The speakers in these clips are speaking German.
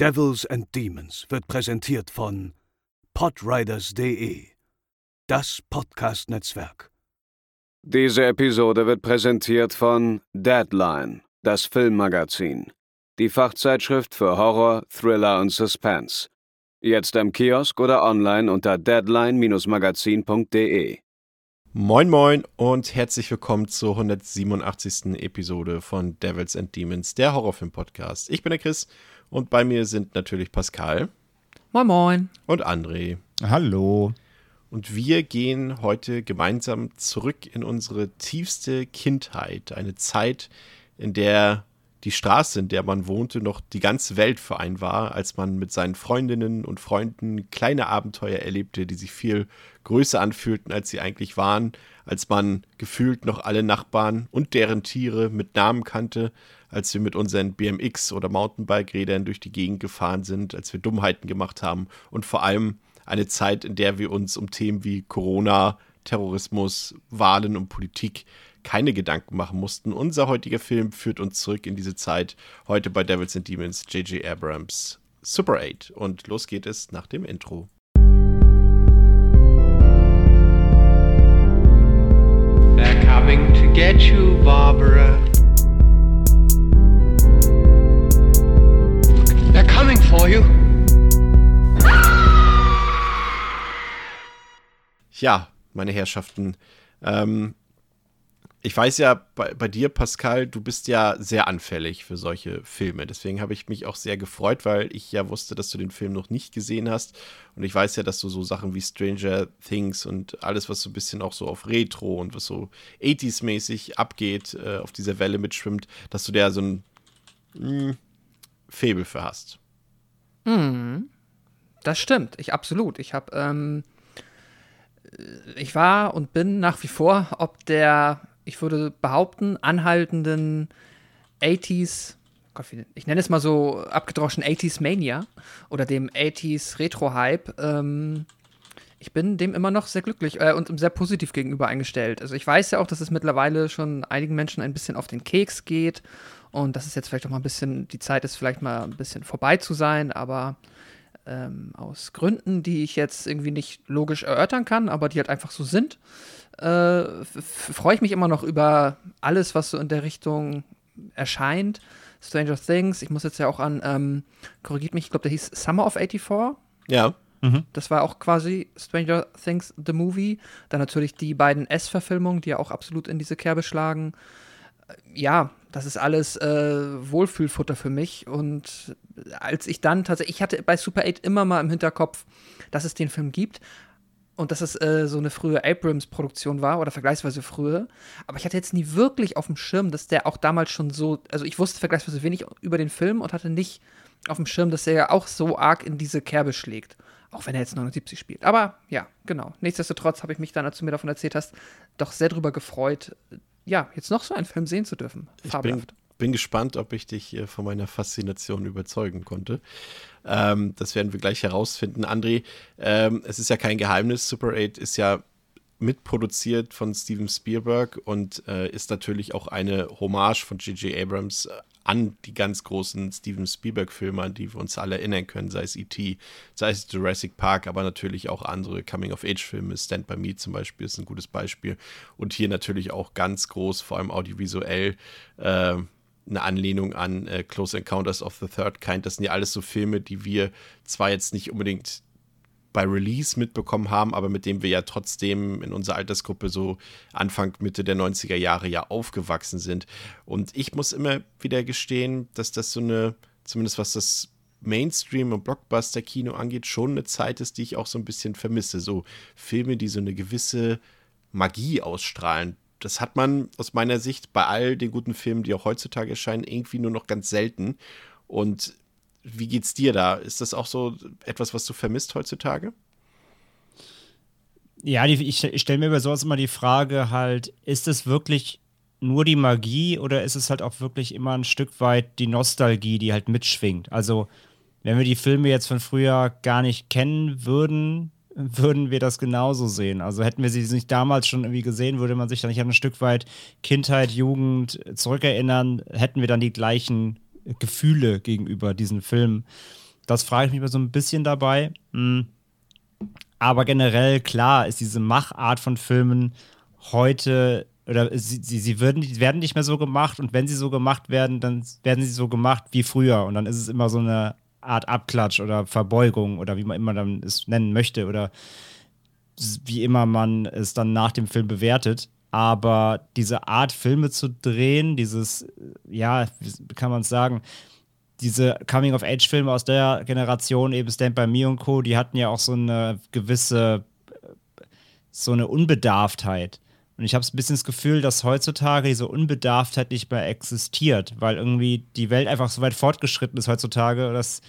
Devils and Demons wird präsentiert von podriders.de, das Podcast-Netzwerk. Diese Episode wird präsentiert von Deadline, das Filmmagazin, die Fachzeitschrift für Horror, Thriller und Suspense. Jetzt im Kiosk oder online unter deadline-magazin.de. Moin Moin und herzlich willkommen zur 187. Episode von Devils and Demons, der Horrorfilm-Podcast. Ich bin der Chris und bei mir sind natürlich Pascal. Moin Moin. Und André. Hallo. Und wir gehen heute gemeinsam zurück in unsere tiefste Kindheit. Eine Zeit, in der die Straße, in der man wohnte, noch die ganze Welt für einen war, als man mit seinen Freundinnen und Freunden kleine Abenteuer erlebte, die sich viel größer anfühlten, als sie eigentlich waren, als man gefühlt noch alle Nachbarn und deren Tiere mit Namen kannte, als wir mit unseren BMX- oder Mountainbike-Rädern durch die Gegend gefahren sind, als wir Dummheiten gemacht haben und vor allem eine Zeit, in der wir uns um Themen wie Corona, Terrorismus, Wahlen und Politik keine Gedanken machen mussten. Unser heutiger Film führt uns zurück in diese Zeit. Heute bei Devils and Demons, J.J. Abrams Super 8. Und los geht es nach dem Intro. They're coming to get you, Barbara. Ja, meine Herrschaften. Ähm, ich weiß ja bei, bei, dir, Pascal, du bist ja sehr anfällig für solche Filme. Deswegen habe ich mich auch sehr gefreut, weil ich ja wusste, dass du den Film noch nicht gesehen hast. Und ich weiß ja, dass du so Sachen wie Stranger Things und alles, was so ein bisschen auch so auf Retro und was so 80s-mäßig abgeht, äh, auf dieser Welle mitschwimmt, dass du da so ein hm, Faible für hast. Mhm. Das stimmt, ich absolut. Ich habe ähm ich war und bin nach wie vor ob der, ich würde behaupten, anhaltenden 80s, ich nenne es mal so abgedroschen 80s Mania oder dem 80s Retro-Hype. Ähm, ich bin dem immer noch sehr glücklich äh, und sehr positiv gegenüber eingestellt. Also ich weiß ja auch, dass es mittlerweile schon einigen Menschen ein bisschen auf den Keks geht und dass es jetzt vielleicht auch mal ein bisschen, die Zeit ist vielleicht mal ein bisschen vorbei zu sein, aber ähm, aus Gründen, die ich jetzt irgendwie nicht logisch erörtern kann, aber die halt einfach so sind, äh, freue ich mich immer noch über alles, was so in der Richtung erscheint. Stranger Things, ich muss jetzt ja auch an, ähm, korrigiert mich, ich glaube, der hieß Summer of 84. Ja. Mhm. Das war auch quasi Stranger Things, the Movie. Dann natürlich die beiden S-Verfilmungen, die ja auch absolut in diese Kerbe schlagen. Ja, das ist alles äh, Wohlfühlfutter für mich. Und als ich dann tatsächlich, ich hatte bei Super 8 immer mal im Hinterkopf, dass es den Film gibt und dass es äh, so eine frühe Abrams-Produktion war oder vergleichsweise frühe. Aber ich hatte jetzt nie wirklich auf dem Schirm, dass der auch damals schon so, also ich wusste vergleichsweise wenig über den Film und hatte nicht auf dem Schirm, dass er auch so arg in diese Kerbe schlägt. Auch wenn er jetzt 79 spielt. Aber ja, genau. Nichtsdestotrotz habe ich mich dann, als du mir davon erzählt hast, doch sehr drüber gefreut, ja, jetzt noch so einen Film sehen zu dürfen. Fabelhaft. Ich bin, bin gespannt, ob ich dich äh, von meiner Faszination überzeugen konnte. Ähm, das werden wir gleich herausfinden. André, ähm, es ist ja kein Geheimnis, Super 8 ist ja mitproduziert von Steven Spielberg und äh, ist natürlich auch eine Hommage von J.J. Abrams äh, an die ganz großen Steven Spielberg-Filme, an die wir uns alle erinnern können, sei es E.T., sei es Jurassic Park, aber natürlich auch andere Coming-of-Age-Filme. Stand By Me zum Beispiel ist ein gutes Beispiel. Und hier natürlich auch ganz groß, vor allem audiovisuell, äh, eine Anlehnung an äh, Close Encounters of the Third Kind. Das sind ja alles so Filme, die wir zwar jetzt nicht unbedingt bei Release mitbekommen haben, aber mit dem wir ja trotzdem in unserer Altersgruppe so Anfang, Mitte der 90er Jahre ja aufgewachsen sind. Und ich muss immer wieder gestehen, dass das so eine, zumindest was das Mainstream- und Blockbuster-Kino angeht, schon eine Zeit ist, die ich auch so ein bisschen vermisse. So Filme, die so eine gewisse Magie ausstrahlen. Das hat man aus meiner Sicht bei all den guten Filmen, die auch heutzutage erscheinen, irgendwie nur noch ganz selten. Und wie geht's dir da? Ist das auch so etwas, was du vermisst heutzutage? Ja, die, ich, ich stelle mir über sowas immer die Frage halt, ist es wirklich nur die Magie oder ist es halt auch wirklich immer ein Stück weit die Nostalgie, die halt mitschwingt? Also, wenn wir die Filme jetzt von früher gar nicht kennen würden, würden wir das genauso sehen. Also hätten wir sie nicht damals schon irgendwie gesehen, würde man sich dann nicht an ein Stück weit Kindheit, Jugend zurückerinnern, hätten wir dann die gleichen Gefühle gegenüber diesen Filmen. Das frage ich mich mal so ein bisschen dabei. Hm. Aber generell, klar, ist diese Machart von Filmen heute, oder sie, sie, sie würden, werden nicht mehr so gemacht und wenn sie so gemacht werden, dann werden sie so gemacht wie früher und dann ist es immer so eine Art Abklatsch oder Verbeugung oder wie man immer dann es nennen möchte oder wie immer man es dann nach dem Film bewertet. Aber diese Art, Filme zu drehen, dieses, ja, wie kann man es sagen, diese Coming-of-Age-Filme aus der Generation, eben Stand By Me und Co., die hatten ja auch so eine gewisse, so eine Unbedarftheit. Und ich habe ein bisschen das Gefühl, dass heutzutage diese Unbedarftheit nicht mehr existiert, weil irgendwie die Welt einfach so weit fortgeschritten ist heutzutage, dass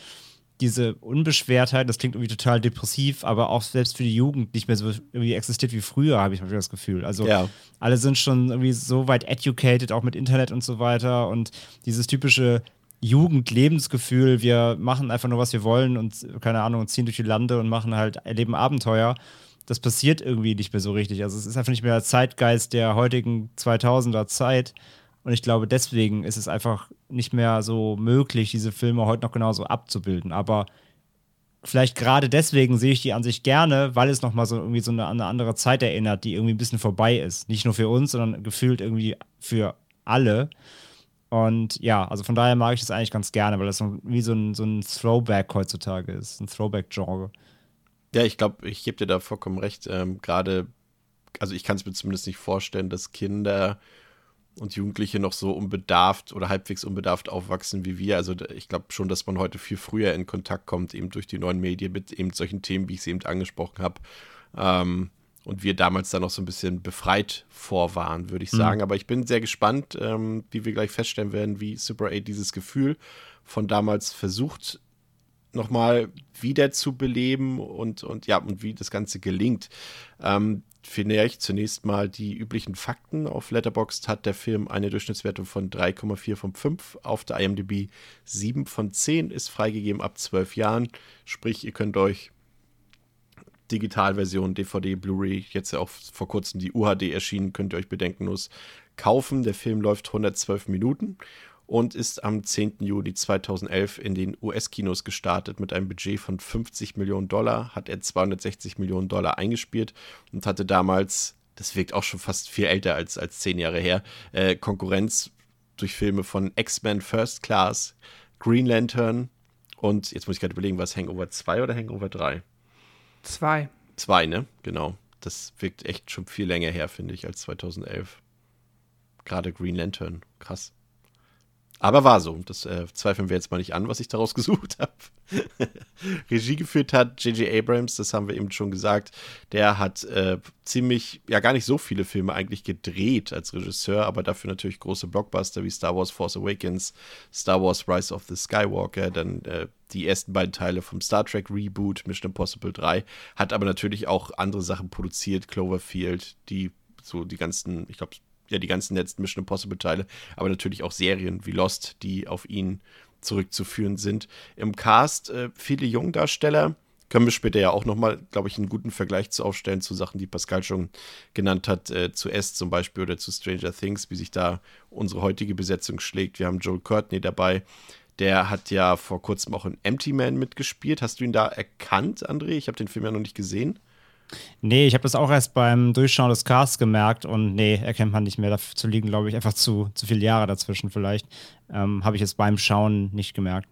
diese Unbeschwertheit, das klingt irgendwie total depressiv, aber auch selbst für die Jugend nicht mehr so irgendwie existiert wie früher, habe ich manchmal das Gefühl. Also Ja. alle sind schon irgendwie so weit educated, auch mit Internet und so weiter. Und dieses typische Jugendlebensgefühl, wir machen einfach nur, was wir wollen und keine Ahnung, ziehen durch die Lande und machen halt, erleben Abenteuer. Das passiert irgendwie nicht mehr so richtig. Also es ist einfach nicht mehr der Zeitgeist der heutigen 2000er Zeit. Und ich glaube, deswegen ist es einfach nicht mehr so möglich, diese Filme heute noch genauso abzubilden. Aber vielleicht gerade deswegen sehe ich die an sich gerne, weil es nochmal so irgendwie so eine, eine andere Zeit erinnert, die irgendwie ein bisschen vorbei ist. Nicht nur für uns, sondern gefühlt irgendwie für alle. Und ja, also von daher mag ich das eigentlich ganz gerne, weil das wie so ein, so ein Throwback heutzutage ist, ein Throwback-Genre. Ja, ich glaube, ich gebe dir da vollkommen recht. Ähm, Gerade, also ich kann es mir zumindest nicht vorstellen, dass Kinder und Jugendliche noch so unbedarft oder halbwegs unbedarft aufwachsen wie wir. Also ich glaube schon, dass man heute viel früher in Kontakt kommt, eben durch die neuen Medien mit eben solchen Themen, wie ich sie eben angesprochen habe. Ähm, und wir damals da noch so ein bisschen befreit vor waren, würde ich sagen. Aber ich bin sehr gespannt, ähm, wie wir gleich feststellen werden, wie Super 8 dieses Gefühl von damals versucht nochmal wieder zu beleben und, und ja, und wie das Ganze gelingt. Ähm, vielleicht zunächst mal die üblichen Fakten. Auf Letterboxd hat der Film eine Durchschnittswertung von 3,4 von 5, auf der IMDb 7 von 10, ist freigegeben ab 12 Jahren. Sprich, ihr könnt euch Digitalversion, DVD, Blu-ray, jetzt ja auch vor kurzem die UHD erschienen, könnt ihr euch bedenkenlos kaufen. Der Film läuft 112 Minuten und ist am 10. Juni 2011 in den US-Kinos gestartet mit einem Budget von 50 Millionen Dollar, hat er 260 Millionen Dollar eingespielt und hatte damals, das wirkt auch schon fast viel älter als, als zehn Jahre her, äh, Konkurrenz durch Filme von X-Men First Class, Green Lantern und jetzt muss ich gerade überlegen, was Hangover 2 oder Hangover 3? Zwei. Zwei, ne? Genau. Das wirkt echt schon viel länger her, finde ich, als 2011. Gerade Green Lantern. Krass. Aber war so. Das äh, zweifeln wir jetzt mal nicht an, was ich daraus gesucht habe. Regie geführt hat J.J. Abrams, das haben wir eben schon gesagt. Der hat äh, ziemlich, ja gar nicht so viele Filme eigentlich gedreht als Regisseur, aber dafür natürlich große Blockbuster wie Star Wars Force Awakens, Star Wars Rise of the Skywalker, dann äh, die ersten beiden Teile vom Star Trek Reboot, Mission Impossible 3, hat aber natürlich auch andere Sachen produziert, Cloverfield, die so die ganzen, ich glaube, ja, die ganzen letzten Mission Impossible Teile, aber natürlich auch Serien wie Lost, die auf ihn zurückzuführen sind. Im Cast äh, viele Jungdarsteller. Können wir später ja auch nochmal, glaube ich, einen guten Vergleich zu aufstellen zu Sachen, die Pascal schon genannt hat, äh, zu S zum Beispiel oder zu Stranger Things, wie sich da unsere heutige Besetzung schlägt. Wir haben Joel Courtney dabei. Der hat ja vor kurzem auch in Empty Man mitgespielt. Hast du ihn da erkannt, André? Ich habe den Film ja noch nicht gesehen. Nee, ich habe das auch erst beim Durchschauen des Casts gemerkt und nee, erkennt man nicht mehr. Dazu liegen, glaube ich, einfach zu, zu viele Jahre dazwischen vielleicht. Ähm, habe ich jetzt beim Schauen nicht gemerkt.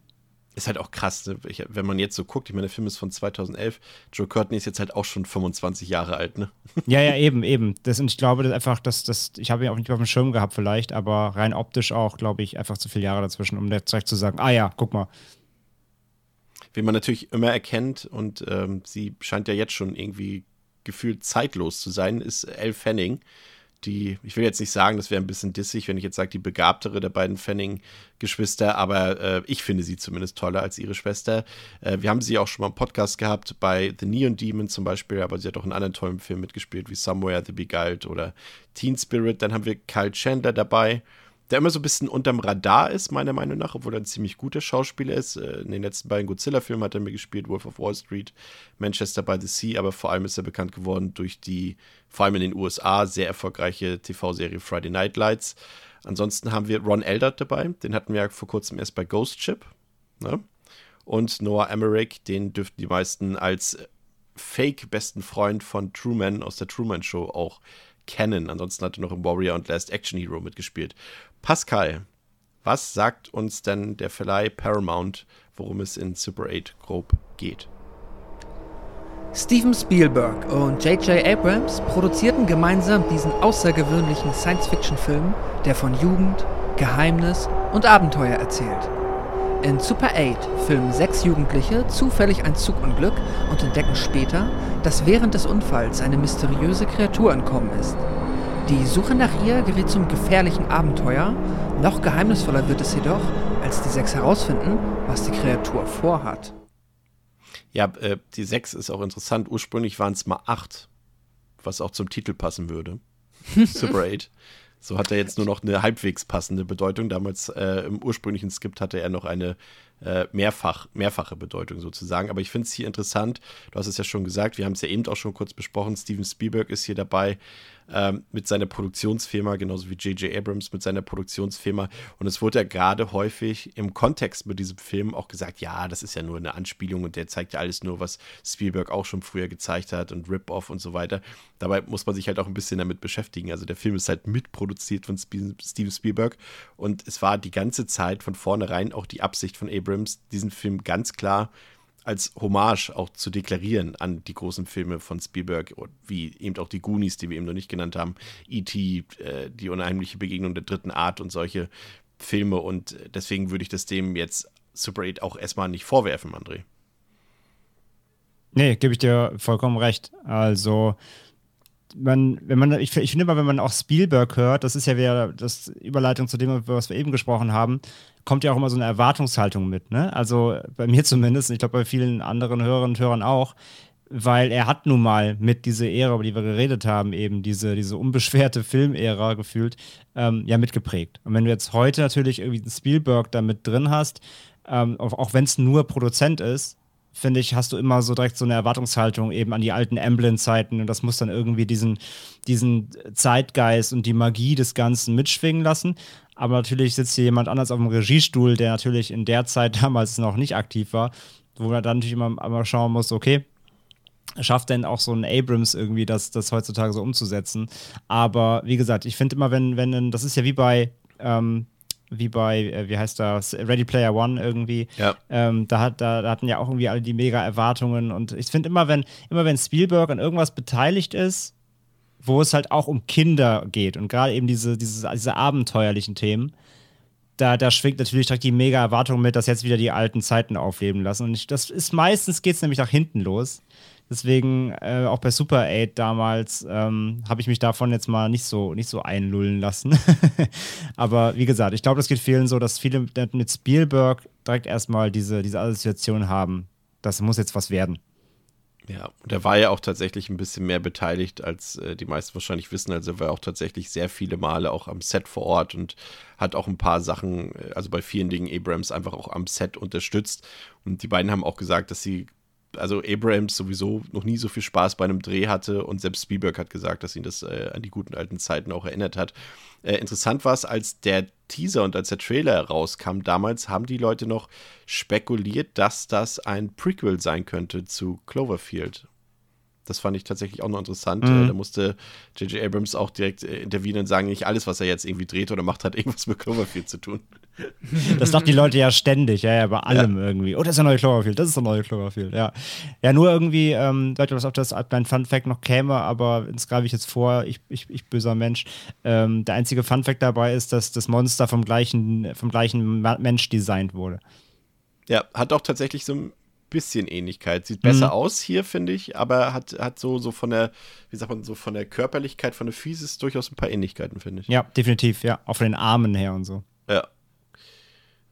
Ist halt auch krass, ne? ich, wenn man jetzt so guckt. Ich meine, der Film ist von 2011. Joe Courtney ist jetzt halt auch schon 25 Jahre alt, ne? Ja, ja, eben, eben. Das, und ich glaube das einfach, dass das, ich habe ihn auch nicht auf dem Schirm gehabt vielleicht, aber rein optisch auch, glaube ich, einfach zu viele Jahre dazwischen, um direkt zu sagen, ah ja, guck mal. Wen man natürlich immer erkennt und ähm, sie scheint ja jetzt schon irgendwie gefühlt zeitlos zu sein, ist Elle Fanning. Die, ich will jetzt nicht sagen, das wäre ein bisschen dissig, wenn ich jetzt sage, die begabtere der beiden Fanning-Geschwister, aber äh, ich finde sie zumindest toller als ihre Schwester. Äh, wir haben sie auch schon mal im Podcast gehabt, bei The Neon Demon zum Beispiel, aber sie hat auch in anderen tollen Filmen mitgespielt, wie Somewhere, The Beguiled oder Teen Spirit. Dann haben wir Kyle Chandler dabei, der immer so ein bisschen unterm Radar ist, meiner Meinung nach, obwohl er ein ziemlich guter Schauspieler ist. Äh, In den letzten beiden Godzilla-Filmen hat er mitgespielt, Wolf of Wall Street, Manchester by the Sea, aber vor allem ist er bekannt geworden durch die, vor allem in den USA, sehr erfolgreiche TV-Serie Friday Night Lights. Ansonsten haben wir Ron Eldard dabei, den hatten wir ja vor kurzem erst bei Ghost Ship. Ne? Und Noah Emmerich, den dürften die meisten als Fake-besten Freund von Truman aus der Truman Show auch kennen. Ansonsten hat er noch im Warrior und Last Action Hero mitgespielt. Pascal, was sagt uns denn der Verleih Paramount, worum es in Super 8 grob geht? Steven Spielberg und J.J. Abrams produzierten gemeinsam diesen außergewöhnlichen Science-Fiction-Film, der von Jugend, Geheimnis und Abenteuer erzählt. In Super 8 filmen sechs Jugendliche zufällig ein Zugunglück und entdecken später, dass während des Unfalls eine mysteriöse Kreatur entkommen ist. Die Suche nach ihr gerät zum gefährlichen Abenteuer. Noch geheimnisvoller wird es jedoch, als die sechs herausfinden, was die Kreatur vorhat. Ja, äh, die sechs ist auch interessant. Ursprünglich waren es mal acht, was auch zum Titel passen würde. Super 8. So hat er jetzt nur noch eine halbwegs passende Bedeutung. Damals äh, im ursprünglichen Skript hatte er noch eine äh, mehrfach, mehrfache Bedeutung sozusagen. Aber ich finde es hier interessant. Du hast es ja schon gesagt, wir haben es ja eben auch schon kurz besprochen. Steven Spielberg ist hier dabei ähm, mit seiner Produktionsfirma, genauso wie J.J. Abrams mit seiner Produktionsfirma. Und es wurde ja gerade häufig im Kontext mit diesem Film auch gesagt, ja, das ist ja nur eine Anspielung und der zeigt ja alles nur, was Spielberg auch schon früher gezeigt hat und Rip-Off und so weiter. Dabei muss man sich halt auch ein bisschen damit beschäftigen. Also der Film ist halt mitproduziert von Steven Spielberg und es war die ganze Zeit von vornherein auch die Absicht von Abrams, diesen Film ganz klar als Hommage auch zu deklarieren an die großen Filme von Spielberg, wie eben auch die Goonies, die wir eben noch nicht genannt haben, E.T., äh, die unheimliche Begegnung der dritten Art und solche Filme. Und deswegen würde ich das dem jetzt Super 8 auch erstmal nicht vorwerfen, André. Nee, gebe ich dir vollkommen recht. Also, man, wenn man, ich, ich finde immer, wenn man auch Spielberg hört, das ist ja wieder das Überleitung zu dem, was wir eben gesprochen haben, kommt ja auch immer so eine Erwartungshaltung mit. Ne? Also bei mir zumindest, ich glaube bei vielen anderen Hörerinnen und Hörern auch, weil er hat nun mal mit dieser Ära, über die wir geredet haben, eben diese, diese unbeschwerte Filmära gefühlt, ähm, ja mitgeprägt. Und wenn du jetzt heute natürlich irgendwie einen Spielberg da mit drin hast, ähm, auch, auch wenn es nur Produzent ist, finde ich, hast du immer so direkt so eine Erwartungshaltung eben an die alten Emblem-Zeiten und das muss dann irgendwie diesen, diesen Zeitgeist und die Magie des Ganzen mitschwingen lassen. Aber natürlich sitzt hier jemand anders auf dem Regiestuhl, der natürlich in der Zeit damals noch nicht aktiv war, wo man dann natürlich immer, immer schauen muss, okay, schafft denn auch so ein Abrams irgendwie, das, das heutzutage so umzusetzen. Aber wie gesagt, ich finde immer, wenn, wenn, das ist ja wie bei, ähm, wie bei, äh, wie heißt das, Ready Player One irgendwie. Ja. Ähm, da, hat, da, da, hatten ja auch irgendwie alle die mega Erwartungen. Und ich finde immer, wenn, immer wenn Spielberg an irgendwas beteiligt ist, wo es halt auch um Kinder geht und gerade eben diese, diese, diese abenteuerlichen Themen, da, da schwingt natürlich direkt die mega Erwartung mit, dass jetzt wieder die alten Zeiten aufleben lassen. Und ich, das ist meistens geht es nämlich nach hinten los. Deswegen, äh, auch bei Super 8 damals, ähm, habe ich mich davon jetzt mal nicht so, nicht so einlullen lassen. Aber wie gesagt, ich glaube, das geht vielen so, dass viele mit Spielberg direkt erstmal diese, diese Assoziation haben. Das muss jetzt was werden. Ja, und er war ja auch tatsächlich ein bisschen mehr beteiligt, als äh, die meisten wahrscheinlich wissen. Also er war auch tatsächlich sehr viele Male auch am Set vor Ort und hat auch ein paar Sachen, äh, also bei vielen Dingen Abrams einfach auch am Set unterstützt. Und die beiden haben auch gesagt, dass sie also Abrams sowieso noch nie so viel Spaß bei einem Dreh hatte und selbst Spielberg hat gesagt, dass ihn das äh, an die guten alten Zeiten auch erinnert hat. Äh, interessant war es, als der Teaser und als der Trailer rauskam damals, haben die Leute noch spekuliert, dass das ein Prequel sein könnte zu Cloverfield. Das fand ich tatsächlich auch noch interessant. Mhm. Äh, da musste J.J. Abrams auch direkt äh, intervenieren und sagen, nicht alles, was er jetzt irgendwie dreht oder macht, hat irgendwas mit Cloverfield zu tun. Das dachten die Leute ja ständig, ja, ja, bei allem ja. irgendwie. Oh, das ist der neue Cloverfield, das ist der neue Cloverfield, ja. Ja, nur irgendwie, ähm, Leute, was ob das mein Fun Fact noch käme, aber das greife ich jetzt vor, ich, ich, ich böser Mensch. Ähm, der einzige Fun Fact dabei ist, dass das Monster vom gleichen, vom gleichen Mensch designt wurde. Ja, hat auch tatsächlich so ein bisschen Ähnlichkeit. Sieht besser mhm. aus hier, finde ich, aber hat, hat so, so von der, wie sagt man, so von der Körperlichkeit, von der Physis durchaus ein paar Ähnlichkeiten, finde ich. Ja, definitiv, ja. Auch von den Armen her und so. Ja.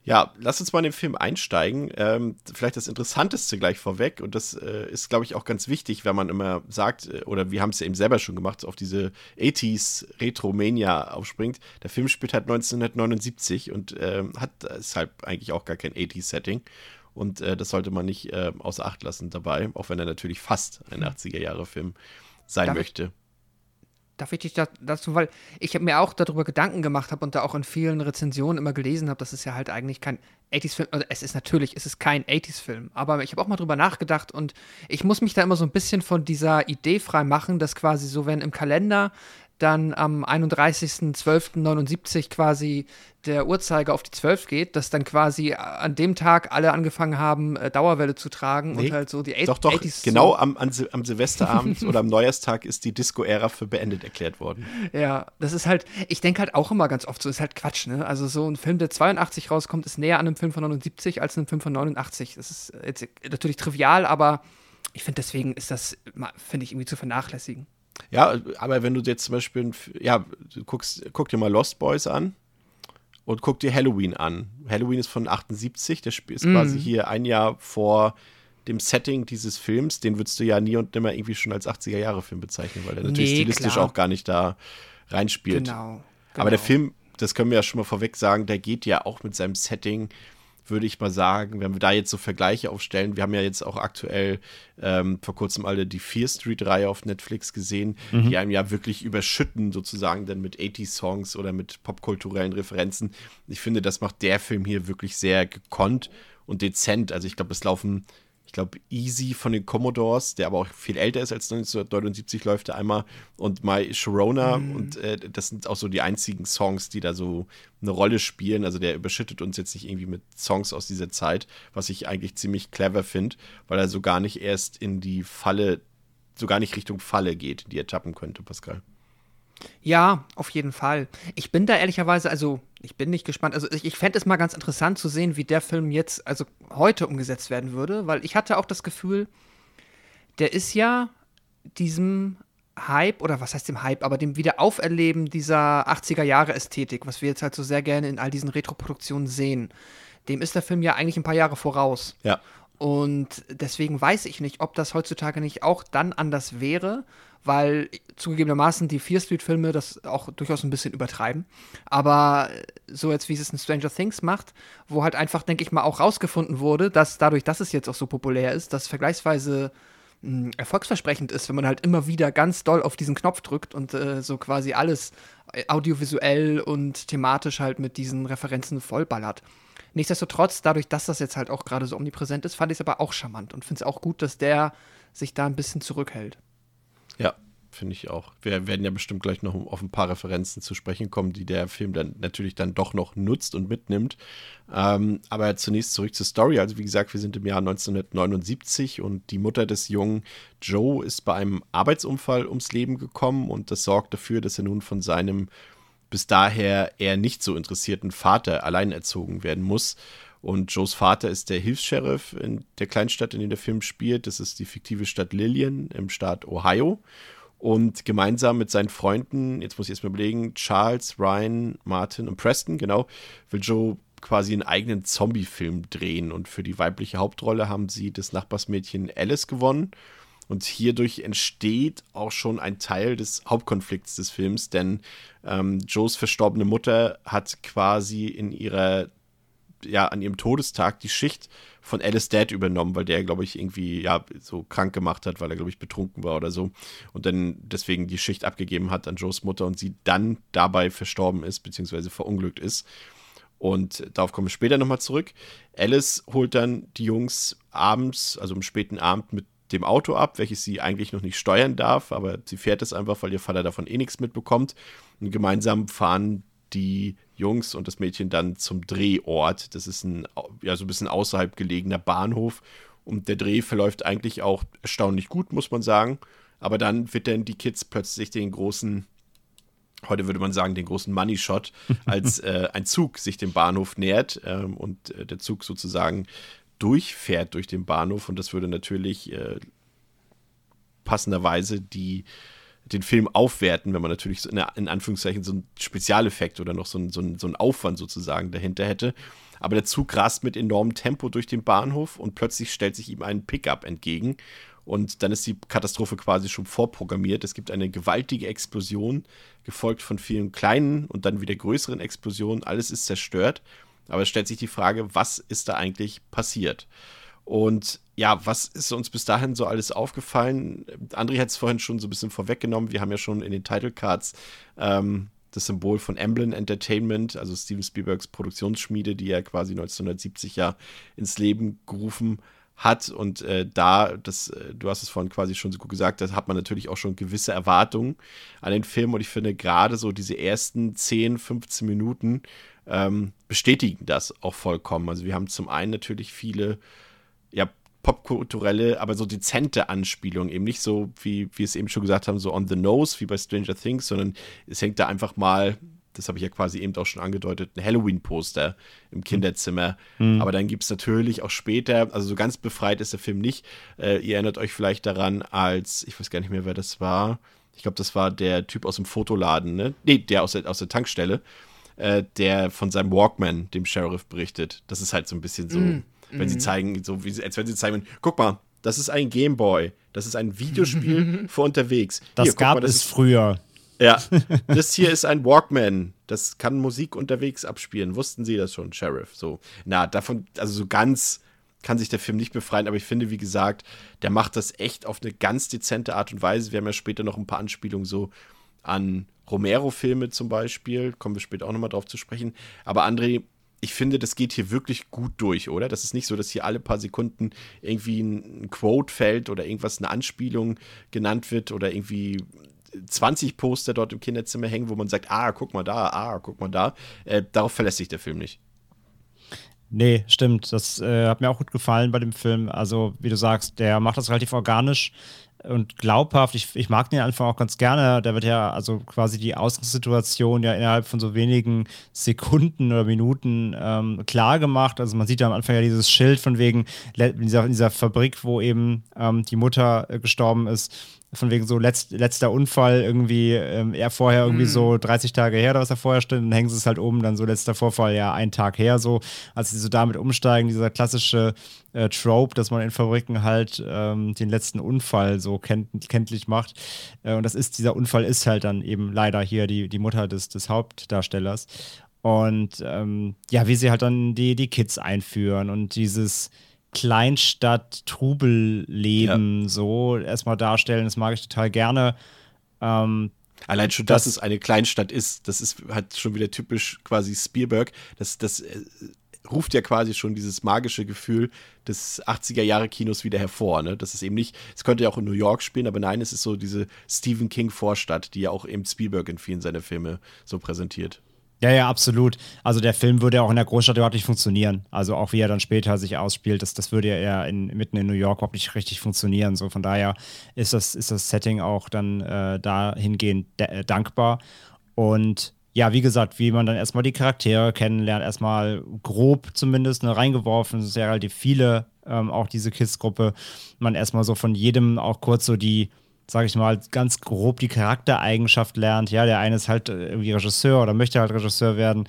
Ja, lass uns mal in den Film einsteigen. Ähm, vielleicht das Interessanteste gleich vorweg. Und das äh, ist, glaube ich, auch ganz wichtig, wenn man immer sagt, äh, oder wir haben es ja eben selber schon gemacht, auf diese 80s Retromania aufspringt. Der Film spielt halt 1979 und ähm, hat deshalb eigentlich auch gar kein 80s-Setting. Und äh, das sollte man nicht äh, außer Acht lassen dabei, auch wenn er natürlich fast ein 80er-Jahre-Film sein darf möchte. Darf ich dich da, dazu, weil ich mir auch darüber Gedanken gemacht habe und da auch in vielen Rezensionen immer gelesen habe, dass es ja halt eigentlich kein 80s-Film, also es ist natürlich, es ist kein 80s-Film, aber ich habe auch mal drüber nachgedacht und ich muss mich da immer so ein bisschen von dieser Idee frei machen, dass quasi so, wenn im Kalender dann am 31.12.79 quasi der Uhrzeiger auf die 12 geht, dass dann quasi an dem Tag alle angefangen haben, äh, Dauerwelle zu tragen Nee, und halt so die Doch, doch, 80s genau so, am, am, Sil- am Silvesterabend oder am Neujahrstag ist die Disco-Ära für beendet erklärt worden. Ja, das ist halt, ich denke halt auch immer ganz oft so, ist halt Quatsch, ne? Also so ein Film, der 82 rauskommt, ist näher an einem Film von 79 als einem Film von 89. Das ist jetzt natürlich trivial, aber ich finde deswegen ist das, finde ich irgendwie zu vernachlässigen. Ja, aber wenn du jetzt zum Beispiel, ja, du guckst, guck dir mal Lost Boys an und guck dir Halloween an. Halloween ist von 78, der Spiel ist quasi hier ein Jahr vor dem Setting dieses Films. Den würdest du ja nie und nimmer irgendwie schon als 80er-Jahre-Film bezeichnen, weil der natürlich Nee, stilistisch klar. auch gar nicht da reinspielt. Genau. Aber der genau. Film, das können wir ja schon mal vorweg sagen, der geht ja auch mit seinem Setting, würde ich mal sagen, wenn wir da jetzt so Vergleiche aufstellen, wir haben ja jetzt auch aktuell ähm, vor kurzem alle die Fear Street-Reihe auf Netflix gesehen, die einem ja wirklich überschütten, sozusagen dann mit 80-Songs oder mit popkulturellen Referenzen. Ich finde, das macht der Film hier wirklich sehr gekonnt und dezent. Also ich glaube, es laufen glaube, Easy von den Commodores, der aber auch viel älter ist als 1979, läuft da einmal. Und My Sharona. Und äh, das sind auch so die einzigen Songs, die da so eine Rolle spielen. Also der überschüttet uns jetzt nicht irgendwie mit Songs aus dieser Zeit, was ich eigentlich ziemlich clever finde, weil er so gar nicht erst in die Falle, so gar nicht Richtung Falle geht, die er tappen könnte, Pascal. Ja, auf jeden Fall. Ich bin da ehrlicherweise, also ich bin nicht gespannt. Also ich, ich fände es mal ganz interessant zu sehen, wie der Film jetzt, also heute umgesetzt werden würde, weil ich hatte auch das Gefühl, der ist ja diesem Hype, oder was heißt dem Hype, aber dem Wiederauferleben dieser 80er Jahre Ästhetik, was wir jetzt halt so sehr gerne in all diesen Retro-Produktionen sehen, dem ist der Film ja eigentlich ein paar Jahre voraus. Ja. Und deswegen weiß ich nicht, ob das heutzutage nicht auch dann anders wäre, weil zugegebenermaßen die Fear Street-Filme das auch durchaus ein bisschen übertreiben. Aber so jetzt, wie es in Stranger Things macht, wo halt einfach, denke ich mal, auch rausgefunden wurde, dass dadurch, dass es jetzt auch so populär ist, das vergleichsweise mh, erfolgsversprechend ist, wenn man halt immer wieder ganz doll auf diesen Knopf drückt und äh, so quasi alles äh, audiovisuell und thematisch halt mit diesen Referenzen vollballert. Nichtsdestotrotz, dadurch, dass das jetzt halt auch gerade so omnipräsent ist, fand ich es aber auch charmant und finde es auch gut, dass der sich da ein bisschen zurückhält. Ja, finde ich auch. Wir werden ja bestimmt gleich noch auf ein paar Referenzen zu sprechen kommen, die der Film dann natürlich dann doch noch nutzt und mitnimmt. Ähm, aber zunächst zurück zur Story. Also wie gesagt, wir sind im Jahr 1979 und die Mutter des jungen Joe ist bei einem Arbeitsunfall ums Leben gekommen und das sorgt dafür, dass er nun von seinem bis daher eher nicht so interessierten Vater allein erzogen werden muss. Und Joes Vater ist der Hilfs-Sheriff in der Kleinstadt, in der der Film spielt. Das ist die fiktive Stadt Lillian im Staat Ohio. Und gemeinsam mit seinen Freunden, jetzt muss ich erstmal überlegen, Charles, Ryan, Martin und Preston, genau, will Joe quasi einen eigenen Zombie-Film drehen. Und für die weibliche Hauptrolle haben sie das Nachbarsmädchen Alice gewonnen. Und hierdurch entsteht auch schon ein Teil des Hauptkonflikts des Films, denn ähm, Joes verstorbene Mutter hat quasi in ihrer, ja, an ihrem Todestag die Schicht von Alice Dad übernommen, weil der, glaube ich, irgendwie, ja, so krank gemacht hat, weil er, glaube ich, betrunken war oder so. Und dann deswegen die Schicht abgegeben hat an Joes Mutter und sie dann dabei verstorben ist, beziehungsweise verunglückt ist. Und darauf kommen wir später nochmal zurück. Alice holt dann die Jungs abends, also am späten Abend, mit dem Auto ab, welches sie eigentlich noch nicht steuern darf, aber sie fährt es einfach, weil ihr Vater davon eh nichts mitbekommt. Und gemeinsam fahren die Jungs und das Mädchen dann zum Drehort. Das ist ein, ja, so ein bisschen außerhalb gelegener Bahnhof. Und der Dreh verläuft eigentlich auch erstaunlich gut, muss man sagen. Aber dann wird dann die Kids plötzlich den großen, heute würde man sagen, den großen Money Shot, als äh, ein Zug sich dem Bahnhof nähert ähm, und äh, der Zug sozusagen durchfährt durch den Bahnhof. Und das würde natürlich äh, passenderweise die, den Film aufwerten, wenn man natürlich so in, in Anführungszeichen so einen Spezialeffekt oder noch so einen, so, einen, so einen Aufwand sozusagen dahinter hätte. Aber der Zug rast mit enormem Tempo durch den Bahnhof und plötzlich stellt sich ihm ein Pickup entgegen. Und dann ist die Katastrophe quasi schon vorprogrammiert. Es gibt eine gewaltige Explosion, gefolgt von vielen kleinen und dann wieder größeren Explosionen. Alles ist zerstört. Aber es stellt sich die Frage, was ist da eigentlich passiert? Und ja, was ist uns bis dahin so alles aufgefallen? André hat es vorhin schon so ein bisschen vorweggenommen. Wir haben ja schon in den Title Cards ähm, das Symbol von Emblem Entertainment, also Steven Spielbergs Produktionsschmiede, die er quasi 1970 ja ins Leben gerufen hat. Und äh, da, das, äh, du hast es vorhin quasi schon so gut gesagt, da hat man natürlich auch schon gewisse Erwartungen an den Film. Und ich finde gerade so diese ersten 10, 15 Minuten ähm, bestätigen das auch vollkommen. Also wir haben zum einen natürlich viele ja, popkulturelle, aber so dezente Anspielungen. Eben nicht so, wie wir es eben schon gesagt haben, so on the nose, wie bei Stranger Things, sondern es hängt da einfach mal, das habe ich ja quasi eben auch schon angedeutet, ein Halloween-Poster im Kinderzimmer. Mhm. Aber dann gibt es natürlich auch später, also so ganz befreit ist der Film nicht. Äh, ihr erinnert euch vielleicht daran, als, ich weiß gar nicht mehr, wer das war. Ich glaube, das war der Typ aus dem Fotoladen, ne? Nee, der aus der, aus der Tankstelle, äh, der von seinem Walkman dem Sheriff berichtet. Das ist halt so ein bisschen so. Mhm wenn mhm. sie zeigen, so wie, als wenn sie zeigen, guck mal, das ist ein Gameboy, das ist ein Videospiel für unterwegs. Das hier, gab mal, das es ist, früher. Ja, das hier ist ein Walkman, das kann Musik unterwegs abspielen. Wussten Sie das schon, Sheriff? So, na, davon, also so ganz kann sich der Film nicht befreien, aber ich finde, wie gesagt, der macht das echt auf eine ganz dezente Art und Weise. Wir haben ja später noch ein paar Anspielungen so an Romero-Filme zum Beispiel, kommen wir später auch nochmal drauf zu sprechen. Aber André, ich finde, das geht hier wirklich gut durch, oder? Das ist nicht so, dass hier alle paar Sekunden irgendwie ein Quote fällt oder irgendwas, eine Anspielung genannt wird oder irgendwie 20 Poster dort im Kinderzimmer hängen, wo man sagt, ah, guck mal da, ah, guck mal da. Äh, darauf verlässt sich der Film nicht. Nee, stimmt. Das äh, hat mir auch gut gefallen bei dem Film. Also, wie du sagst, der macht das relativ organisch und glaubhaft. Ich, ich mag den einfach auch ganz gerne. Da wird ja also quasi die Ausgangssituation ja innerhalb von so wenigen Sekunden oder Minuten ähm, klar gemacht. Also man sieht ja am Anfang ja dieses Schild von wegen in dieser, in dieser Fabrik, wo eben ähm, die Mutter äh, gestorben ist von wegen so letzt, letzter Unfall irgendwie, ähm, er vorher irgendwie mm. so 30 Tage her, was er vorher stand, dann hängen sie es halt um, dann so letzter Vorfall ja ein Tag her, so, als sie so damit umsteigen, dieser klassische äh, Trope, dass man in Fabriken halt ähm, den letzten Unfall so kennt, kenntlich macht. Äh, und das ist, dieser Unfall ist halt dann eben leider hier die, die Mutter des, des Hauptdarstellers. Und ähm, ja, wie sie halt dann die, die Kids einführen und dieses Kleinstadt-Trubelleben ja. so erstmal darstellen. Das mag ich total gerne. Ähm, Allein schon, dass das, es eine Kleinstadt ist, das ist halt schon wieder typisch quasi Spielberg. Das, das äh, ruft ja quasi schon dieses magische Gefühl des 80er-Jahre-Kinos wieder hervor. Ne? Das ist eben nicht, es könnte ja auch in New York spielen, aber nein, es ist so diese Stephen King-Vorstadt, die ja auch eben Spielberg in vielen seiner Filme so präsentiert. Ja, ja, absolut. Also der Film würde ja auch in der Großstadt überhaupt nicht funktionieren. Also auch wie er dann später sich ausspielt, das, das würde ja in, mitten in New York überhaupt nicht richtig funktionieren. So von daher ist das, ist das Setting auch dann äh, dahingehend äh, dankbar. Und ja, wie gesagt, wie man dann erstmal die Charaktere kennenlernt, erstmal grob zumindest ne, reingeworfen, es ist ja relativ viele, ähm, auch diese Kids-Gruppe, man erstmal so von jedem auch kurz so die sage ich mal, ganz grob die Charaktereigenschaft lernt. Ja, der eine ist halt äh, irgendwie Regisseur oder möchte halt Regisseur werden.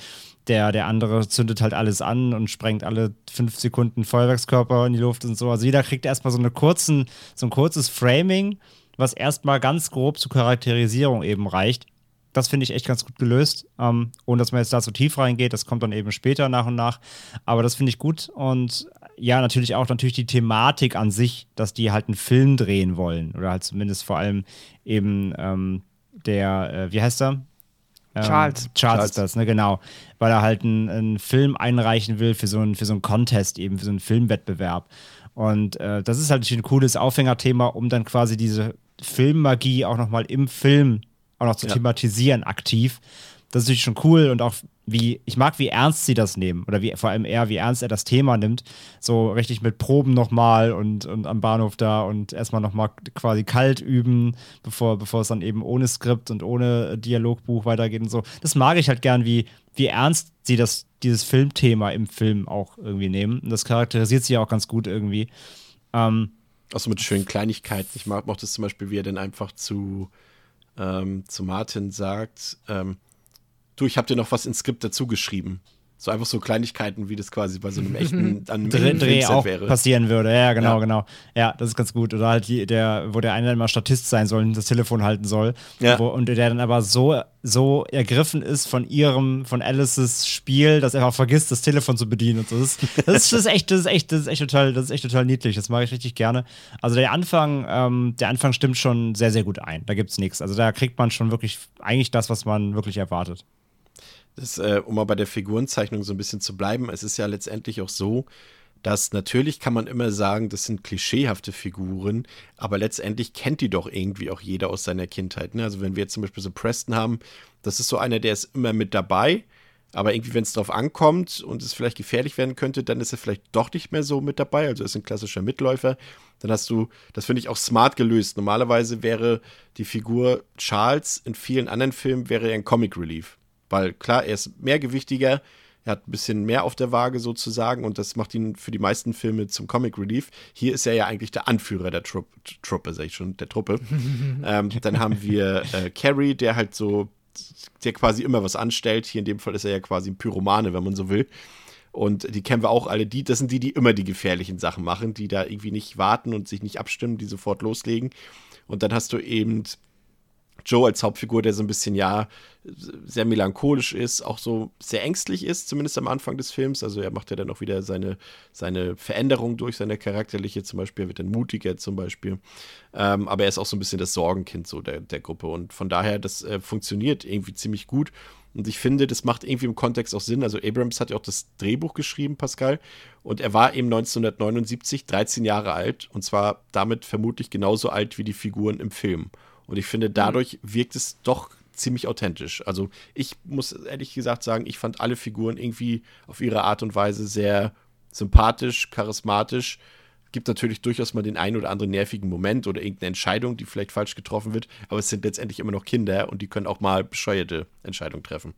Der, der andere zündet halt alles an und sprengt alle fünf Sekunden Feuerwerkskörper in die Luft und so. Also jeder kriegt erstmal so, eine kurzen, so ein kurzes Framing, was erstmal ganz grob zur Charakterisierung eben reicht. Das finde ich echt ganz gut gelöst. Ähm, ohne dass man jetzt da so tief reingeht. Das kommt dann eben später nach und nach. Aber das finde ich gut. Und ja, natürlich auch natürlich die Thematik an sich, dass die halt einen Film drehen wollen. Oder halt zumindest vor allem eben ähm, der, äh, wie heißt er? Ähm, Charles. Charles. Charles ist das, ne, genau. Weil er halt einen, einen Film einreichen will für so einen, für so einen Contest, eben für so einen Filmwettbewerb. Und äh, das ist halt ein cooles Aufhängerthema, um dann quasi diese Filmmagie auch nochmal im Film auch noch zu ja. thematisieren, aktiv. Das ist natürlich schon cool und auch wie, ich mag, wie ernst sie das nehmen. Oder wie, vor allem eher, wie ernst er das Thema nimmt. So richtig mit Proben nochmal und, und am Bahnhof da und erstmal nochmal quasi kalt üben, bevor, bevor es dann eben ohne Skript und ohne Dialogbuch weitergeht und so. Das mag ich halt gern, wie, wie ernst sie das, dieses Filmthema im Film auch irgendwie nehmen. Und das charakterisiert sie auch ganz gut irgendwie. Ähm, auch so mit schönen Kleinigkeiten. Ich mag, mochte es zum Beispiel, wie er dann einfach zu, ähm, zu Martin sagt, ähm, du, ich habe dir noch was ins Skript dazu geschrieben. So einfach so Kleinigkeiten, wie das quasi bei so einem echten an einem Dreh, auch wäre. passieren würde. Ja, genau, Ja. genau. Ja, das ist ganz gut. Oder halt die, der, wo der eine immer Statist sein soll und das Telefon halten soll. Ja. Wo, und der dann aber so, so ergriffen ist von ihrem, von Alices Spiel, dass er einfach vergisst, das Telefon zu bedienen und so. Das, ist- das, ist, das ist echt, das ist echt, das ist echt total, das ist echt total niedlich. Das mache ich richtig gerne. Also der Anfang, ähm, der Anfang stimmt schon sehr, sehr gut ein. Da gibt's nichts. Also da kriegt man schon wirklich eigentlich das, was man wirklich erwartet. Das, äh, um mal bei der Figurenzeichnung so ein bisschen zu bleiben, es ist ja letztendlich auch so, dass natürlich kann man immer sagen, das sind klischeehafte Figuren, aber letztendlich kennt die doch irgendwie auch jeder aus seiner Kindheit. Ne? Also wenn wir jetzt zum Beispiel so Preston haben, das ist so einer, der ist immer mit dabei, aber irgendwie, wenn es drauf ankommt und es vielleicht gefährlich werden könnte, dann ist er vielleicht doch nicht mehr so mit dabei. Also ist ein klassischer Mitläufer. Dann hast du, das finde ich auch smart gelöst. Normalerweise wäre die Figur Charles in vielen anderen Filmen wäre er ein Comic Relief. Weil klar, er ist mehrgewichtiger, er hat ein bisschen mehr auf der Waage sozusagen und das macht ihn für die meisten Filme zum Comic Relief. Hier ist er ja eigentlich der Anführer der Truppe, Truppe sag ich schon, der Truppe. ähm, dann haben wir äh, Carrie, der halt so, der quasi immer was anstellt. Hier in dem Fall ist er ja quasi ein Pyromane, wenn man so will. Und die kennen wir auch alle. Die, das sind die, die immer die gefährlichen Sachen machen, die da irgendwie nicht warten und sich nicht abstimmen, die sofort loslegen. Und dann hast du eben Joe als Hauptfigur, der so ein bisschen, ja, sehr melancholisch ist, auch so sehr ängstlich ist, zumindest am Anfang des Films. Also er macht ja dann auch wieder seine, seine Veränderung durch seine charakterliche, zum Beispiel, er wird dann mutiger zum Beispiel. Ähm, aber er ist auch so ein bisschen das Sorgenkind so der, der Gruppe. Und von daher, das äh, funktioniert irgendwie ziemlich gut. Und ich finde, das macht irgendwie im Kontext auch Sinn. Also Abrams hat ja auch das Drehbuch geschrieben, Pascal. Und er war eben 1979 13 Jahre alt. Und zwar damit vermutlich genauso alt wie die Figuren im Film. Und ich finde, dadurch wirkt es doch ziemlich authentisch. Also ich muss ehrlich gesagt sagen, ich fand alle Figuren irgendwie auf ihre Art und Weise sehr sympathisch, charismatisch. Gibt natürlich durchaus mal den einen oder anderen nervigen Moment oder irgendeine Entscheidung, die vielleicht falsch getroffen wird, aber es sind letztendlich immer noch Kinder und die können auch mal bescheuerte Entscheidungen treffen.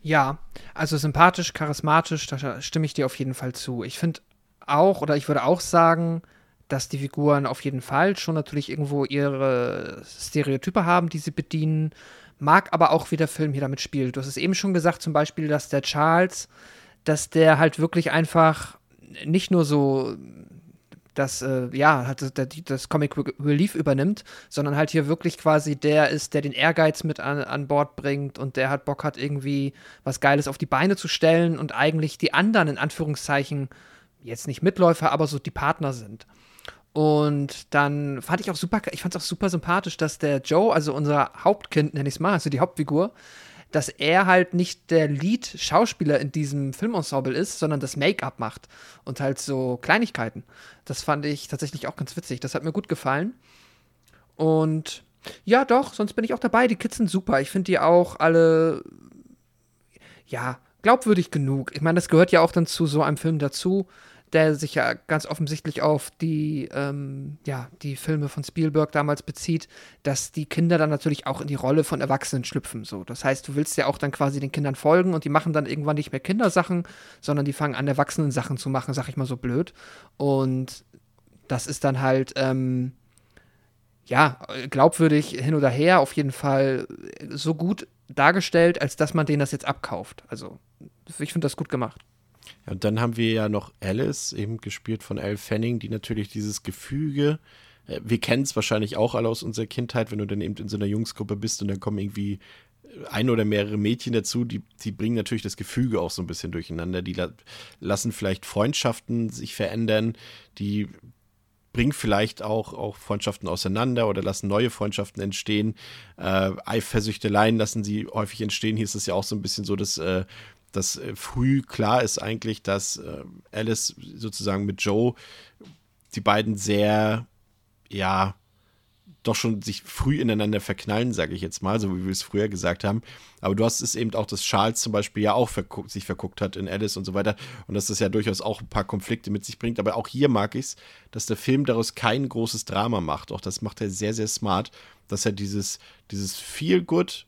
Ja, also sympathisch, charismatisch, da stimme ich dir auf jeden Fall zu. Ich finde auch, oder ich würde auch sagen, dass die Figuren auf jeden Fall schon natürlich irgendwo ihre Stereotype haben, die sie bedienen. Mag aber auch, wie der Film hier damit spielt. Du hast es eben schon gesagt, zum Beispiel, dass der Charles, dass der halt wirklich einfach nicht nur so das, äh, ja, halt das, das Comic Relief übernimmt, sondern halt hier wirklich quasi der ist, der den Ehrgeiz mit an, an Bord bringt und der halt Bock hat, irgendwie was Geiles auf die Beine zu stellen und eigentlich die anderen, in Anführungszeichen, jetzt nicht Mitläufer, aber so die Partner sind. Und dann fand ich auch super, ich fand es auch super sympathisch, dass der Joe, also unser Hauptkind, nenne ich es mal, also die Hauptfigur, dass er halt nicht der Lead-Schauspieler in diesem Filmensemble ist, sondern das Make-up macht und halt so Kleinigkeiten. Das fand ich tatsächlich auch ganz witzig. Das hat mir gut gefallen. Und ja, doch, sonst bin ich auch dabei. Die Kids sind super. Ich finde die auch alle, ja, glaubwürdig genug. Ich meine, das gehört ja auch dann zu so einem Film dazu, der sich ja ganz offensichtlich auf die, ähm, ja, die Filme von Spielberg damals bezieht, dass die Kinder dann natürlich auch in die Rolle von Erwachsenen schlüpfen. So. Das heißt, du willst ja auch dann quasi den Kindern folgen und die machen dann irgendwann nicht mehr Kindersachen, sondern die fangen an, Erwachsenen-Sachen zu machen, sag ich mal so blöd. Und das ist dann halt, ähm, ja, glaubwürdig hin oder her, auf jeden Fall so gut dargestellt, als dass man denen das jetzt abkauft. Also, ich finde das gut gemacht. Ja, und dann haben wir ja noch Alice, eben gespielt von Elle Fanning, die natürlich dieses Gefüge, äh, wir kennen es wahrscheinlich auch alle aus unserer Kindheit, wenn du dann eben in so einer Jungsgruppe bist und dann kommen irgendwie ein oder mehrere Mädchen dazu, die, die bringen natürlich das Gefüge auch so ein bisschen durcheinander. Die la lassen vielleicht Freundschaften sich verändern, die bringen vielleicht auch, auch Freundschaften auseinander oder lassen neue Freundschaften entstehen. Äh, Eifersüchteleien lassen sie häufig entstehen. Hier ist es ja auch so ein bisschen so, dass äh, dass äh, früh klar ist eigentlich, dass äh, Alice sozusagen mit Joe die beiden sehr, ja, doch schon sich früh ineinander verknallen, sage ich jetzt mal, so wie wir es früher gesagt haben. Aber du hast es eben auch, dass Charles zum Beispiel ja auch verguckt, sich verguckt hat in Alice und so weiter und dass das ja durchaus auch ein paar Konflikte mit sich bringt. Aber auch hier mag ich es, dass der Film daraus kein großes Drama macht. Auch das macht er sehr, sehr smart, dass er dieses, dieses Feel-Good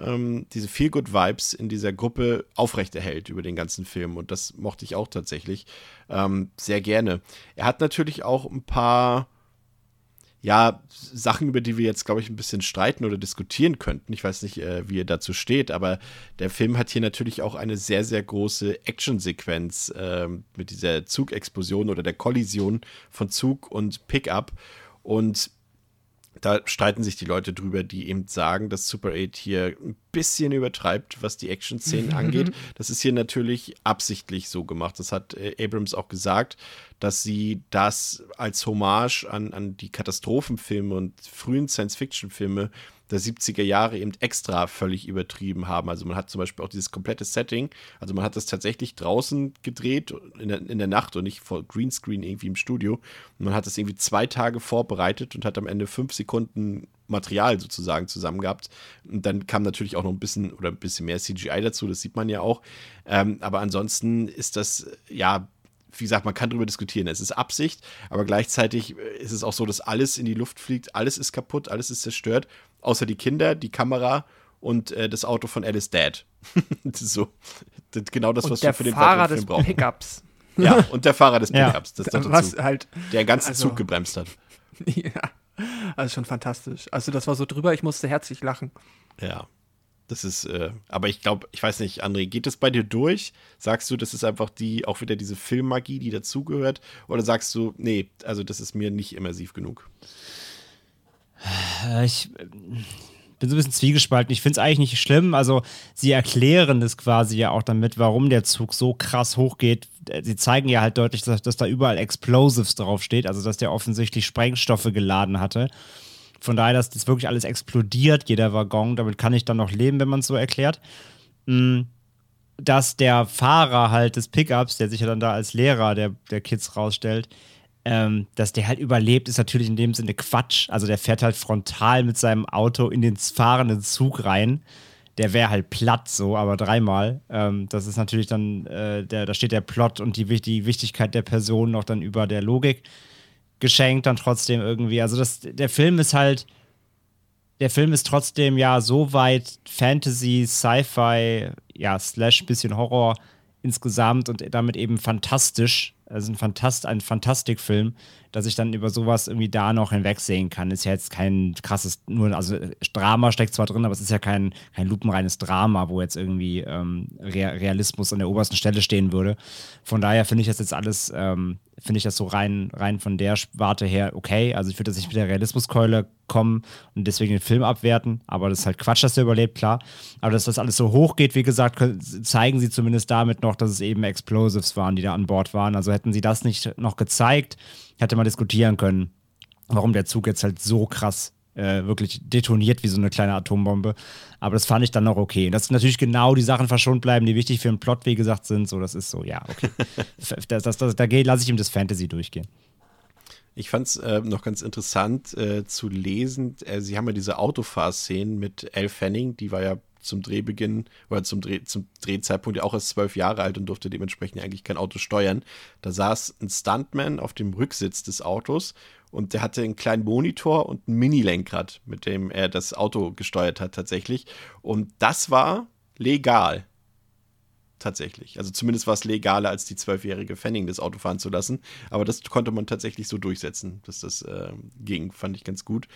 ähm, diese Feel-Good-Vibes in dieser Gruppe aufrechterhält über den ganzen Film. Und das mochte ich auch tatsächlich ähm, sehr gerne. Er hat natürlich auch ein paar, ja, Sachen, über die wir jetzt, glaube ich, ein bisschen streiten oder diskutieren könnten. Ich weiß nicht, äh, wie ihr dazu steht, aber der Film hat hier natürlich auch eine sehr, sehr große Actionsequenz äh, mit dieser Zugexplosion oder der Kollision von Zug und Pickup. Und da streiten sich die Leute drüber, die eben sagen, dass Super 8 hier ein bisschen übertreibt, was die Action-Szenen angeht. Das ist hier natürlich absichtlich so gemacht. Das hat äh, Abrams auch gesagt, dass sie das als Hommage an, an die Katastrophenfilme und frühen Science-Fiction-Filme der 70er Jahre eben extra völlig übertrieben haben. Also man hat zum Beispiel auch dieses komplette Setting, also man hat das tatsächlich draußen gedreht in der, in der Nacht und nicht vor Greenscreen irgendwie im Studio. Und man hat das irgendwie zwei Tage vorbereitet und hat am Ende fünf Sekunden Material sozusagen zusammen gehabt. Und dann kam natürlich auch noch ein bisschen oder ein bisschen mehr CGI dazu, das sieht man ja auch. Ähm, aber ansonsten ist das ja wie gesagt, man kann darüber diskutieren. Es ist Absicht, aber gleichzeitig ist es auch so, dass alles in die Luft fliegt, alles ist kaputt, alles ist zerstört außer die Kinder, die Kamera und äh, das Auto von Alice Dad. so, das genau das, und was wir für den Fahrer des Film brauchen. Pickups. Ja, und der Fahrer des Ja. Pickups, das noch Was dazu, halt, der einen ganzen also- Zug gebremst hat. ja, also schon fantastisch. Also das war so drüber, ich musste herzlich lachen. Ja. Das ist, äh, aber ich glaube, ich weiß nicht, André, geht das bei dir durch? Sagst du, das ist einfach die, auch wieder diese Filmmagie, die dazugehört? Oder sagst du, nee, also das ist mir nicht immersiv genug? Äh, Ich äh, bin so ein bisschen zwiegespalten. Ich finde es eigentlich nicht schlimm. Also, sie erklären das quasi ja auch damit, warum der Zug so krass hochgeht. Sie zeigen ja halt deutlich, dass, dass da überall Explosives draufsteht, also dass der offensichtlich Sprengstoffe geladen hatte. Von daher, dass das wirklich alles explodiert, jeder Waggon. Damit kann ich dann noch leben, wenn man es so erklärt. Mm, Dass der Fahrer halt des Pickups, der sich ja dann da als Lehrer der, der Kids rausstellt, ähm, dass der halt überlebt, ist natürlich in dem Sinne Quatsch. Also der fährt halt frontal mit seinem Auto in den fahrenden Zug rein. Der wäre halt platt so, aber dreimal. Ähm, das ist natürlich dann, äh, der, da steht der Plot und die, die Wichtigkeit der Person noch dann über der Logik geschenkt dann trotzdem irgendwie. Also das, der Film ist halt, der Film ist trotzdem ja so weit Fantasy, Sci-Fi, ja, slash bisschen Horror insgesamt und damit eben fantastisch. Also ein, Fantast, ein Fantastikfilm, dass ich dann über sowas irgendwie da noch hinwegsehen kann. Ist ja jetzt kein krasses, nur, also Drama steckt zwar drin, aber es ist ja kein, kein lupenreines Drama, wo jetzt irgendwie ähm, Re Realismus an der obersten Stelle stehen würde. Von daher finde ich das jetzt alles, ähm, finde ich das so rein, rein von der Warte her okay. Also ich würde jetzt nicht mit der Realismuskeule kommen und deswegen den Film abwerten, aber das ist halt Quatsch, dass der überlebt, klar. Aber dass das alles so hoch geht, wie gesagt, zeigen sie zumindest damit noch, dass es eben Explosives waren, die da an Bord waren. Also hätten sie das nicht noch gezeigt, hätte man diskutieren können, warum der Zug jetzt halt so krass äh, wirklich detoniert wie so eine kleine Atombombe. Aber das fand ich dann noch okay. Und dass natürlich genau die Sachen verschont bleiben, die wichtig für den Plot, wie gesagt, sind. So, das ist so, ja, okay. das, das, das, da lasse ich ihm das Fantasy durchgehen. Ich fand es äh, noch ganz interessant äh, zu lesen. Äh, sie haben ja diese Autofahrszenen mit Elle Fanning, die war ja zum Drehbeginn oder zum, Dreh, zum Drehzeitpunkt ja auch erst zwölf Jahre alt und durfte dementsprechend eigentlich kein Auto steuern. Da saß ein Stuntman auf dem Rücksitz des Autos und der hatte einen kleinen Monitor und ein Mini-Lenkrad, mit dem er das Auto gesteuert hat tatsächlich. Und das war legal tatsächlich. Also zumindest war es legaler, als die zwölfjährige Fanning das Auto fahren zu lassen. Aber das konnte man tatsächlich so durchsetzen, dass das äh, ging, fand ich ganz gut.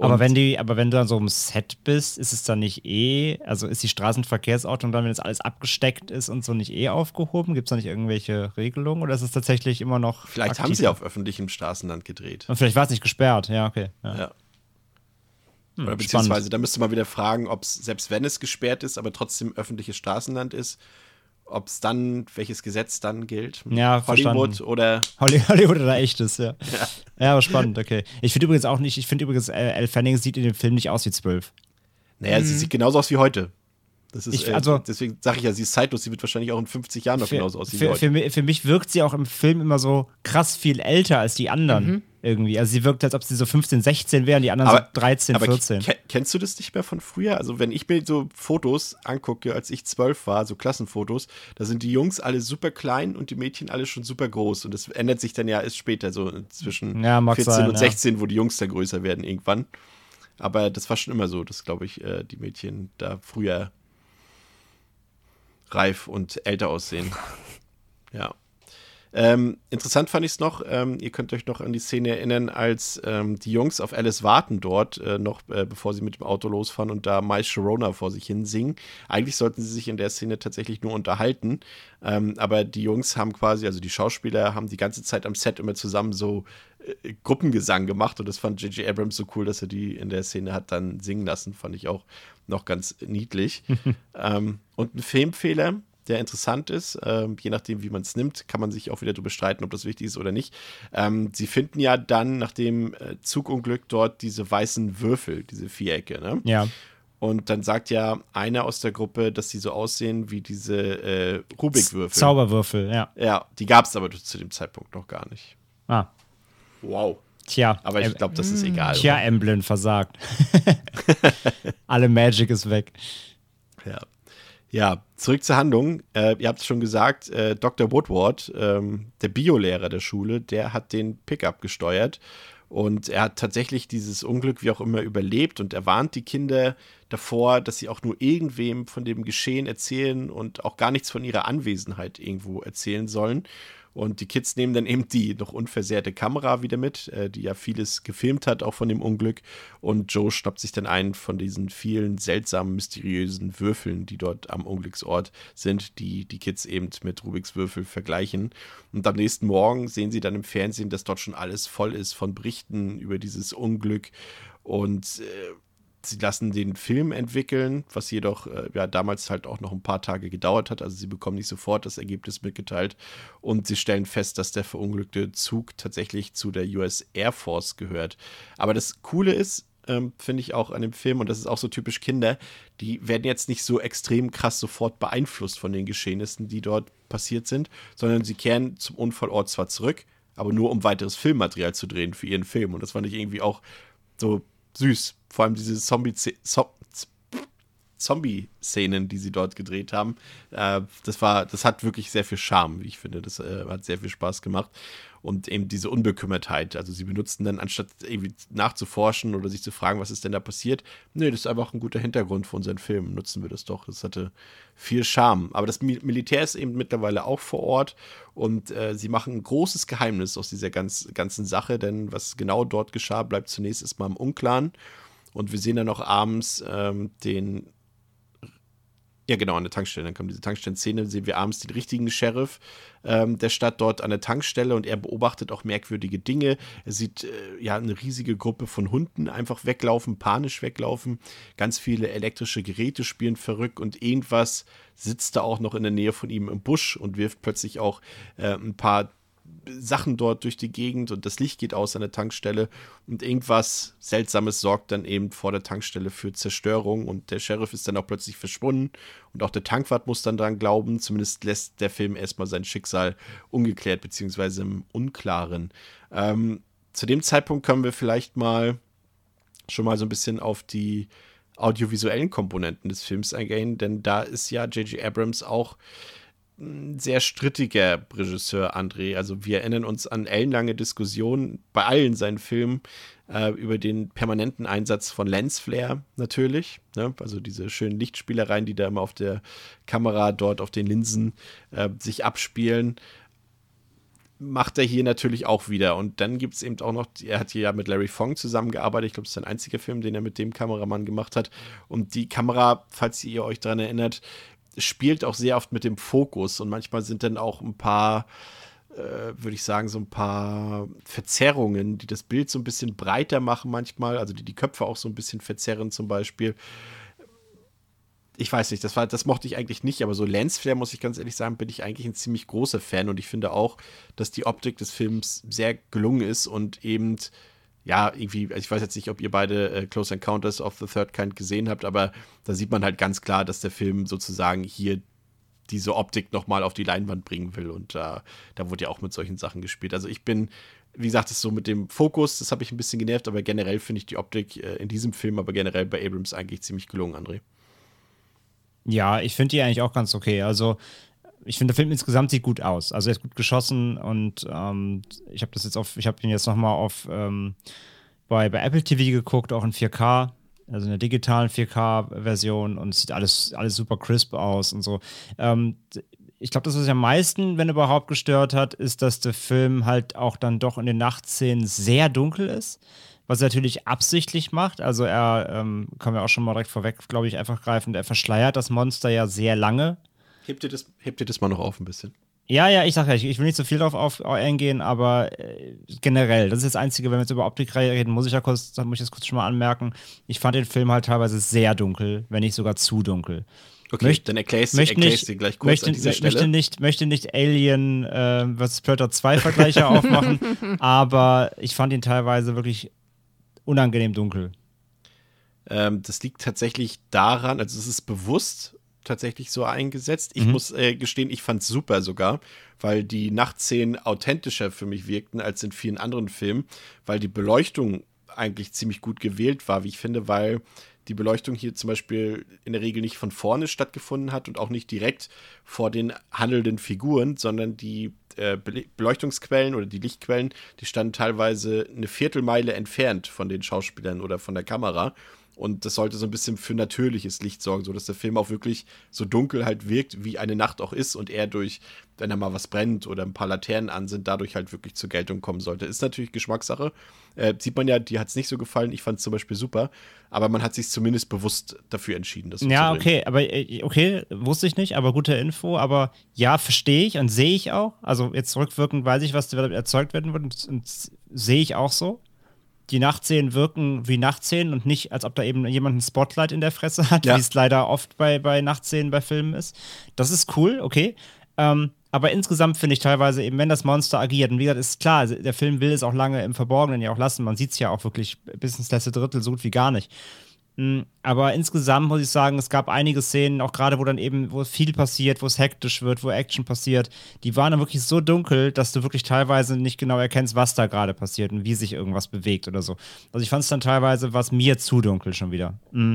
Aber wenn die, aber wenn du dann so im Set bist, ist es dann nicht eh, also ist die Straßenverkehrsordnung dann, wenn das alles abgesteckt ist und so nicht eh aufgehoben? Gibt es da nicht irgendwelche Regelungen oder ist es tatsächlich immer noch. Vielleicht haben aktiv? sie auf öffentlichem Straßenland gedreht. Und vielleicht war es nicht gesperrt, ja, okay. Ja. Ja. Hm, Oder beziehungsweise, da müsste man wieder fragen, ob es, selbst wenn es gesperrt ist, aber trotzdem öffentliches Straßenland ist, ob es dann, welches Gesetz dann gilt. Ja, Hollywood verstanden. oder Holly- Hollywood oder echtes, ja. Ja, aber spannend, okay. Ich finde übrigens auch nicht, ich finde übrigens, äh, Elle Fanning sieht in dem Film nicht aus wie zwölf. Naja, sie sieht genauso aus wie heute. Das ist, Mhm. Ich- äh, also- deswegen sage ich ja, sie ist zeitlos, sie wird wahrscheinlich auch in 50 Jahren noch Für, genauso aussehen wie für, heute. für, für mich wirkt sie auch im Film immer so krass viel älter als die anderen Mhm. Irgendwie. Also sie wirkt, als ob sie so 15, 16 wären, die anderen Aber- so 13, Aber 14. ke- kennst du das nicht mehr von früher? Also, wenn ich mir so Fotos angucke, als ich zwölf war, so Klassenfotos, da sind die Jungs alle super klein und die Mädchen alle schon super groß. Und das ändert sich dann ja erst später, so zwischen Ja, mag 14 sein, und ja. 16, wo die Jungs dann größer werden irgendwann. Aber das war schon immer so, dass, glaube ich, äh, die Mädchen da früher reif und älter aussehen. ja. Ähm, interessant fand ich es noch, ähm, ihr könnt euch noch an die Szene erinnern, als ähm, die Jungs auf Alice warten dort, äh, noch äh, bevor sie mit dem Auto losfahren und da My Sharona vor sich hin singen. Eigentlich sollten sie sich in der Szene tatsächlich nur unterhalten, ähm, aber die Jungs haben quasi, also die Schauspieler haben die ganze Zeit am Set immer zusammen so äh, Gruppengesang gemacht und das fand J.J. Abrams so cool, dass er die in der Szene hat dann singen lassen, fand ich auch noch ganz niedlich. Ähm, und ein Filmfehler, der interessant ist. Ähm, je nachdem, wie man es nimmt, kann man sich auch wieder darüber streiten, ob das wichtig ist oder nicht. Ähm, sie finden ja dann nach dem äh, Zugunglück dort diese weißen Würfel, diese Vierecke. Ne? Ja. Und dann sagt ja einer aus der Gruppe, dass sie so aussehen wie diese äh, Rubik-Würfel. Zauberwürfel, ja. Ja, die gab es aber zu dem Zeitpunkt noch gar nicht. Ah. Wow. Tja. Aber ich glaube, das ist egal. Tja, Emblem versagt. Alle Magic ist weg. Ja. Ja, zurück zur Handlung. Äh, ihr habt es schon gesagt, äh, Dr. Woodward, ähm, der Biolehrer der Schule, der hat den Pickup gesteuert und er hat tatsächlich dieses Unglück wie auch immer überlebt und er warnt die Kinder davor, dass sie auch nur irgendwem von dem Geschehen erzählen und auch gar nichts von ihrer Anwesenheit irgendwo erzählen sollen. Und die Kids nehmen dann eben die noch unversehrte Kamera wieder mit, äh, die ja vieles gefilmt hat, auch von dem Unglück. Und Joe schnappt sich dann einen von diesen vielen seltsamen, mysteriösen Würfeln, die dort am Unglücksort sind, die die Kids eben mit Rubiks Würfel vergleichen. Und am nächsten Morgen sehen sie dann im Fernsehen, dass dort schon alles voll ist von Berichten über dieses Unglück. Und äh, sie lassen den Film entwickeln, was jedoch äh, ja damals halt auch noch ein paar Tage gedauert hat. Also sie bekommen nicht sofort das Ergebnis mitgeteilt und sie stellen fest, dass der verunglückte Zug tatsächlich zu der US Air Force gehört. Aber das Coole ist, ähm, finde ich auch an dem Film, und das ist auch so typisch Kinder, die werden jetzt nicht so extrem krass sofort beeinflusst von den Geschehnissen, die dort passiert sind, sondern sie kehren zum Unfallort zwar zurück, aber nur um weiteres Filmmaterial zu drehen für ihren Film. Und das fand ich irgendwie auch so süß. Vor allem diese Zombie- Zombie-Szenen, die sie dort gedreht haben. Äh, das war, das hat wirklich sehr viel Charme, wie ich finde. Das äh, hat sehr viel Spaß gemacht. Und eben diese Unbekümmertheit. Also sie benutzten dann, anstatt irgendwie nachzuforschen oder sich zu fragen, was ist denn da passiert, nee, das ist einfach ein guter Hintergrund für unseren Film. Nutzen wir das doch. Das hatte viel Charme. Aber das Mil Militär ist eben mittlerweile auch vor Ort und äh, sie machen ein großes Geheimnis aus dieser ganz, ganzen Sache, denn was genau dort geschah, bleibt zunächst erstmal im Unklaren. Und wir sehen dann auch abends ähm, den ja, genau, an der Tankstelle. Dann kommt diese Tankstellenszene, sehen wir abends den richtigen Sheriff ähm, der Stadt dort an der Tankstelle und er beobachtet auch merkwürdige Dinge. Er sieht äh, ja eine riesige Gruppe von Hunden einfach weglaufen, panisch weglaufen. Ganz viele elektrische Geräte spielen verrückt und irgendwas sitzt da auch noch in der Nähe von ihm im Busch und wirft plötzlich auch äh, ein paar Sachen dort durch die Gegend und das Licht geht aus an der Tankstelle und irgendwas Seltsames sorgt dann eben vor der Tankstelle für Zerstörung und der Sheriff ist dann auch plötzlich verschwunden und auch der Tankwart muss dann dran glauben. Zumindest lässt der Film erstmal sein Schicksal ungeklärt beziehungsweise im Unklaren. Ähm, zu dem Zeitpunkt können wir vielleicht mal schon mal so ein bisschen auf die audiovisuellen Komponenten des Films eingehen, denn da ist ja J.J. Abrams auch sehr strittiger Regisseur, André. Also wir erinnern uns an ellenlange Diskussionen bei allen seinen Filmen äh, über den permanenten Einsatz von Lensflare natürlich. Ne? Also diese schönen Lichtspielereien, die da immer auf der Kamera dort auf den Linsen äh, sich abspielen. Macht er hier natürlich auch wieder. Und dann gibt es eben auch noch, er hat hier ja mit Larry Fong zusammengearbeitet. Ich glaube, das ist sein einziger Film, den er mit dem Kameramann gemacht hat. Und die Kamera, falls ihr euch daran erinnert, spielt auch sehr oft mit dem Fokus und manchmal sind dann auch ein paar, äh, würde ich sagen, so ein paar Verzerrungen, die das Bild so ein bisschen breiter machen manchmal, also die die Köpfe auch so ein bisschen verzerren zum Beispiel. Ich weiß nicht, das, war, das mochte ich eigentlich nicht, aber so Lensflare, muss ich ganz ehrlich sagen, bin ich eigentlich ein ziemlich großer Fan und ich finde auch, dass die Optik des Films sehr gelungen ist und eben ja, irgendwie, also ich weiß jetzt nicht, ob ihr beide äh, Close Encounters of the Third Kind gesehen habt, aber da sieht man halt ganz klar, dass der Film sozusagen hier diese Optik nochmal auf die Leinwand bringen will. Und äh, da wurde ja auch mit solchen Sachen gespielt. Also ich bin, wie gesagt, das so mit dem Fokus, das habe ich ein bisschen genervt, aber generell finde ich die Optik äh, in diesem Film, aber generell bei Abrams eigentlich ziemlich gelungen, André. Ja, ich finde die eigentlich auch ganz okay. Also ich finde, der Film insgesamt sieht gut aus. Also er ist gut geschossen und ähm, ich habe das jetzt auf, ich habe ihn jetzt nochmal auf ähm, bei, bei Apple TV geguckt, auch in 4K, also in der digitalen 4K-Version und es sieht alles, alles super crisp aus und so. Ähm, ich glaube, das, was sich am meisten, wenn überhaupt, gestört hat, ist, dass der Film halt auch dann doch in den Nachtszenen sehr dunkel ist. Was er natürlich absichtlich macht. Also er, ähm, kann wir auch schon mal direkt vorweg, glaube ich, einfach greifen, er verschleiert das Monster ja sehr lange. Hebt ihr das, hebt ihr das mal noch auf ein bisschen? Ja, ja, ich sag ja, ich, ich will nicht so viel darauf auf, eingehen, aber äh, generell, das ist das Einzige, wenn wir jetzt über Optik reden, muss ich ja kurz, muss ich das kurz schon mal anmerken. Ich fand den Film halt teilweise sehr dunkel, wenn nicht sogar zu dunkel. Okay, Möcht- dann möchte erklärst nicht, dir gleich kurz möchte, an dieser möchte, Stelle. nicht, möchte nicht Alien äh, vs. Predator 2 Vergleiche aufmachen, aber ich fand ihn teilweise wirklich unangenehm dunkel. Ähm, das liegt tatsächlich daran, also es ist bewusst tatsächlich so eingesetzt. Ich Mhm. muss äh, gestehen, ich fand es super sogar, weil die Nachtszenen authentischer für mich wirkten als in vielen anderen Filmen, weil die Beleuchtung eigentlich ziemlich gut gewählt war, wie ich finde, weil die Beleuchtung hier zum Beispiel in der Regel nicht von vorne stattgefunden hat und auch nicht direkt vor den handelnden Figuren, sondern die äh, Bele- Beleuchtungsquellen oder die Lichtquellen, die standen teilweise eine Viertelmeile entfernt von den Schauspielern oder von der Kamera. Und das sollte so ein bisschen für natürliches Licht sorgen, sodass der Film auch wirklich so dunkel halt wirkt, wie eine Nacht auch ist und er durch, wenn da mal was brennt oder ein paar Laternen an sind, dadurch halt wirklich zur Geltung kommen sollte. Ist natürlich Geschmackssache. Äh, sieht man ja, die hat es nicht so gefallen. Ich fand es zum Beispiel super. Aber man hat sich zumindest bewusst dafür entschieden, das so Ja, okay, aber äh, okay, wusste ich nicht, aber gute Info. Aber ja, verstehe ich und sehe ich auch. Also jetzt rückwirkend weiß ich, was erzeugt werden wird und, und sehe ich auch so. Die Nachtszenen wirken wie Nachtszenen und nicht, als ob da eben jemand ein Spotlight in der Fresse hat, Ja. wie es leider oft bei, bei Nachtszenen bei Filmen ist. Das ist cool, okay. Ähm, aber insgesamt finde ich teilweise eben, wenn das Monster agiert, und wie gesagt, ist klar, der Film will es auch lange im Verborgenen ja auch lassen. Man sieht es ja auch wirklich bis ins letzte Drittel so gut wie gar nicht. Mm, Aber insgesamt muss ich sagen, es gab einige Szenen, auch gerade wo dann eben, wo viel passiert, wo es hektisch wird, wo Action passiert, die waren dann wirklich so dunkel, dass du wirklich teilweise nicht genau erkennst, was da gerade passiert und wie sich irgendwas bewegt oder so. Also ich fand es dann teilweise, was mir zu dunkel schon wieder. Mm.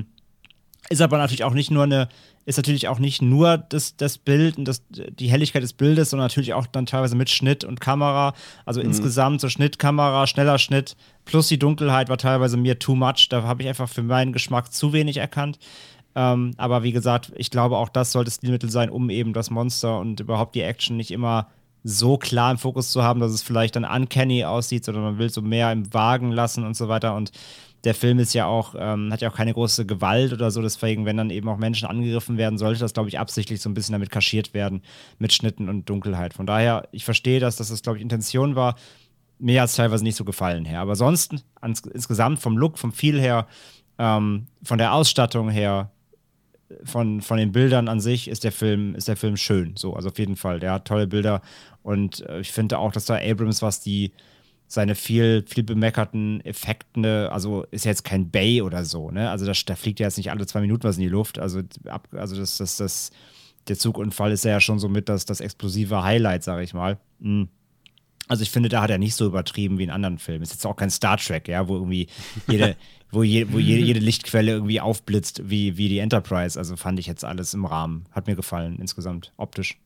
Ist aber natürlich auch nicht nur eine, ist natürlich auch nicht nur das, das Bild und das, die Helligkeit des Bildes, sondern natürlich auch dann teilweise mit Schnitt und Kamera. Also insgesamt so Schnittkamera, schneller Schnitt, plus die Dunkelheit war teilweise mir too much. Da habe ich einfach für meinen Geschmack zu wenig erkannt. Ähm, aber wie gesagt, ich glaube, auch das sollte Stilmittel sein, um eben das Monster und überhaupt die Action nicht immer so klar im Fokus zu haben, dass es vielleicht dann uncanny aussieht, sondern man will so mehr im Wagen lassen und so weiter. Und der Film ist ja auch, ähm, hat ja auch keine große Gewalt oder so, deswegen, wenn dann eben auch Menschen angegriffen werden, sollte das, glaube ich, absichtlich so ein bisschen damit kaschiert werden, mit Schnitten und Dunkelheit. Von daher, ich verstehe das, dass das, glaube ich, Intention war. Mir hat es teilweise nicht so gefallen her. Aber sonst, ans, insgesamt vom Look, vom Feel her, ähm, von der Ausstattung her, von, von den Bildern an sich ist der Film, ist der Film schön. So, also auf jeden Fall. Der hat tolle Bilder. Und äh, ich finde auch, dass da Abrams, was die seine viel, viel bemeckerten Effekten, also ist ja jetzt kein Bay oder so, ne? Also da, da fliegt ja jetzt nicht alle zwei Minuten was in die Luft. Also, ab, also das, das, das, der Zugunfall ist ja schon so mit das, das explosive Highlight, sag ich mal. Mhm. Also ich finde, da hat er nicht so übertrieben wie in anderen Filmen. Ist jetzt auch kein Star Trek, ja, wo irgendwie jede, wo, je, wo jede, jede Lichtquelle irgendwie aufblitzt wie, wie die Enterprise. Also fand ich jetzt alles im Rahmen. Hat mir gefallen insgesamt, optisch.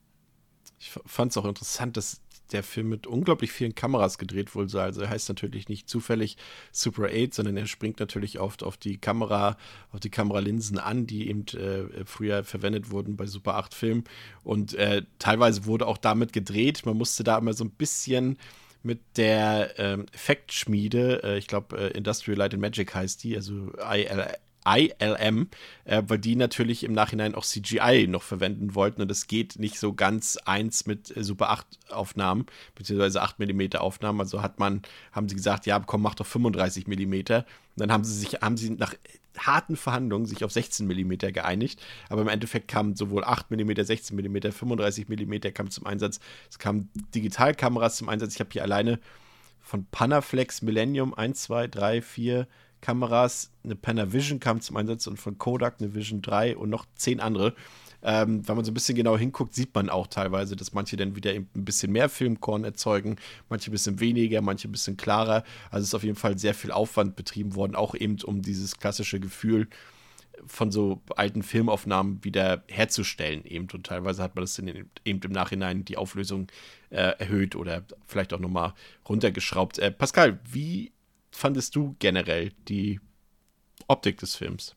Ich fand es auch interessant, dass der Film mit unglaublich vielen Kameras gedreht wurde. Also er heißt natürlich nicht zufällig Super 8, sondern er springt natürlich oft auf die Kamera, auf die Kameralinsen an, die eben äh, früher verwendet wurden bei Super 8 Filmen. Und äh, teilweise wurde auch damit gedreht. Man musste da immer so ein bisschen mit der ähm, Effektschmiede, äh, ich glaube äh, Industrial Light and Magic heißt die, also IL, ILM, äh, weil die natürlich im Nachhinein auch CGI noch verwenden wollten. Und es geht nicht so ganz eins mit äh, Super 8 Aufnahmen, beziehungsweise 8 mm Aufnahmen, also hat man, haben sie gesagt, ja komm, mach doch 35 mm und dann haben sie sich, haben sie nach harten Verhandlungen sich auf 16 mm geeinigt, aber im Endeffekt kamen sowohl 8 mm, 16 mm, 35 mm kam zum Einsatz, es kamen Digitalkameras zum Einsatz, ich habe hier alleine von Panaflex Millennium 1, 2, 3, 4 Kameras, eine Panavision kam zum Einsatz und von Kodak eine Vision 3 und noch zehn andere. Ähm, wenn man so ein bisschen genau hinguckt, sieht man auch teilweise, dass manche dann wieder ein bisschen mehr Filmkorn erzeugen, manche ein bisschen weniger, manche ein bisschen klarer. Also ist auf jeden Fall sehr viel Aufwand betrieben worden, auch eben um dieses klassische Gefühl von so alten Filmaufnahmen wieder herzustellen eben. Und teilweise hat man das eben im Nachhinein die Auflösung äh, erhöht oder vielleicht auch nochmal runtergeschraubt. Äh, Pascal, wie fandest du generell die Optik des Films?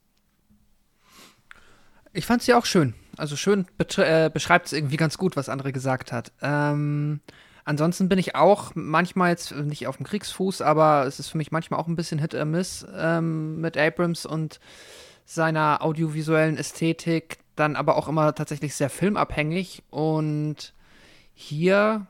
Ich fand sie auch schön. Also schön äh, beschreibt es irgendwie ganz gut, was André gesagt hat. Ähm, ansonsten bin ich auch manchmal jetzt nicht auf dem Kriegsfuß, aber es ist für mich manchmal auch ein bisschen Hit or Miss ähm, mit Abrams und seiner audiovisuellen Ästhetik, dann aber auch immer tatsächlich sehr filmabhängig. Und hier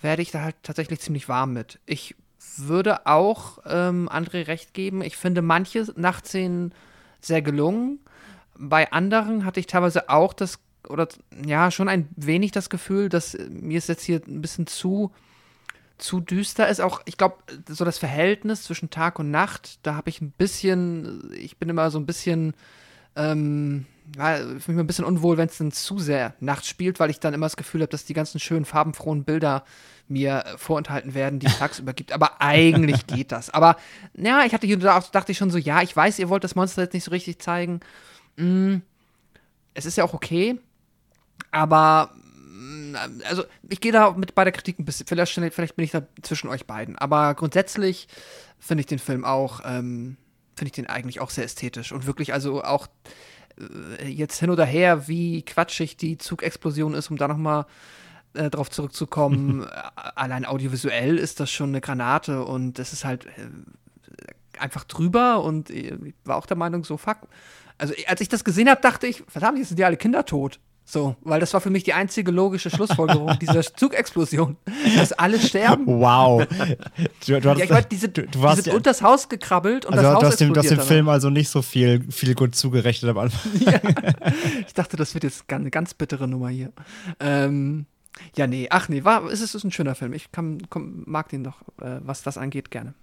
werde ich da halt tatsächlich ziemlich warm mit. Ich würde auch ähm, André recht geben. Ich finde manche Nachtszenen sehr gelungen. Bei anderen hatte ich teilweise auch das, oder ja, schon ein wenig das Gefühl, dass mir es jetzt hier ein bisschen zu, zu düster ist. Auch, ich glaube, so das Verhältnis zwischen Tag und Nacht, da habe ich ein bisschen, ich bin immer so ein bisschen, ähm, ja, fühle mich ein bisschen unwohl, wenn es dann zu sehr nachts spielt, weil ich dann immer das Gefühl habe, dass die ganzen schönen, farbenfrohen Bilder mir vorenthalten werden, die es tagsüber gibt. Aber eigentlich geht das. Aber ja, ich hatte dachte ich schon so, ja, ich weiß, ihr wollt das Monster jetzt nicht so richtig zeigen. Mm, es ist ja auch okay, aber mm, also ich gehe da mit bei der Kritik ein bisschen, vielleicht, vielleicht bin ich da zwischen euch beiden, aber grundsätzlich finde ich den Film auch, ähm, finde ich den eigentlich auch sehr ästhetisch und wirklich also auch äh, jetzt hin oder her, wie quatschig die Zugexplosion ist, um da nochmal äh, drauf zurückzukommen, allein audiovisuell ist das schon eine Granate und das ist halt äh, einfach drüber und ich war auch der Meinung, so fuck. Also als ich das gesehen habe, dachte ich, verdammt, jetzt sind ja alle Kinder tot. So, weil das war für mich die einzige logische Schlussfolgerung dieser Zugexplosion, dass alle sterben. Wow. Du, du, ja, ich weiß, diese, du, du warst, die sind unter das Haus gekrabbelt und also das Haus du hast dem, du hast dem Film also nicht so viel, viel gut zugerechnet am Anfang. Ja. Ich dachte, das wird jetzt eine ganz bittere Nummer hier. Ähm, ja, nee, ach nee, war, es ist, ist ein schöner Film. Ich kann, komm, mag den doch, äh, was das angeht, gerne.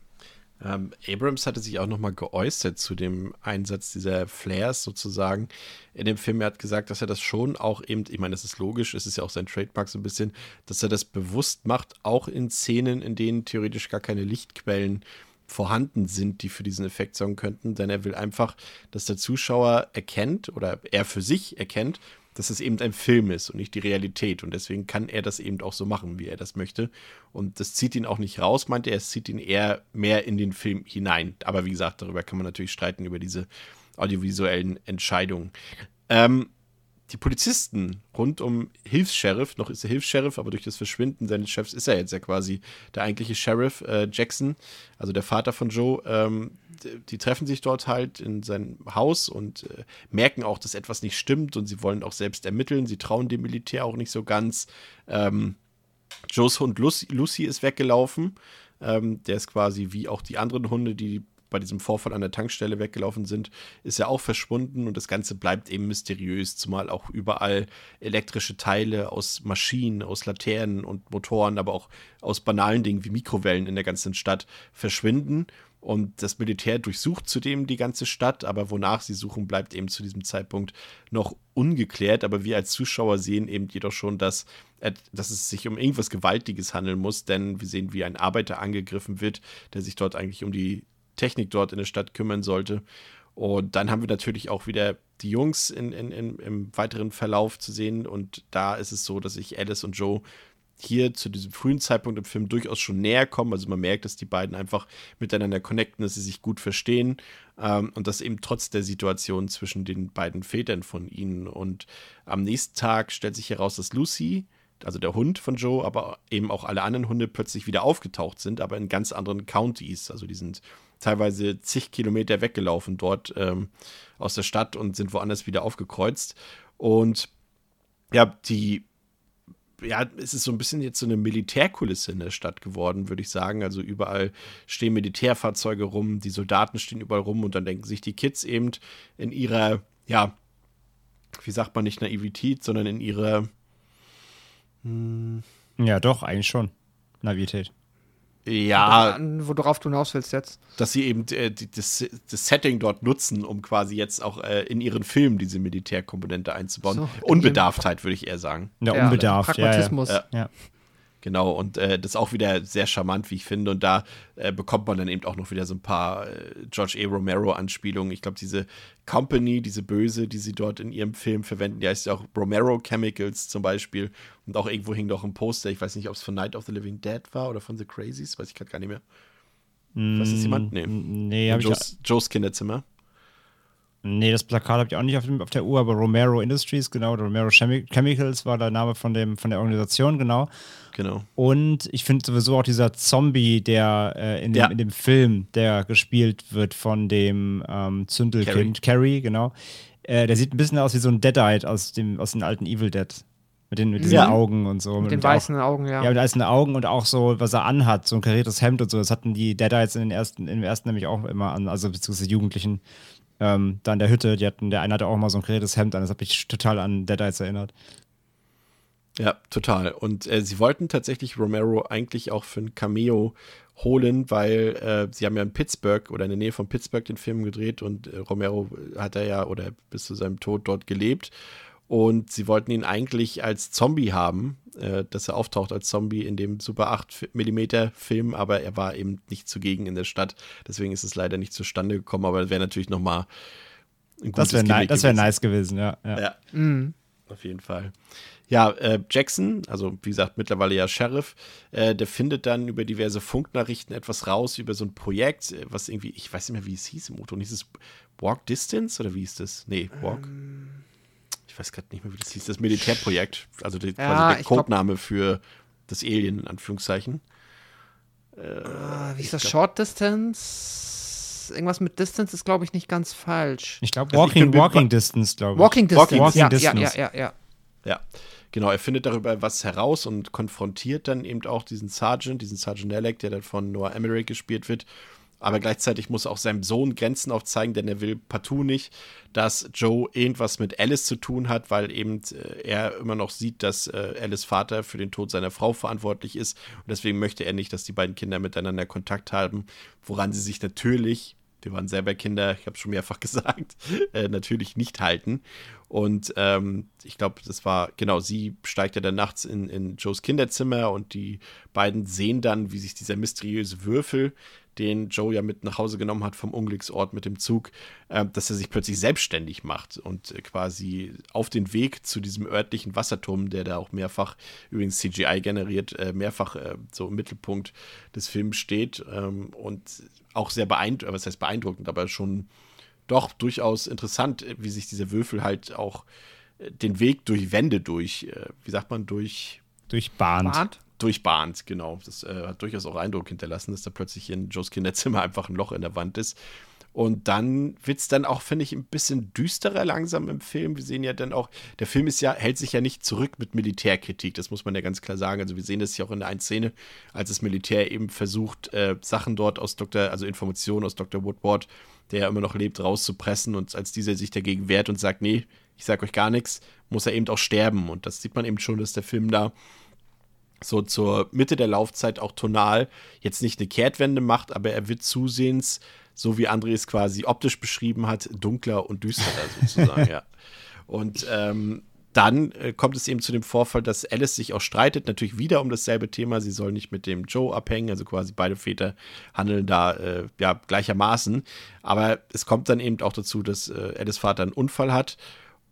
Ähm, Abrams hatte sich auch nochmal geäußert zu dem Einsatz dieser Flares sozusagen in dem Film. Er hat gesagt, dass er das schon auch eben, ich meine, das ist logisch, es ist ja auch sein Trademark so ein bisschen, dass er das bewusst macht, auch in Szenen, in denen theoretisch gar keine Lichtquellen vorhanden sind, die für diesen Effekt sorgen könnten, denn er will einfach, dass der Zuschauer erkennt oder er für sich erkennt, dass es eben ein Film ist und nicht die Realität. Und deswegen kann er das eben auch so machen, wie er das möchte. Und das zieht ihn auch nicht raus, meint er, es zieht ihn eher mehr in den Film hinein. Aber wie gesagt, darüber kann man natürlich streiten, über diese audiovisuellen Entscheidungen. Ähm, die Polizisten rund um Hilfs-Sheriff, noch ist er Hilfs-Sheriff, aber durch das Verschwinden seines Chefs ist er jetzt ja quasi der eigentliche Sheriff, äh, Jackson, also der Vater von Joe. Ähm, die treffen sich dort halt in seinem Haus und äh, merken auch, dass etwas nicht stimmt und sie wollen auch selbst ermitteln. Sie trauen dem Militär auch nicht so ganz. Ähm, Joes Hund Lucy, Lucy ist weggelaufen. Ähm, der ist quasi wie auch die anderen Hunde, die bei diesem Vorfall an der Tankstelle weggelaufen sind, ist er auch verschwunden und das Ganze bleibt eben mysteriös, zumal auch überall elektrische Teile aus Maschinen, aus Laternen und Motoren, aber auch aus banalen Dingen wie Mikrowellen in der ganzen Stadt verschwinden. Und das Militär durchsucht zudem die ganze Stadt, aber wonach sie suchen, bleibt eben zu diesem Zeitpunkt noch ungeklärt. Aber wir als Zuschauer sehen eben jedoch schon, dass, dass es sich um irgendwas Gewaltiges handeln muss, denn wir sehen, wie ein Arbeiter angegriffen wird, der sich dort eigentlich um die Technik dort in der Stadt kümmern sollte. Und dann haben wir natürlich auch wieder die Jungs in, in, in, im weiteren Verlauf zu sehen. Und da ist es so, dass sich Alice und Joe hier zu diesem frühen Zeitpunkt im Film durchaus schon näher kommen. Also man merkt, dass die beiden einfach miteinander connecten, dass sie sich gut verstehen ähm, und das eben trotz der Situation zwischen den beiden Vätern von ihnen. Und am nächsten Tag stellt sich heraus, dass Lucy, also der Hund von Joe, aber eben auch alle anderen Hunde plötzlich wieder aufgetaucht sind, aber in ganz anderen Counties. Also die sind teilweise zig Kilometer weggelaufen dort ähm, aus der Stadt und sind woanders wieder aufgekreuzt. Und ja, die ja, es ist so ein bisschen jetzt so eine Militärkulisse in der Stadt geworden, würde ich sagen. Also überall stehen Militärfahrzeuge rum, die Soldaten stehen überall rum und dann denken sich die Kids eben in ihrer, ja, wie sagt man nicht Naivität, sondern in ihrer. Hm, ja, doch, eigentlich schon. Naivität. Ja. Worauf du hinaus willst jetzt? Dass sie eben äh, die, das, das, Setting dort nutzen, um quasi jetzt auch äh, in ihren Film diese Militärkomponente einzubauen. So, Unbedarftheit, würde ich eher sagen. Ja, unbedarft. Pragmatismus. Ja, ja. Genau, und äh, das ist auch wieder sehr charmant, wie ich finde. Und da äh, bekommt man dann eben auch noch wieder so ein paar äh, George A. Romero-Anspielungen. Ich glaube, diese Company, diese Böse, die sie dort in ihrem Film verwenden, die heißt ja auch Romero Chemicals zum Beispiel. Und auch irgendwo hing doch ein Poster, ich weiß nicht, ob es von Night of the Living Dead war oder von The Crazies, weiß ich gerade gar nicht mehr. Mm, weiß das jemand? Nee. Nee, hab Joes, ich Joes Kinderzimmer. Nee, das Plakat habe ich auch nicht auf, dem, auf, der Uhr, aber Romero Industries, genau, Romero Chemi Chemicals war der Name von, dem, von der Organisation, genau. Genau. Und ich finde sowieso auch dieser Zombie, der äh, in, dem, Ja. in dem Film, der gespielt wird von dem ähm, Zündelkind, Carrie, genau. Äh, der sieht ein bisschen aus wie so ein Deadite aus, dem, aus den alten Evil Dead. Mit den, mit diesen Ja. Augen und so. Mit den Und auch- weißen Augen, ja. Ja, mit weißen Augen und auch so, was er anhat, so ein kariertes Hemd und so. Das hatten die Deadites in den ersten, im ersten nämlich auch immer an, also beziehungsweise Jugendlichen ähm, da in der Hütte. Die hatten, der eine hatte auch mal so ein kariertes Hemd an. Das hat mich total an Deadites erinnert. Ja, total. Und äh, sie wollten tatsächlich Romero eigentlich auch für ein Cameo holen, weil äh, sie haben ja in Pittsburgh oder in der Nähe von Pittsburgh den Film gedreht und äh, Romero hat er ja oder bis zu seinem Tod dort gelebt. Und sie wollten ihn eigentlich als Zombie haben, äh, dass er auftaucht als Zombie in dem Super 8 mm Film, aber er war eben nicht zugegen in der Stadt. Deswegen ist es leider nicht zustande gekommen, aber das wäre natürlich nochmal ein gutes Das wäre ni wär nice gewesen, ja. ja. Ja. Mhm. Auf jeden Fall. Ja, äh, Jackson, also wie gesagt, mittlerweile ja Sheriff, äh, der findet dann über diverse Funknachrichten etwas raus über so ein Projekt, äh, was irgendwie, ich weiß nicht mehr, wie es hieß im Motor. Hieß es Walk Distance oder wie hieß das? Nee, Walk. Ich weiß gerade nicht mehr, wie das hieß. Das Militärprojekt, also die, Ja, quasi der glaub- Codename für das Alien, in Anführungszeichen. Ah, wie ist das? Short Distance? Irgendwas mit Distance ist, glaube ich, nicht ganz falsch. Ich glaube, Also ich Walking, bin- Walking Distance, glaube ich. Walking Distance. Walking ja, Distance. ja, ja, ja, ja. Ja, genau. Er findet darüber was heraus und konfrontiert dann eben auch diesen Sergeant, diesen Sergeant Alec, der dann von Noah Emmerich gespielt wird. Aber gleichzeitig muss auch seinem Sohn Grenzen aufzeigen, denn er will partout nicht, dass Joe irgendwas mit Alice zu tun hat, weil eben äh, er immer noch sieht, dass äh, Alice Vater für den Tod seiner Frau verantwortlich ist. Und deswegen möchte er nicht, dass die beiden Kinder miteinander Kontakt haben, woran sie sich natürlich, wir waren selber Kinder, ich habe es schon mehrfach gesagt, äh, natürlich nicht halten. Und ähm, ich glaube, das war, genau, sie steigt ja dann nachts in, in Joes Kinderzimmer und die beiden sehen dann, wie sich dieser mysteriöse Würfel, den Joe ja mit nach Hause genommen hat vom Unglücksort mit dem Zug, äh, dass er sich plötzlich selbstständig macht und äh, quasi auf den Weg zu diesem örtlichen Wasserturm, der da auch mehrfach, übrigens CGI generiert, äh, mehrfach äh, so im Mittelpunkt des Films steht ähm, und auch sehr beeindruckend, was heißt beeindruckend, aber schon doch durchaus interessant, äh, wie sich dieser Würfel halt auch äh, den Weg durch Wände durch, äh, wie sagt man, durch Durchbahnt. Bart? Durchbahnt, genau. Das äh, hat durchaus auch Eindruck hinterlassen, dass da plötzlich in Joes Kinderzimmer einfach ein Loch in der Wand ist. Und dann wird es dann auch, finde ich, ein bisschen düsterer langsam im Film. Wir sehen ja dann auch, der Film ist ja, hält sich ja nicht zurück mit Militärkritik, das muss man ja ganz klar sagen. Also wir sehen das ja auch in der einen Szene, als das Militär eben versucht, äh, Sachen dort aus Dr., also Informationen aus Dr. Woodward, der ja immer noch lebt, rauszupressen. Und als dieser sich dagegen wehrt und sagt, nee, ich sag euch gar nichts, muss er eben auch sterben. Und das sieht man eben schon, dass der Film da so zur Mitte der Laufzeit auch tonal jetzt nicht eine Kehrtwende macht, aber er wird zusehends, so wie André es quasi optisch beschrieben hat, dunkler und düsterer sozusagen, ja. Und ähm, dann äh, kommt es eben zu dem Vorfall, dass Alice sich auch streitet, natürlich wieder um dasselbe Thema. Sie soll nicht mit dem Joe abhängen, also quasi beide Väter handeln da äh, ja gleichermaßen. Aber es kommt dann eben auch dazu, dass äh, Alice Vater einen Unfall hat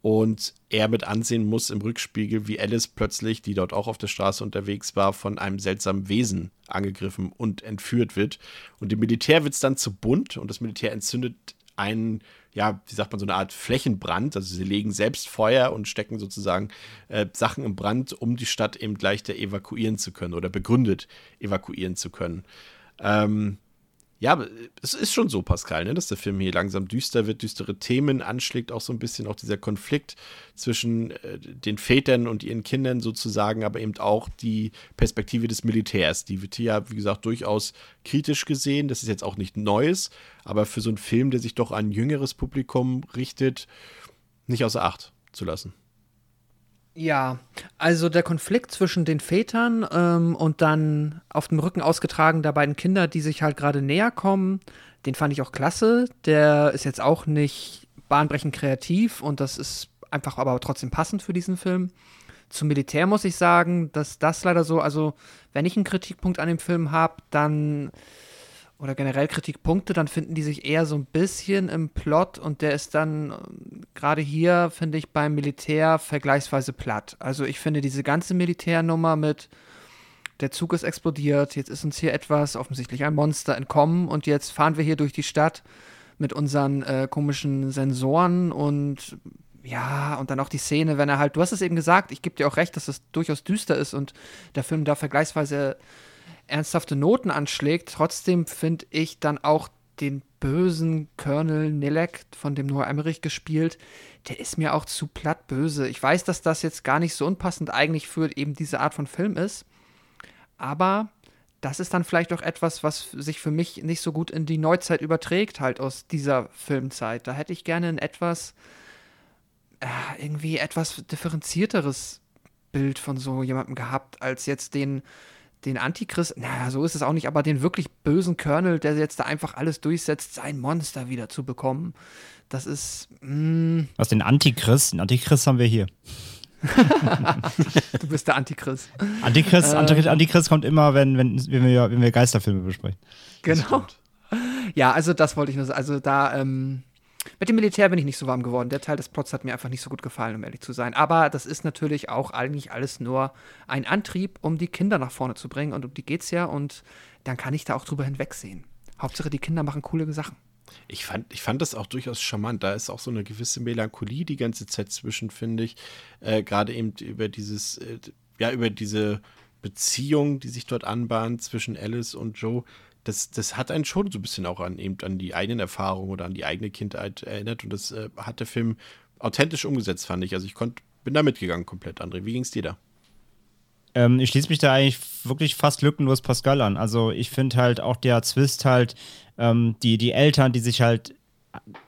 und er mit ansehen muss im Rückspiegel, wie Alice plötzlich, die dort auch auf der Straße unterwegs war, von einem seltsamen Wesen angegriffen und entführt wird. Und dem Militär wird es dann zu bunt und das Militär entzündet einen, ja, wie sagt man, so eine Art Flächenbrand. Also sie legen selbst Feuer und stecken sozusagen äh, Sachen im Brand, um die Stadt eben leichter evakuieren zu können oder begründet evakuieren zu können. Ähm, ja, aber es ist schon so, Pascal, ne, dass der Film hier langsam düster wird, düstere Themen anschlägt, auch so ein bisschen auch dieser Konflikt zwischen äh, den Vätern und ihren Kindern sozusagen, aber eben auch die Perspektive des Militärs. Die wird hier, ja, wie gesagt, durchaus kritisch gesehen. Das ist jetzt auch nicht Neues, aber für so einen Film, der sich doch an ein jüngeres Publikum richtet, nicht außer Acht zu lassen. Ja, also der Konflikt zwischen den Vätern ähm, und dann auf dem Rücken ausgetragen der beiden Kinder, die sich halt gerade näher kommen, den fand ich auch klasse. Der ist jetzt auch nicht bahnbrechend kreativ und das ist einfach aber trotzdem passend für diesen Film. Zum Militär muss ich sagen, dass das leider so, also wenn ich einen Kritikpunkt an dem Film habe, dann oder generell Kritikpunkte, dann finden die sich eher so ein bisschen im Plot und der ist dann ähm, gerade hier, finde ich, beim Militär vergleichsweise platt. Also ich finde diese ganze Militärnummer mit der Zug ist explodiert, jetzt ist uns hier etwas, offensichtlich ein Monster entkommen und jetzt fahren wir hier durch die Stadt mit unseren äh, komischen Sensoren und ja, und dann auch die Szene, wenn er halt, du hast es eben gesagt, ich gebe dir auch recht, dass es durchaus düster ist und der Film da vergleichsweise ernsthafte Noten anschlägt. Trotzdem finde ich dann auch den bösen Colonel Nilek, von dem Noah Emmerich gespielt, der ist mir auch zu platt böse. Ich weiß, dass das jetzt gar nicht so unpassend eigentlich für eben diese Art von Film ist, aber das ist dann vielleicht auch etwas, was sich für mich nicht so gut in die Neuzeit überträgt, halt aus dieser Filmzeit. Da hätte ich gerne ein etwas, äh, irgendwie etwas differenzierteres Bild von so jemandem gehabt, als jetzt den, den Antichrist, naja, so ist es auch nicht, aber den wirklich bösen Colonel, der jetzt da einfach alles durchsetzt, sein Monster wieder zu bekommen. Das ist. Mh. Was den Antichrist? Den Antichrist haben wir hier. du bist der Antichrist. Antichrist, äh, Antichrist kommt immer, wenn, wenn, wenn, wir, wenn wir Geisterfilme besprechen. Genau. Ja, also das wollte ich nur sagen. Also da, ähm, mit dem Militär bin ich nicht so warm geworden. Der Teil des Plots hat mir einfach nicht so gut gefallen, um ehrlich zu sein. Aber das ist natürlich auch eigentlich alles nur ein Antrieb, um die Kinder nach vorne zu bringen. Und um die geht's ja. Und dann kann ich da auch drüber hinwegsehen. Hauptsache, die Kinder machen coole Sachen. Ich fand, ich fand das auch durchaus charmant. Da ist auch so eine gewisse Melancholie die ganze Zeit zwischen, finde ich. Äh, Gerade eben über dieses, äh, ja, über diese Beziehung, die sich dort anbahnt zwischen Alice und Joe. Das, das hat einen schon so ein bisschen auch an, eben an die eigenen Erfahrungen oder an die eigene Kindheit erinnert. Und das äh, hat der Film authentisch umgesetzt, fand ich. Also ich konnt, bin da mitgegangen komplett, André. Wie ging es dir da? Ähm, ich schließe mich da eigentlich wirklich fast lückenlos Pascal an. Also ich finde halt auch der Zwist halt, ähm, die, die Eltern, die sich halt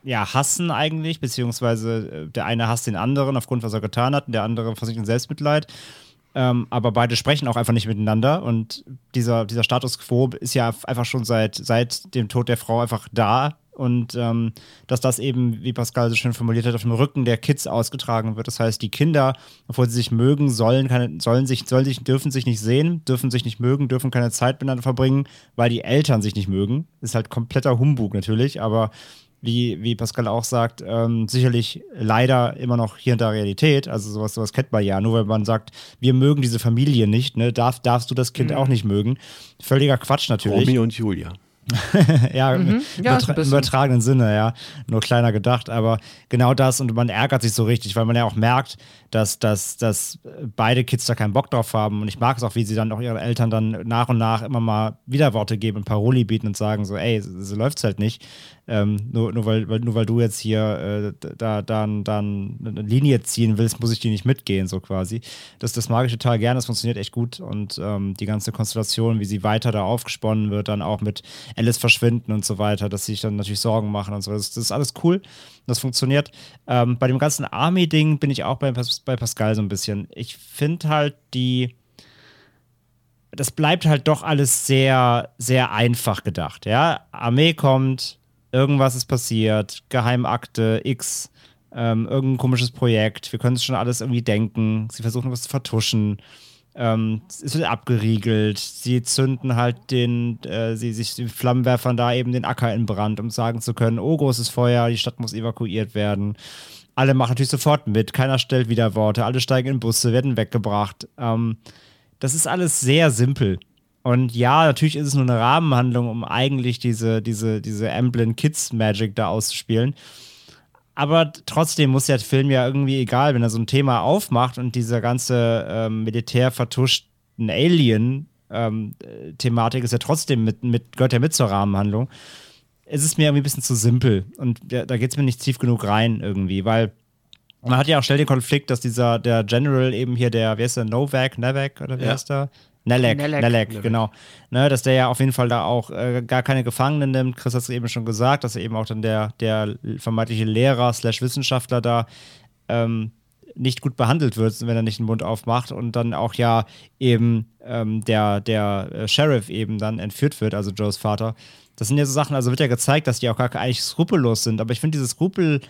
ja, hassen eigentlich, beziehungsweise äh, der eine hasst den anderen aufgrund, was er getan hat, und der andere versinkt in Selbstmitleid. Ähm, aber beide sprechen auch einfach nicht miteinander und dieser, dieser Status quo ist ja einfach schon seit, seit dem Tod der Frau einfach da und ähm, dass das eben, wie Pascal so schön formuliert hat, auf dem Rücken der Kids ausgetragen wird. Das heißt, die Kinder, obwohl sie sich mögen, sollen keine, sollen sich, sollen sich, dürfen sich nicht sehen, dürfen sich nicht mögen, dürfen keine Zeit miteinander verbringen, weil die Eltern sich nicht mögen. Ist halt kompletter Humbug natürlich, aber wie, wie Pascal auch sagt, ähm, sicherlich leider immer noch hier in der Realität. Also sowas, sowas kennt man ja. Nur weil man sagt, wir mögen diese Familie nicht, ne, darf, darfst du das Kind mhm. auch nicht mögen. Völliger Quatsch natürlich. Romy und Julia. ja, mhm. ja im übertragenen Sinne, ja. Nur kleiner gedacht, aber genau das und man ärgert sich so richtig, weil man ja auch merkt, dass, dass, dass beide Kids da keinen Bock drauf haben und ich mag es auch, wie sie dann auch ihre Eltern dann nach und nach immer mal Widerworte geben und Paroli bieten und sagen so, ey, so, so läuft es halt nicht. Ähm, nur, nur, weil, nur weil du jetzt hier äh, da dann, dann eine Linie ziehen willst, muss ich die nicht mitgehen, so quasi. Das, das mag ich total gerne, das funktioniert echt gut und ähm, die ganze Konstellation, wie sie weiter da aufgesponnen wird, dann auch mit Alice verschwinden und so weiter, dass sie sich dann natürlich Sorgen machen und so. Das, das ist alles cool, das funktioniert. Ähm, bei dem ganzen Army-Ding bin ich auch bei, bei Pascal so ein bisschen. Ich finde halt die das bleibt halt doch alles sehr, sehr einfach gedacht. Ja, Armee kommt, irgendwas ist passiert, Geheimakte X, ähm, irgendein komisches Projekt, wir können es schon alles irgendwie denken, sie versuchen was zu vertuschen. Ähm, es wird abgeriegelt, sie zünden halt den, äh, sie sich den Flammenwerfern da eben den Acker in Brand, um sagen zu können, oh, großes Feuer, die Stadt muss evakuiert werden. Alle machen natürlich sofort mit, keiner stellt wieder Worte, alle steigen in Busse, werden weggebracht. Ähm, das ist alles sehr simpel. Und ja, natürlich ist es nur eine Rahmenhandlung, um eigentlich diese, diese, diese Amblin Kids Magic da auszuspielen. Aber trotzdem muss der Film ja irgendwie, egal, wenn er so ein Thema aufmacht und dieser ganze ähm, militär vertuschten Alien-Thematik ähm, ist ja trotzdem mit, mit, gehört ja mit zur Rahmenhandlung. Es ist mir irgendwie ein bisschen zu simpel und da, da geht es mir nicht tief genug rein irgendwie, weil man hat ja auch schnell den Konflikt, dass dieser, der General eben hier, der, wie heißt der, Novak, Novak oder wie ja. heißt der? Nelek, Nelek, Nelek, genau. Ne, dass der ja auf jeden Fall da auch äh, gar keine Gefangenen nimmt. Chris hat es eben schon gesagt, dass er eben auch dann der, der vermeintliche Lehrer slash Wissenschaftler da ähm, nicht gut behandelt wird, wenn er nicht den Mund aufmacht und dann auch ja eben ähm, der, der äh, Sheriff eben dann entführt wird, also Joes Vater. Das sind ja so Sachen, also wird ja gezeigt, dass die auch gar eigentlich skrupellos sind, aber ich finde diese Skrupel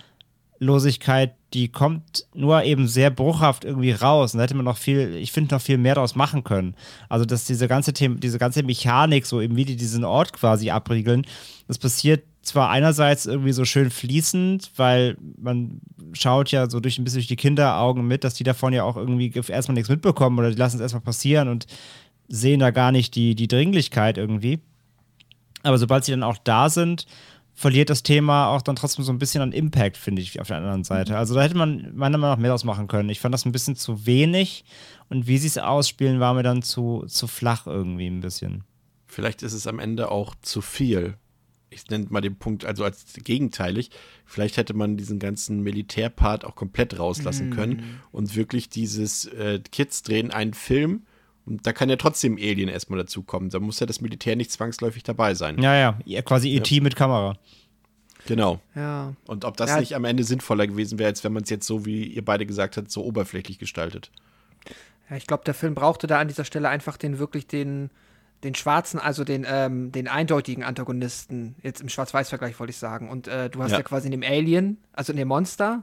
Losigkeit, die kommt nur eben sehr bruchhaft irgendwie raus. Und da hätte man noch viel, ich finde, noch viel mehr daraus machen können. Also, dass diese ganze Thema, diese ganze Mechanik, so eben wie die diesen Ort quasi abriegeln, das passiert zwar einerseits irgendwie so schön fließend, weil man schaut ja so durch ein bisschen durch die Kinderaugen mit, dass die davon ja auch irgendwie erstmal nichts mitbekommen oder die lassen es erstmal passieren und sehen da gar nicht die, die Dringlichkeit irgendwie. Aber sobald sie dann auch da sind, verliert das Thema auch dann trotzdem so ein bisschen an Impact, finde ich, auf der anderen Seite. Also da hätte man meiner Meinung nach mehr ausmachen können. Ich fand das ein bisschen zu wenig und wie sie es ausspielen, war mir dann zu, zu flach irgendwie ein bisschen. Vielleicht ist es am Ende auch zu viel. Ich nenne mal den Punkt, also als gegenteilig. Vielleicht hätte man diesen ganzen Militärpart auch komplett rauslassen können und wirklich dieses äh, Kids drehen einen Film und da kann ja trotzdem Alien erstmal dazukommen. Da muss ja das Militär nicht zwangsläufig dabei sein. Ja, ja, ja quasi E.T. mit Kamera. Genau. Ja. Und ob das Ja. nicht am Ende sinnvoller gewesen wäre, als wenn man es jetzt so, wie ihr beide gesagt habt, so oberflächlich gestaltet. Ja, ich glaube, der Film brauchte da an dieser Stelle einfach den wirklich den, den schwarzen, also den, ähm, den eindeutigen Antagonisten, jetzt im Schwarz-Weiß-Vergleich wollte ich sagen. Und äh, du hast ja. Ja. quasi in dem Alien, also in dem Monster,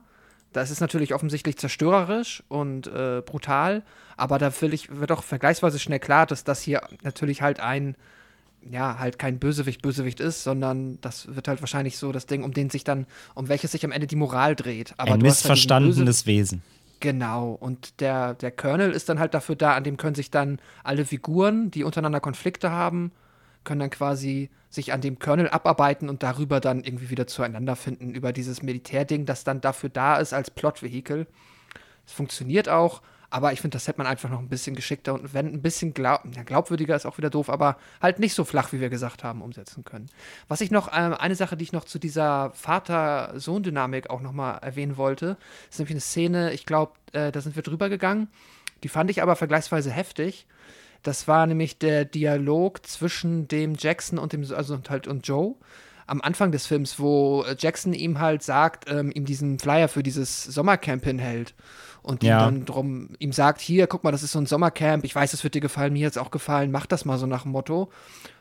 das ist natürlich offensichtlich zerstörerisch und äh, brutal, aber da ich, wird auch vergleichsweise schnell klar, dass das hier natürlich halt ein, ja, halt kein Bösewicht Bösewicht ist, sondern das wird halt wahrscheinlich so das Ding, um den sich dann, um welches sich am Ende die Moral dreht. Aber Ein halt missverstandenes Wesen. Genau, und der, der Colonel ist dann halt dafür da, an dem können sich dann alle Figuren, die untereinander Konflikte haben, können dann quasi sich an dem Colonel abarbeiten und darüber dann irgendwie wieder zueinander finden, über dieses Militärding, das dann dafür da ist als Plotvehikel. Es funktioniert auch, aber ich finde, das hätte man einfach noch ein bisschen geschickter und wenn ein bisschen glaub, ja, glaubwürdiger ist auch wieder doof, aber halt nicht so flach, wie wir gesagt haben, umsetzen können. Was ich noch, ähm, eine Sache, die ich noch zu dieser Vater-Sohn-Dynamik auch noch mal erwähnen wollte, ist nämlich eine Szene, ich glaube, äh, da sind wir drüber gegangen, die fand ich aber vergleichsweise heftig. Das war nämlich der Dialog zwischen dem Jackson und dem, also und halt und Joe am Anfang des Films, wo äh, Jackson ihm halt sagt, ähm, ihm diesen Flyer für dieses Sommercamp hinhält und ihm Ja. dann drum ihm sagt, hier, guck mal, das ist so ein Sommercamp, ich weiß, es wird dir gefallen, mir hat es auch gefallen, mach das mal so nach dem Motto.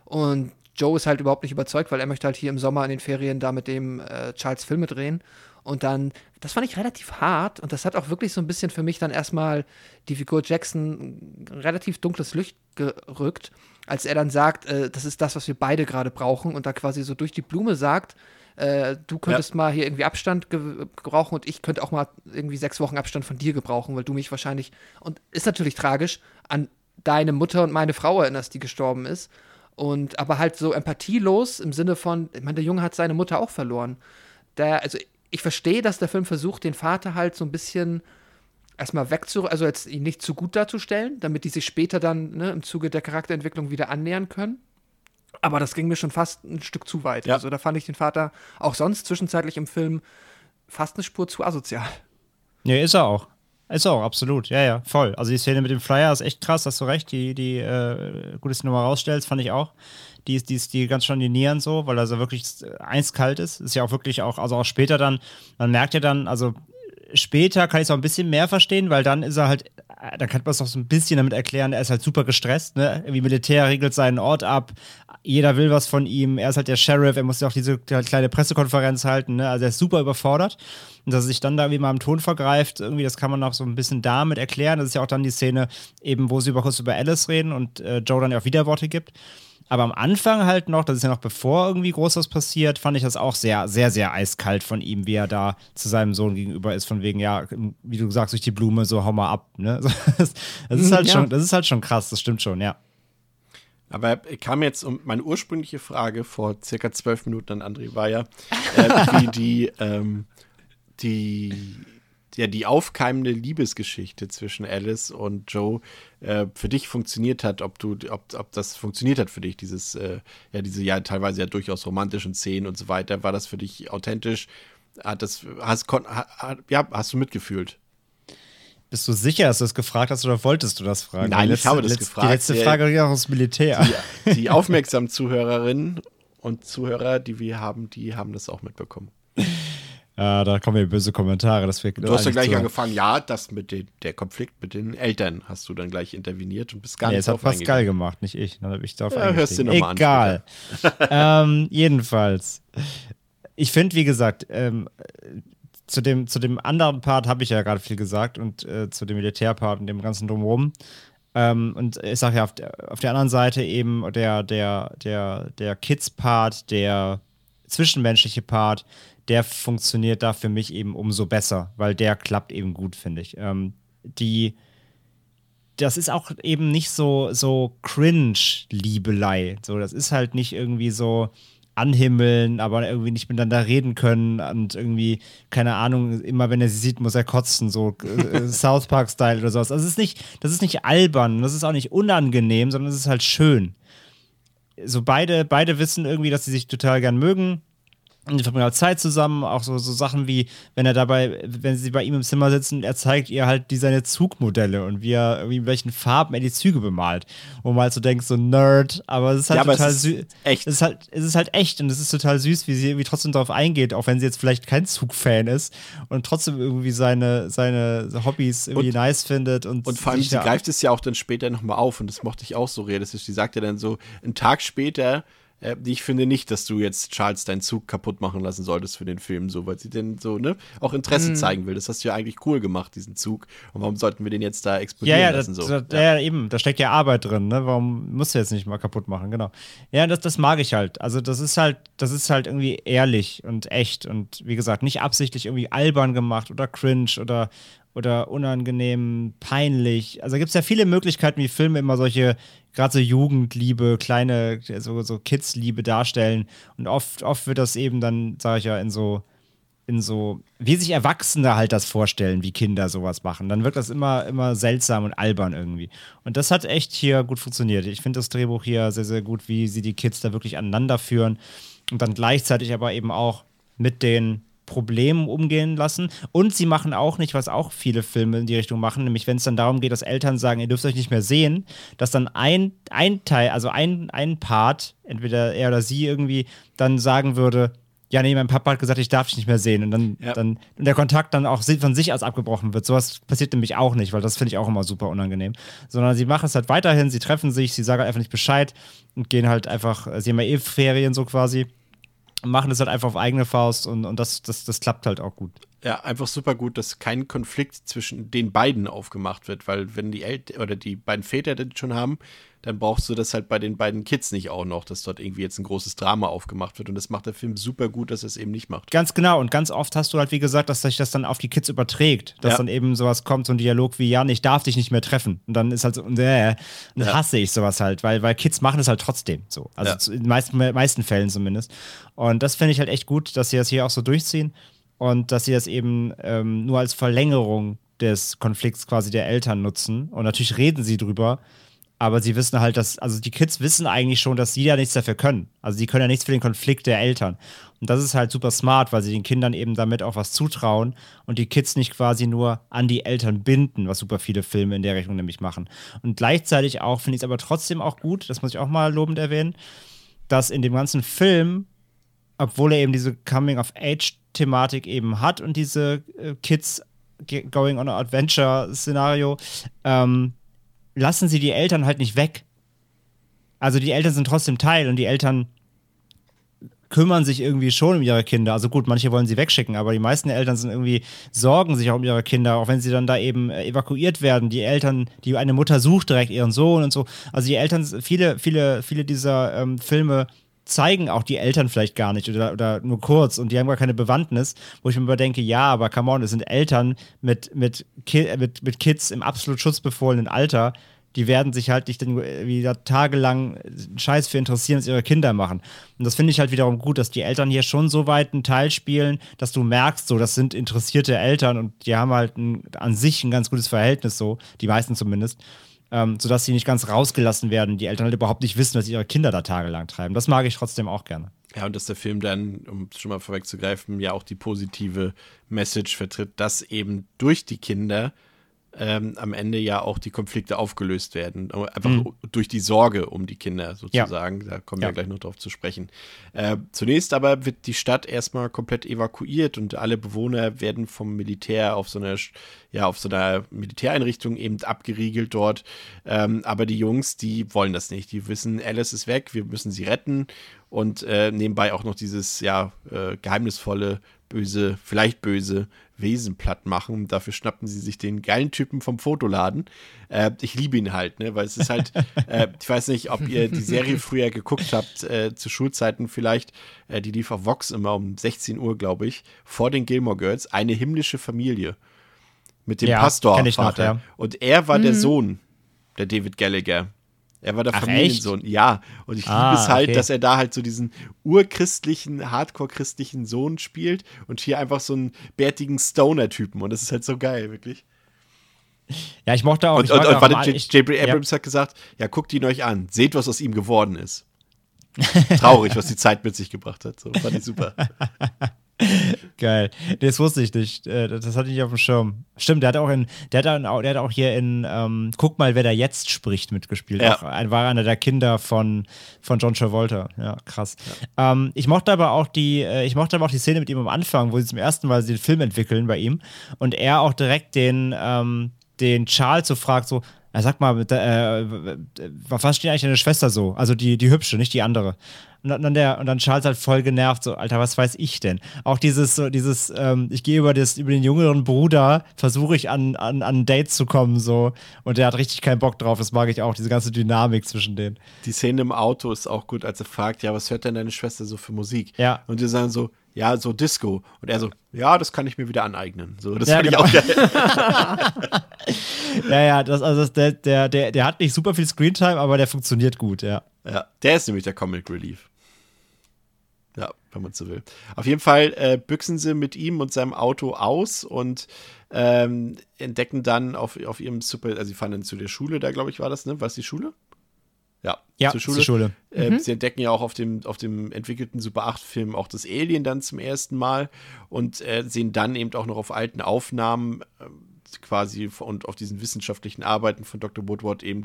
Und Joe ist halt überhaupt nicht überzeugt, weil er möchte halt hier im Sommer in den Ferien da mit dem äh, Charles Filme drehen. Und dann, das fand ich relativ hart und das hat auch wirklich so ein bisschen für mich dann erstmal die Figur Jackson ein relativ dunkles Licht gerückt, als er dann sagt, äh, das ist das, was wir beide gerade brauchen und da quasi so durch die Blume sagt, äh, du könntest mal hier irgendwie Abstand ge gebrauchen und ich könnte auch mal irgendwie sechs Wochen Abstand von dir gebrauchen, weil du mich wahrscheinlich, und ist natürlich tragisch, an deine Mutter und meine Frau erinnerst, die gestorben ist. Und aber halt so empathielos im Sinne von, ich meine, der Junge hat seine Mutter auch verloren. Der, also ich verstehe, dass der Film versucht, den Vater halt so ein bisschen erstmal wegzu, also jetzt ihn nicht zu gut darzustellen, damit die sich später dann ne, im Zuge der Charakterentwicklung wieder annähern können. Aber das ging mir schon fast ein Stück zu weit. Ja. Also da fand ich den Vater auch sonst zwischenzeitlich im Film fast eine Spur zu asozial. Ja, ist er auch. Ist er auch, absolut. Ja, ja, voll. Also die Szene mit dem Flyer ist echt krass, hast du recht. Die, die äh, gut, dass du nochmal rausstellst, fand ich auch. Die ist, die ist die ganz schön die Nieren so, weil er so wirklich äh, eiskalt ist. Ist ja auch wirklich auch, also auch später dann, man merkt ja dann, also später kann ich es auch ein bisschen mehr verstehen, weil dann ist er halt, äh, dann kann man es doch so ein bisschen damit erklären, er ist halt super gestresst, ne? Irgendwie Militär regelt seinen Ort ab, jeder will was von ihm, er ist halt der Sheriff, er muss ja auch diese kleine Pressekonferenz halten, ne? Also er ist super überfordert. Und dass er sich dann da wie mal im Ton vergreift, irgendwie, das kann man auch so ein bisschen damit erklären. Das ist ja auch dann die Szene, eben, wo sie über kurz über Alice reden und äh, Joe dann ja auch Widerworte gibt. Aber am Anfang halt noch, das ist ja noch bevor irgendwie groß was passiert, fand ich das auch sehr, sehr, sehr eiskalt von ihm, wie er da zu seinem Sohn gegenüber ist, von wegen, ja, wie du sagst, durch die Blume, so hau mal ab, ne? Das, ist halt Ja. schon, das ist halt schon krass, das stimmt schon, ja. Aber kam jetzt um meine ursprüngliche Frage vor circa zwölf Minuten an André war ja, äh, wie die, ähm, die, ja, die aufkeimende Liebesgeschichte zwischen Alice und Joe äh, für dich funktioniert hat, ob du, ob, ob das funktioniert hat für dich, dieses, äh, ja, diese ja teilweise ja durchaus romantischen Szenen und so weiter. War das für dich authentisch? Hat das, hast, kon, ha, ha, ja, hast du mitgefühlt? Bist du sicher, dass du das gefragt hast oder wolltest du das fragen? Nein, Die ich habe das letzte- gefragt. Die letzte Ja, Frage ging auch aus Militär. Die, die aufmerksamen Zuhörerinnen und Zuhörer, die wir haben, die haben das auch mitbekommen. Ja, da kommen ja böse Kommentare. Das wir, Du hast ja gleich angefangen, ja, das mit den, der Konflikt mit den Eltern hast du dann gleich interveniert und bist gar Nee, nicht es hat Pascal gemacht, nicht ich. Dann habe ich darauf Ja, hörst du eingestiegen. noch mal an Egal. ähm, jedenfalls. Ich finde, wie gesagt, ähm, zu, dem, zu dem anderen Part habe ich ja gerade viel gesagt und äh, zu dem Militärpart und dem ganzen Drumherum. Ähm, und ich sage ja, auf der, auf der anderen Seite eben der, der, der, der Kids-Part, der zwischenmenschliche Part, der funktioniert da für mich eben umso besser, weil der klappt eben gut, finde ich. Ähm, die, das ist auch eben nicht so, so Cringe-Liebelei. So, das ist halt nicht irgendwie so, anhimmeln, aber irgendwie nicht miteinander reden können und irgendwie, keine Ahnung, immer wenn er sie sieht, muss er kotzen, so äh, South Park-Style oder sowas. Also es ist nicht, das ist nicht albern, das ist auch nicht unangenehm, sondern es ist halt schön. So beide, beide wissen irgendwie, dass sie sich total gern mögen und die verbringen halt Zeit zusammen, auch so, so Sachen wie, wenn er dabei, wenn sie bei ihm im Zimmer sitzen, er zeigt ihr halt die seine Zugmodelle und wie er, wie in welchen Farben er die Züge bemalt. Wo man halt so denkt, so Nerd, aber es ist halt Ja, total süß. echt. Es ist halt, es ist halt echt und es ist total süß, wie sie irgendwie trotzdem darauf eingeht, auch wenn sie jetzt vielleicht kein Zugfan ist und trotzdem irgendwie seine, seine Hobbys irgendwie Und- nice findet und, Und vor allem, sie greift es ja auch dann später nochmal auf und das mochte ich auch so realistisch. Sie sagt ja dann so, einen Tag später, äh, ich finde nicht, dass du jetzt Charles deinen Zug kaputt machen lassen solltest für den Film, so, weil sie denn so, ne, auch Interesse zeigen will. Das hast du ja eigentlich cool gemacht, diesen Zug. Und warum sollten wir den jetzt da Ja, explodieren ja, das, lassen? So? das, ja. eben, da steckt ja Arbeit drin, ne? Warum musst du jetzt nicht mal kaputt machen, genau. Ja, das, das mag ich halt. Also das ist halt, das ist halt irgendwie ehrlich und echt und wie gesagt, nicht absichtlich irgendwie albern gemacht oder cringe oder, oder unangenehm, peinlich. Also gibt es ja viele Möglichkeiten, wie Filme immer solche, gerade so Jugendliebe, kleine, so, so Kids-Liebe darstellen. Und oft, oft wird das eben dann, sage ich ja, in so in so, wie sich Erwachsene halt das vorstellen, wie Kinder sowas machen. Dann wirkt das immer, immer seltsam und albern irgendwie. Und das hat echt hier gut funktioniert. Ich finde das Drehbuch hier sehr, sehr gut, wie sie die Kids da wirklich aneinander führen und dann gleichzeitig aber eben auch mit den Problemen umgehen lassen. Und sie machen auch nicht, was auch viele Filme in die Richtung machen, nämlich wenn es dann darum geht, dass Eltern sagen, ihr dürft euch nicht mehr sehen, dass dann ein, ein Teil, also ein, ein Part, entweder er oder sie irgendwie, dann sagen würde, ja, nee, mein Papa hat gesagt, ich darf dich nicht mehr sehen. Und dann, Ja. dann und der Kontakt dann auch von sich aus abgebrochen wird. Sowas passiert nämlich auch nicht, weil das finde ich auch immer super unangenehm. Sondern sie machen es halt weiterhin, sie treffen sich, sie sagen halt einfach nicht Bescheid und gehen halt einfach, sie haben ja eh Ferien so quasi, machen das halt einfach auf eigene Faust und, und das, das, das klappt halt auch gut. Ja, einfach super gut, dass kein Konflikt zwischen den beiden aufgemacht wird, weil wenn die Eltern oder die beiden Väter das schon haben, dann brauchst du das halt bei den beiden Kids nicht auch noch, dass dort irgendwie jetzt ein großes Drama aufgemacht wird und das macht der Film super gut, dass er es eben nicht macht. Ganz genau. Und ganz oft hast du halt, wie gesagt, dass sich das dann auf die Kids überträgt. Dass Ja. dann eben sowas kommt, so ein Dialog wie, Jan, ich darf dich nicht mehr treffen. Und dann ist halt so, äh, und Ja. hasse ich sowas halt, weil, weil Kids machen es halt trotzdem so. Also Ja. zu, in den meisten, meisten Fällen zumindest. Und das finde ich halt echt gut, dass sie das hier auch so durchziehen und dass sie das eben ähm, nur als Verlängerung des Konflikts quasi der Eltern nutzen. Und natürlich reden sie drüber, aber sie wissen halt, dass, also die Kids wissen eigentlich schon, dass sie ja nichts dafür können. Also sie können ja nichts für den Konflikt der Eltern. Und das ist halt super smart, weil sie den Kindern eben damit auch was zutrauen und die Kids nicht quasi nur an die Eltern binden, was super viele Filme in der Richtung nämlich machen. Und gleichzeitig auch, finde ich es aber trotzdem auch gut, das muss ich auch mal lobend erwähnen, dass in dem ganzen Film, obwohl er eben diese Coming-of-Age-Thematik eben hat und diese äh, Kids going on an Adventure-Szenario, ähm, lassen sie die Eltern halt nicht weg. Also die Eltern sind trotzdem Teil und die Eltern kümmern sich irgendwie schon um ihre Kinder. Also gut, manche wollen sie wegschicken, aber die meisten Eltern sind irgendwie, sorgen sich auch um ihre Kinder, auch wenn sie dann da eben äh, evakuiert werden. Die Eltern, die eine Mutter sucht direkt ihren Sohn und so. Also die Eltern, viele, viele, viele dieser ähm, Filme zeigen auch die Eltern vielleicht gar nicht oder, oder nur kurz und die haben gar keine Bewandtnis, wo ich mir immer denke, ja, aber come on, es sind Eltern mit, mit, Ki mit, mit Kids im absolut schutzbefohlenen Alter, die werden sich halt nicht dann wieder tagelang einen Scheiß für interessieren, was ihre Kinder machen. Und das finde ich halt wiederum gut, dass die Eltern hier schon so weit einen Teil spielen, dass du merkst, so, das sind interessierte Eltern und die haben halt ein, an sich ein ganz gutes Verhältnis, so, die meisten zumindest. Ähm, sodass sie nicht ganz rausgelassen werden, die Eltern halt überhaupt nicht wissen, was ihre Kinder da tagelang treiben. Das mag ich trotzdem auch gerne. Ja, und dass der Film dann, um schon mal vorwegzugreifen, ja auch die positive Message vertritt, dass eben durch die Kinder ähm, am Ende ja auch die Konflikte aufgelöst werden. Einfach durch die Sorge um die Kinder sozusagen. Da kommen wir Ja. gleich noch drauf zu sprechen. Äh, zunächst aber wird die Stadt erstmal komplett evakuiert und alle Bewohner werden vom Militär auf so einer, ja, auf so einer Militäreinrichtung eben abgeriegelt dort. Ähm, aber die Jungs, die wollen das nicht. Die wissen, Alice ist weg, wir müssen sie retten und äh, nebenbei auch noch dieses ja äh, geheimnisvolle böse, vielleicht böse Wesen platt machen. Dafür schnappen sie sich den geilen Typen vom Fotoladen. Äh, ich liebe ihn halt, ne, weil es ist halt, äh, ich weiß nicht, ob ihr die Serie früher geguckt habt, äh, zu Schulzeiten vielleicht, äh, die lief auf Vox immer um 16 Uhr, glaube ich, vor den Gilmore Girls, eine himmlische Familie mit dem Ja, kenn ich noch, ja. Und er war der Sohn der David Gallagher. Er war der Ach, Familiensohn. Ja, und ich Ah, liebe es halt, okay. dass er da halt so diesen urchristlichen, hardcore-christlichen Sohn spielt und hier einfach so einen bärtigen Stoner-Typen. Und das ist halt so geil, wirklich. Ja, ich mochte auch. Und, ich und, und warte, J.B. ja. Abrams hat gesagt, ja, guckt ihn euch an. Seht, was aus ihm geworden ist. Traurig, was die Zeit mit sich gebracht hat. So, fand ich super. Geil. Das wusste ich nicht. Äh, Das hatte ich nicht auf dem Schirm. Stimmt, der hat auch in, der hat auch, der hat auch hier in ähm, Guck mal, wer da jetzt spricht mitgespielt. Ja. Auch ein, war einer der Kinder von, von John Travolta. Ja, krass. Ähm, ich mochte aber auch die, äh, ich mochte aber auch die Szene mit ihm am Anfang, wo sie zum ersten Mal den Film entwickeln bei ihm und er auch direkt den, ähm, den Charles so fragt, so, ja, sag mal, äh, was steht eigentlich deine Schwester so? Also die, die hübsche, nicht die andere. Und dann, der, und dann Charles halt voll genervt, so, Alter, was weiß ich denn? Auch dieses, so, dieses, ähm, ich gehe über, das, über den jüngeren Bruder, versuche ich an, an, an Dates zu kommen, so. Und der hat richtig keinen Bock drauf, das mag ich auch, diese ganze Dynamik zwischen denen. Die Szene im Auto ist auch gut, als er fragt, ja, was hört denn deine Schwester so für Musik? Ja. Und die sagen so, ja, so Disco. Und er so, ja, das kann ich mir wieder aneignen. So, das Ja, fand genau. ich auch geil. Ja, ja, das, also das, der, der, der, der hat nicht super viel Screentime, aber der funktioniert gut, ja. Ja, der ist nämlich der Comic Relief. Ja, wenn man so will. Auf jeden Fall äh, büchsen sie mit ihm und seinem Auto aus und ähm, entdecken dann auf, auf ihrem Super, also sie fahren dann zu der Schule, da glaube ich war das, ne? War es die Schule? Ja, Ja, zur Schule. zur Schule. Äh, Sie entdecken ja auch auf dem, auf dem entwickelten Super 8-Film auch das Alien dann zum ersten Mal und äh, sehen dann eben auch noch auf alten Aufnahmen ähm, quasi und auf diesen wissenschaftlichen Arbeiten von Dr. Woodward eben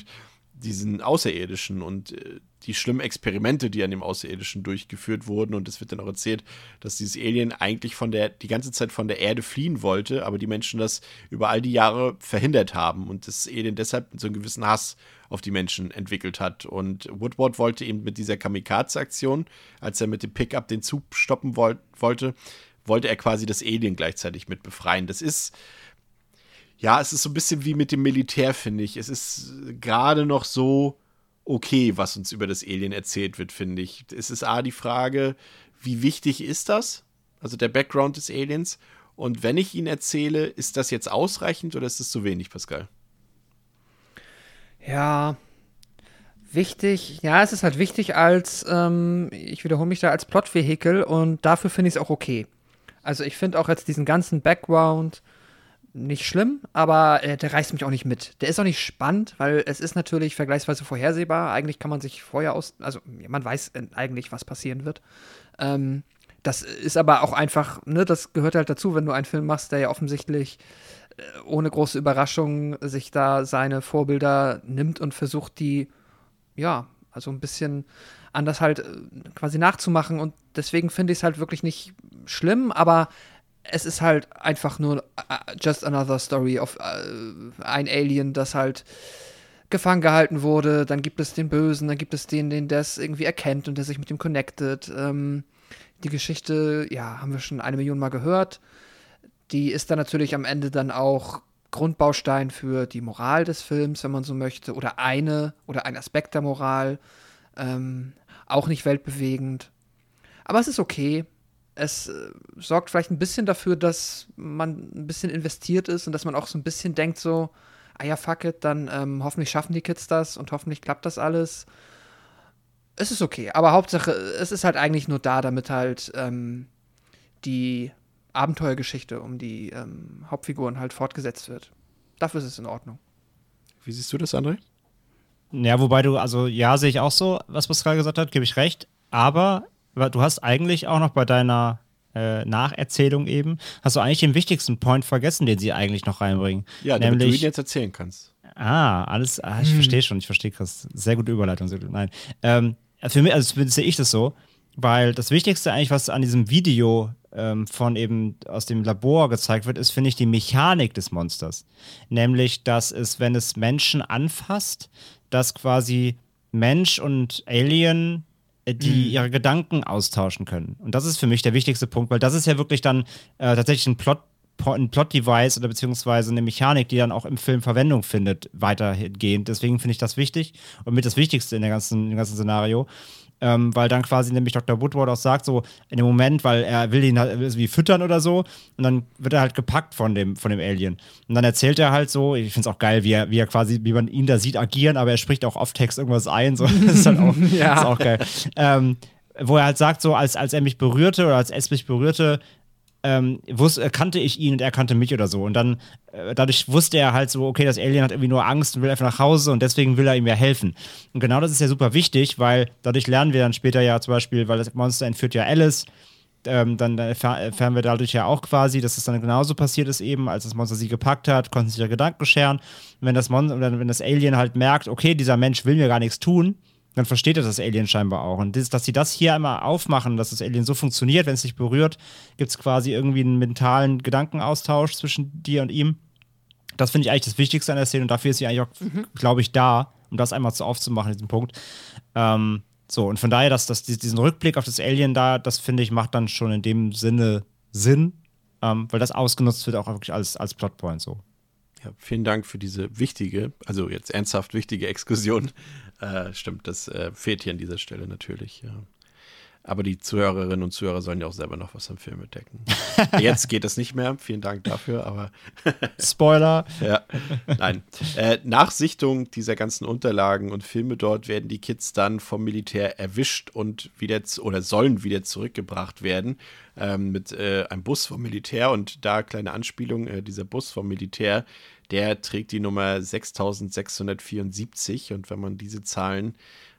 diesen Außerirdischen und äh, die schlimmen Experimente, die an dem Außerirdischen durchgeführt wurden. Und es wird dann auch erzählt, dass dieses Alien eigentlich von der, die ganze Zeit von der Erde fliehen wollte, aber die Menschen das über all die Jahre verhindert haben und das Alien deshalb so einen gewissen Hass auf die Menschen entwickelt hat. Und Woodward wollte eben mit dieser Kamikaze-Aktion, als er mit dem Pickup den Zug stoppen woll wollte, wollte er quasi das Alien gleichzeitig mit befreien. Das ist ja, es ist so ein bisschen wie mit dem Militär, finde ich. Es ist gerade noch so okay, was uns über das Alien erzählt wird, finde ich. Es ist A, die Frage, wie wichtig ist das? Also der Background des Aliens. Und wenn ich ihn erzähle, ist das jetzt ausreichend oder ist das zu wenig, Pascal? Ja, wichtig. Ja, es ist halt wichtig als, ähm, ich wiederhole mich da, als Plotvehikel und dafür finde ich es auch okay. Also ich finde auch jetzt diesen ganzen Background nicht schlimm, aber äh, der reißt mich auch nicht mit. Der ist auch nicht spannend, weil es ist natürlich vergleichsweise vorhersehbar. Eigentlich kann man sich vorher aus, also man weiß äh, eigentlich, was passieren wird. Ähm, das ist aber auch einfach, ne, das gehört halt dazu, wenn du einen Film machst, der ja offensichtlich äh, ohne große Überraschung sich da seine Vorbilder nimmt und versucht, die, ja, also ein bisschen anders halt äh, quasi nachzumachen. Und deswegen finde ich es halt wirklich nicht schlimm, aber es ist halt einfach nur äh, just another story of äh, ein Alien, das halt gefangen gehalten wurde. Dann gibt es den Bösen, dann gibt es den, den das irgendwie erkennt und der sich mit ihm connectet. Ähm, die Geschichte, ja, haben wir schon eine Million Mal gehört. Die ist dann natürlich am Ende dann auch Grundbaustein für die Moral des Films, wenn man so möchte, oder eine oder ein Aspekt der Moral. Ähm, auch nicht weltbewegend. Aber es ist okay. Es äh, sorgt vielleicht ein bisschen dafür, dass man ein bisschen investiert ist und dass man auch so ein bisschen denkt, so, ah ja, fuck it, dann ähm, hoffentlich schaffen die Kids das und hoffentlich klappt das alles. Es ist okay, aber Hauptsache, es ist halt eigentlich nur da, damit halt ähm, die Abenteuergeschichte um die ähm, Hauptfiguren halt fortgesetzt wird. Dafür ist es in Ordnung. Wie siehst du das, André? Ja, wobei du, also ja, sehe ich auch so, was Pascal gesagt hat, gebe ich recht. Aber du hast eigentlich auch noch bei deiner äh, Nacherzählung eben, hast du eigentlich den wichtigsten Point vergessen, den sie eigentlich noch reinbringen. Ja, damit Nämlich, du ihn jetzt erzählen kannst. Ah, alles, ah, ich verstehe schon, ich verstehe Chris. Sehr gute Überleitung, sehr gut. Nein. Ähm, für mich, also sehe ich das so, weil das Wichtigste eigentlich, was an diesem Video ähm, von eben aus dem Labor gezeigt wird, ist, finde ich, die Mechanik des Monsters. Nämlich, dass es, wenn es Menschen anfasst, dass quasi Mensch und Alien die ihre Gedanken austauschen können. Und das ist für mich der wichtigste Punkt, weil das ist ja wirklich dann äh, tatsächlich ein Plot ein Plot-Device oder beziehungsweise eine Mechanik, die dann auch im Film Verwendung findet, weitergehend. Deswegen finde ich das wichtig und mit das Wichtigste in der ganzen, im ganzen Szenario. Ähm, weil dann quasi nämlich Dr. Woodward auch sagt, so in dem Moment, weil er will ihn halt irgendwie füttern oder so, und dann wird er halt gepackt von dem, von dem Alien. Und dann erzählt er halt so, ich finde es auch geil, wie er, wie er quasi, wie man ihn da sieht, agieren, aber er spricht auch off Text irgendwas ein, so, das ist halt auch, Ja. ist auch geil. Ähm, wo er halt sagt, so, als, als er mich berührte oder als es mich berührte, ähm, wus- äh, kannte ich ihn und er kannte mich oder so. Und dann, äh, dadurch wusste er halt so, okay, das Alien hat irgendwie nur Angst und will einfach nach Hause und deswegen will er ihm ja helfen. Und genau das ist ja super wichtig, weil dadurch lernen wir dann später ja zum Beispiel, weil das Monster entführt ja Alice, ähm, dann erfahr- erfahren wir dadurch ja auch quasi, dass es dann genauso passiert ist eben, als das Monster sie gepackt hat, konnten sich ihre Gedanken scheren. Und wenn das Monster, wenn das Alien halt merkt, okay, dieser Mensch will mir gar nichts tun, dann versteht er das Alien scheinbar auch. Und das, dass sie das hier einmal aufmachen, dass das Alien so funktioniert, wenn es sich berührt, gibt es quasi irgendwie einen mentalen Gedankenaustausch zwischen dir und ihm. Das finde ich eigentlich das Wichtigste an der Szene und dafür ist sie eigentlich auch, glaube ich, da, um das einmal so aufzumachen, diesen Punkt. Ähm, so, und von daher, dass, dass die- diesen Rückblick auf das Alien da, das finde ich, macht dann schon in dem Sinne Sinn, ähm, weil das ausgenutzt wird auch wirklich als, als Plotpoint so. Ja, vielen Dank für diese wichtige, also jetzt ernsthaft wichtige Exkursion. Äh, stimmt, das äh, fehlt hier an dieser Stelle natürlich. Ja. Aber die Zuhörerinnen und Zuhörer sollen ja auch selber noch was am Film entdecken. Jetzt geht das nicht mehr. Vielen Dank dafür, aber Spoiler. ja, nein. Äh, nach Sichtung dieser ganzen Unterlagen und Filme dort werden die Kids dann vom Militär erwischt und wieder oder sollen wieder zurückgebracht werden ähm, mit äh, einem Bus vom Militär. Und da kleine Anspielung: äh, dieser Bus vom Militär, der trägt die Nummer 6674. Und wenn man diese Zahlen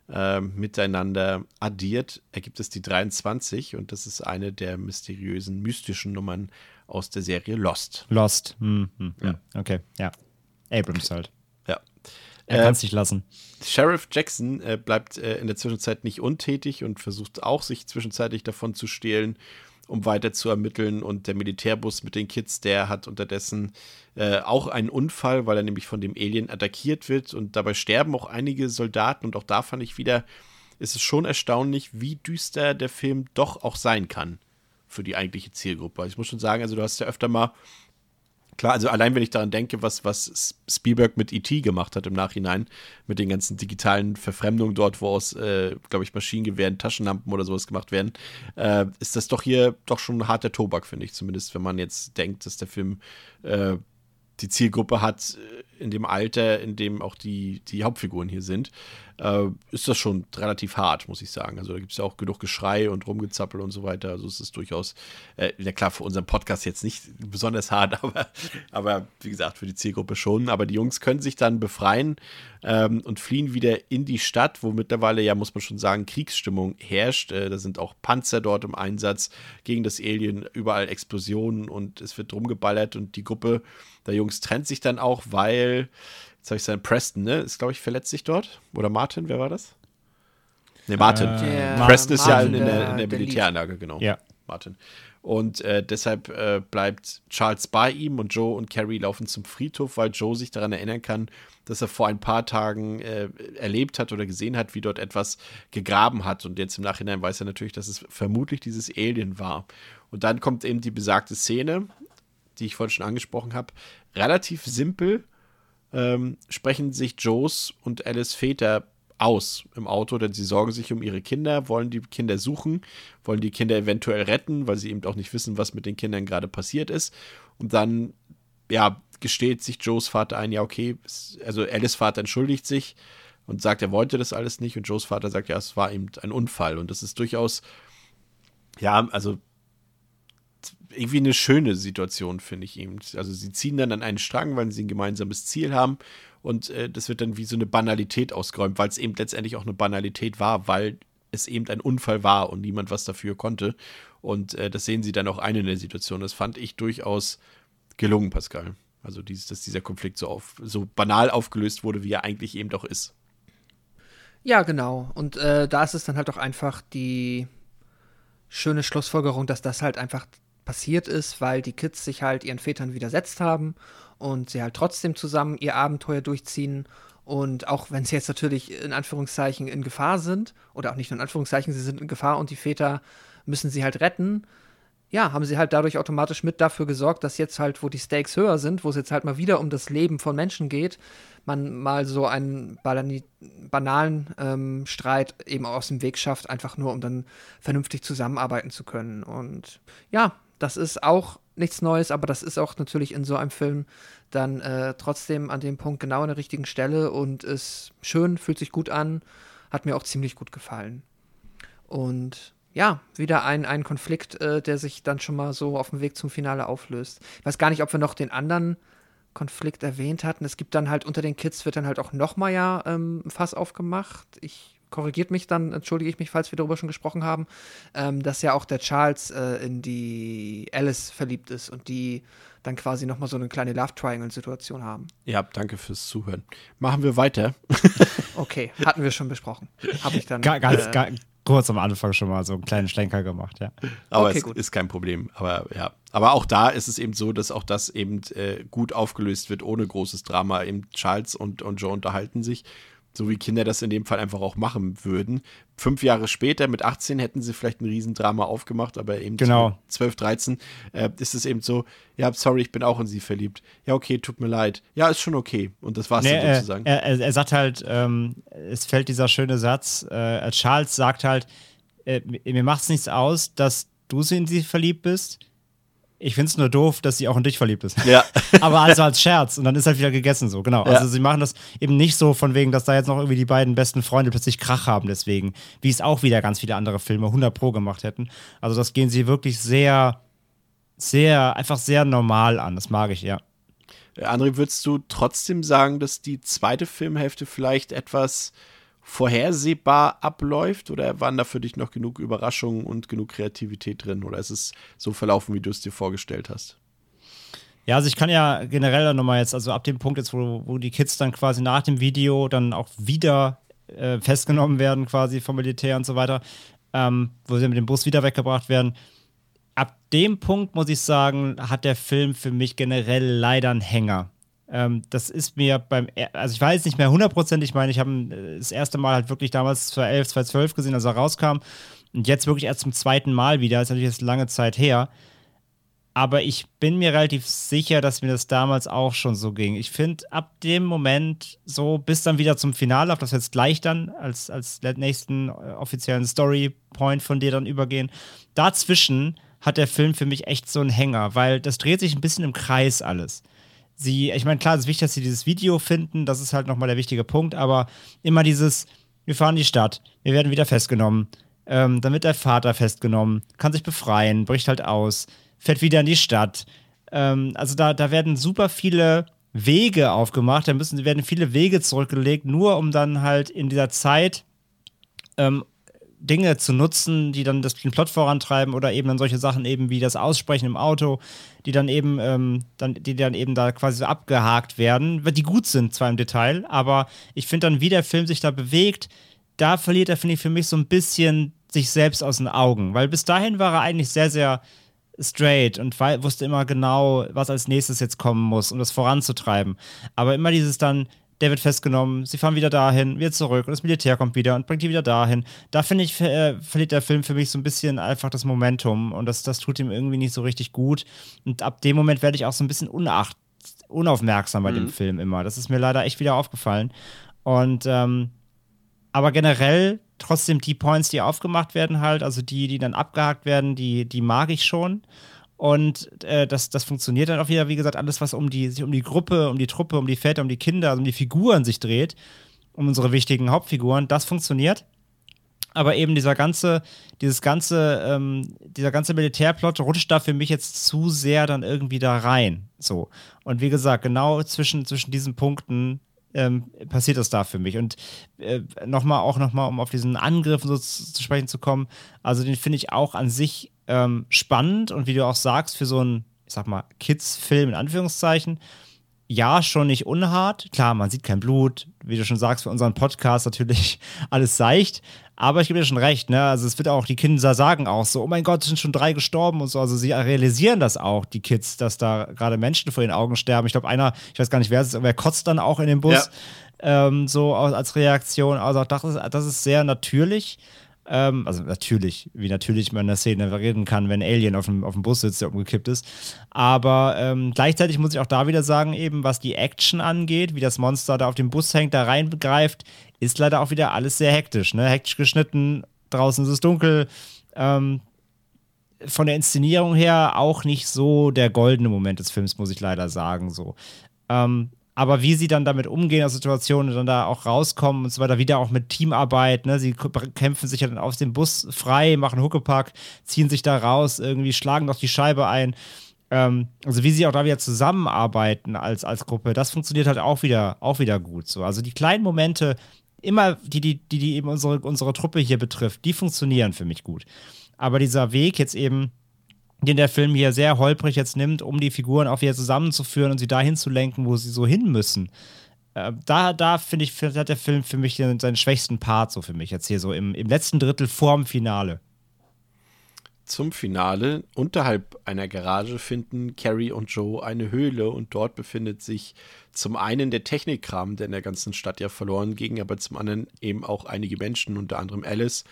äh, miteinander addiert, ergibt es die 23. Und das ist eine der mysteriösen, mystischen Nummern aus der Serie Lost. Lost. Hm, hm, Ja. Okay, ja. Abrams halt. Ja. Er Äh, kann es nicht lassen. Sheriff Jackson äh, bleibt äh, in der Zwischenzeit nicht untätig und versucht auch, sich zwischenzeitlich davon zu stehlen, um weiter zu ermitteln. Und der Militärbus mit den Kids, der hat unterdessen äh, auch einen Unfall, weil er nämlich von dem Alien attackiert wird. Und dabei sterben auch einige Soldaten. Und auch da fand ich wieder, ist es schon erstaunlich, wie düster der Film doch auch sein kann für die eigentliche Zielgruppe. Ich muss schon sagen, also du hast ja öfter mal Klar, also allein wenn ich daran denke, was, was Spielberg mit E.T. gemacht hat im Nachhinein, mit den ganzen digitalen Verfremdungen dort, wo aus, äh, glaube ich, Maschinengewehren, Taschenlampen oder sowas gemacht werden, äh, ist das doch hier doch schon harter Tobak, finde ich. Zumindest wenn man jetzt denkt, dass der Film äh, die Zielgruppe hat, äh, in dem Alter, in dem auch die, die Hauptfiguren hier sind, äh, ist das schon relativ hart, muss ich sagen. Also da gibt es ja auch genug Geschrei und Rumgezappel und so weiter. Also es ist durchaus, äh, ja klar, für unseren Podcast jetzt nicht besonders hart, aber, aber wie gesagt, für die Zielgruppe schon. Aber die Jungs können sich dann befreien ähm, und fliehen wieder in die Stadt, wo mittlerweile, ja, muss man schon sagen, Kriegsstimmung herrscht. Äh, da sind auch Panzer dort im Einsatz gegen das Alien, überall Explosionen und es wird rumgeballert und die Gruppe der Jungs trennt sich dann auch, weil, jetzt habe ich seinen Preston, ne? Ist, glaube ich, verletzt sich dort. Oder Martin, wer war das? Ne, Martin. Äh, Preston ist ja Martin, in, der, der- in der der Militäranlage, genau. Ja. Martin. Und äh, deshalb äh, bleibt Charles bei ihm und Joe und Carrie laufen zum Friedhof, weil Joe sich daran erinnern kann, dass er vor ein paar Tagen äh, erlebt hat oder gesehen hat, wie dort etwas gegraben hat. Und jetzt im Nachhinein weiß er natürlich, dass es vermutlich dieses Alien war. Und dann kommt eben die besagte Szene, die ich vorhin schon angesprochen habe. Relativ simpel ähm, sprechen sich Joes und Alice Väter aus im Auto, denn sie sorgen sich um ihre Kinder, wollen die Kinder suchen, wollen die Kinder eventuell retten, weil sie eben auch nicht wissen, was mit den Kindern gerade passiert ist. Und dann, ja, gesteht sich Joes Vater ein, ja, okay, also Alice Vater entschuldigt sich und sagt, er wollte das alles nicht. Und Joes Vater sagt, ja, es war eben ein Unfall. Und das ist durchaus, ja, also irgendwie eine schöne Situation, finde ich eben. Also sie ziehen dann an einen Strang, weil sie ein gemeinsames Ziel haben und äh, das wird dann wie so eine Banalität ausgeräumt, weil es eben letztendlich auch eine Banalität war, weil es eben ein Unfall war und niemand was dafür konnte. Und äh, das sehen sie dann auch ein in der Situation. Das fand ich durchaus gelungen, Pascal. Also dieses, dass dieser Konflikt so, auf, so banal aufgelöst wurde, wie er eigentlich eben doch ist. Ja, genau. Und äh, da ist es dann halt auch einfach die schöne Schlussfolgerung, dass das halt einfach passiert ist, weil die Kids sich halt ihren Vätern widersetzt haben und sie halt trotzdem zusammen ihr Abenteuer durchziehen. Und auch wenn sie jetzt natürlich in Anführungszeichen in Gefahr sind, oder auch nicht nur in Anführungszeichen, sie sind in Gefahr und die Väter müssen sie halt retten, ja, haben sie halt dadurch automatisch mit dafür gesorgt, dass jetzt halt, wo die Stakes höher sind, wo es jetzt halt mal wieder um das Leben von Menschen geht, man mal so einen banalen ähm, Streit eben aus dem Weg schafft, einfach nur um dann vernünftig zusammenarbeiten zu können. Und ja, das ist auch nichts Neues, aber das ist auch natürlich in so einem Film dann äh, trotzdem an dem Punkt genau an der richtigen Stelle und ist schön, fühlt sich gut an, hat mir auch ziemlich gut gefallen. Und ja, wieder ein, ein Konflikt, äh, der sich dann schon mal so auf dem Weg zum Finale auflöst. Ich weiß gar nicht, ob wir noch den anderen Konflikt erwähnt hatten. Es gibt dann halt unter den Kids wird dann halt auch noch mal ja ähm, ein Fass aufgemacht. Ich korrigiert mich dann, entschuldige ich mich, falls wir darüber schon gesprochen haben, ähm, dass ja auch der Charles äh, in die Alice verliebt ist und die dann quasi noch mal so eine kleine Love Triangle Situation haben. Ja, danke fürs Zuhören. Machen wir weiter. okay, hatten wir schon besprochen. Habe ich dann. Ga, ganz, äh, kurz am Anfang schon mal so einen kleinen Schlenker gemacht, ja. Aber okay, es gut. ist kein Problem. Aber ja, aber auch da ist es eben so, dass auch das eben äh, gut aufgelöst wird, ohne großes Drama. Eben Charles und, und Joe unterhalten sich so wie Kinder das in dem Fall einfach auch machen würden. Fünf Jahre später, mit 18, hätten sie vielleicht ein Riesendrama aufgemacht, aber eben genau. 12, 13 äh, ist es eben so, ja, sorry, ich bin auch in sie verliebt. Ja, okay, tut mir leid. Ja, ist schon okay. Und das war's nee, dann sozusagen. Er, er, er, sagt halt, ähm, es fällt dieser schöne Satz, äh, Charles sagt halt, äh, mir macht's nichts aus, dass du in sie verliebt bist ich finde es nur doof, dass sie auch in dich verliebt ist. Ja. Aber also als Scherz und dann ist halt wieder gegessen so, genau. Ja. Also sie machen das eben nicht so von wegen, dass da jetzt noch irgendwie die beiden besten Freunde plötzlich Krach haben deswegen, wie es auch wieder ganz viele andere Filme 100 pro gemacht hätten. Also das gehen sie wirklich sehr, sehr, einfach sehr normal an. Das mag ich, ja. André, würdest du trotzdem sagen, dass die zweite Filmhälfte vielleicht etwas vorhersehbar abläuft oder waren da für dich noch genug Überraschungen und genug Kreativität drin oder ist es so verlaufen, wie du es dir vorgestellt hast? Ja, also ich kann ja generell dann nochmal jetzt, also ab dem Punkt jetzt, wo, wo die Kids dann quasi nach dem Video dann auch wieder äh, festgenommen werden, quasi vom Militär und so weiter, ähm, wo sie mit dem Bus wieder weggebracht werden. Ab dem Punkt, muss ich sagen, hat der Film für mich generell leider einen Hänger. Ähm, das ist mir beim, also ich weiß nicht mehr hundertprozentig, ich meine, ich habe äh, das erste Mal halt wirklich damals 2011, 2012 gesehen, als er rauskam. Und jetzt wirklich erst zum zweiten Mal wieder, ist natürlich jetzt lange Zeit her. Aber ich bin mir relativ sicher, dass mir das damals auch schon so ging. Ich finde, ab dem Moment, so bis dann wieder zum Finale, auf das jetzt gleich dann als, als nächsten äh, offiziellen Story-Point von dir dann übergehen, dazwischen hat der Film für mich echt so einen Hänger, weil das dreht sich ein bisschen im Kreis alles sie, ich meine, klar, es ist wichtig, dass sie dieses Video finden, das ist halt nochmal der wichtige Punkt, aber immer dieses, wir fahren in die Stadt, wir werden wieder festgenommen, ähm, dann wird der Vater festgenommen, kann sich befreien, bricht halt aus, fährt wieder in die Stadt. Ähm, also da, da werden super viele Wege aufgemacht, da müssen, werden viele Wege zurückgelegt, nur um dann halt in dieser Zeit ähm, Dinge zu nutzen, die dann das, den Plot vorantreiben oder eben dann solche Sachen eben wie das Aussprechen im Auto, die dann eben, ähm, dann, die dann eben da quasi so abgehakt werden, die gut sind zwar im Detail, aber ich finde dann, wie der Film sich da bewegt, da verliert er, finde ich, für mich so ein bisschen sich selbst aus den Augen, weil bis dahin war er eigentlich sehr, sehr straight und wusste immer genau, was als nächstes jetzt kommen muss, um das voranzutreiben. Aber immer dieses dann, der wird festgenommen, sie fahren wieder dahin, wieder zurück und das Militär kommt wieder und bringt die wieder dahin. Da finde ich, äh, verliert der Film für mich so ein bisschen einfach das Momentum und das, das tut ihm irgendwie nicht so richtig gut. Und ab dem Moment werde ich auch so ein bisschen unacht, unaufmerksam bei mhm. dem Film immer. Das ist mir leider echt wieder aufgefallen. Und ähm, aber generell trotzdem die Points, die aufgemacht werden, halt, also die, die dann abgehakt werden, die, die mag ich schon. Und äh, das, das funktioniert dann auch wieder, wie gesagt, alles, was um die, sich um die Gruppe, um die Truppe, um die Väter, um die Kinder, also um die Figuren sich dreht, um unsere wichtigen Hauptfiguren, das funktioniert. Aber eben dieser ganze, dieses ganze, ähm, dieser ganze Militärplot rutscht da für mich jetzt zu sehr dann irgendwie da rein. So. Und wie gesagt, genau zwischen, zwischen diesen Punkten ähm, passiert das da für mich. Und äh, nochmal, auch nochmal, um auf diesen Angriff so zu, zu sprechen zu kommen, also den finde ich auch an sich ähm, spannend und wie du auch sagst, für so einen, ich sag mal, Kids-Film in Anführungszeichen, ja, schon nicht unhart. Klar, man sieht kein Blut. Wie du schon sagst, für unseren Podcast natürlich alles seicht. Aber ich gebe dir schon recht, ne? Also es wird auch, die Kinder sagen auch so, oh mein Gott, es sind schon drei gestorben und so. Also sie realisieren das auch, die Kids, dass da gerade Menschen vor ihren Augen sterben. Ich glaube, einer, ich weiß gar nicht, wer es ist, aber er kotzt dann auch in den Bus. Ja. Ähm, so als Reaktion. Also das ist, das ist sehr natürlich. Ähm, also natürlich, wie natürlich man in der Szene reden kann, wenn Alien auf dem, auf dem Bus sitzt, der umgekippt ist. Aber ähm, gleichzeitig muss ich auch da wieder sagen, eben was die Action angeht, wie das Monster da auf dem Bus hängt, da reingreift, ist leider auch wieder alles sehr hektisch. Ne? Hektisch geschnitten, draußen ist es dunkel. Ähm, von der Inszenierung her auch nicht so der goldene Moment des Films, muss ich leider sagen. So. Ähm, aber wie sie dann damit umgehen aus Situationen, dann da auch rauskommen und so weiter, wieder auch mit Teamarbeit, ne? Sie kämpfen sich ja dann aus dem Bus frei, machen Huckepack, ziehen sich da raus, irgendwie schlagen noch die Scheibe ein. Ähm, also wie sie auch da wieder zusammenarbeiten als, als Gruppe, das funktioniert halt auch wieder, auch wieder gut. So. Also die kleinen Momente, immer, die, die, die, die eben unsere, unsere Truppe hier betrifft, die funktionieren für mich gut. Aber dieser Weg jetzt eben, den der Film hier sehr holprig jetzt nimmt, um die Figuren auch wieder zusammenzuführen und sie dahin zu lenken, wo sie so hin müssen. Äh, da, da finde ich, hat der Film für mich seinen schwächsten Part so für mich jetzt hier so im, im letzten Drittel vorm Finale. Zum Finale, unterhalb einer Garage, finden Carrie und Joe eine Höhle und dort befindet sich zum einen der Technikkram, der in der ganzen Stadt ja verloren ging, aber zum anderen eben auch einige Menschen, unter anderem Alice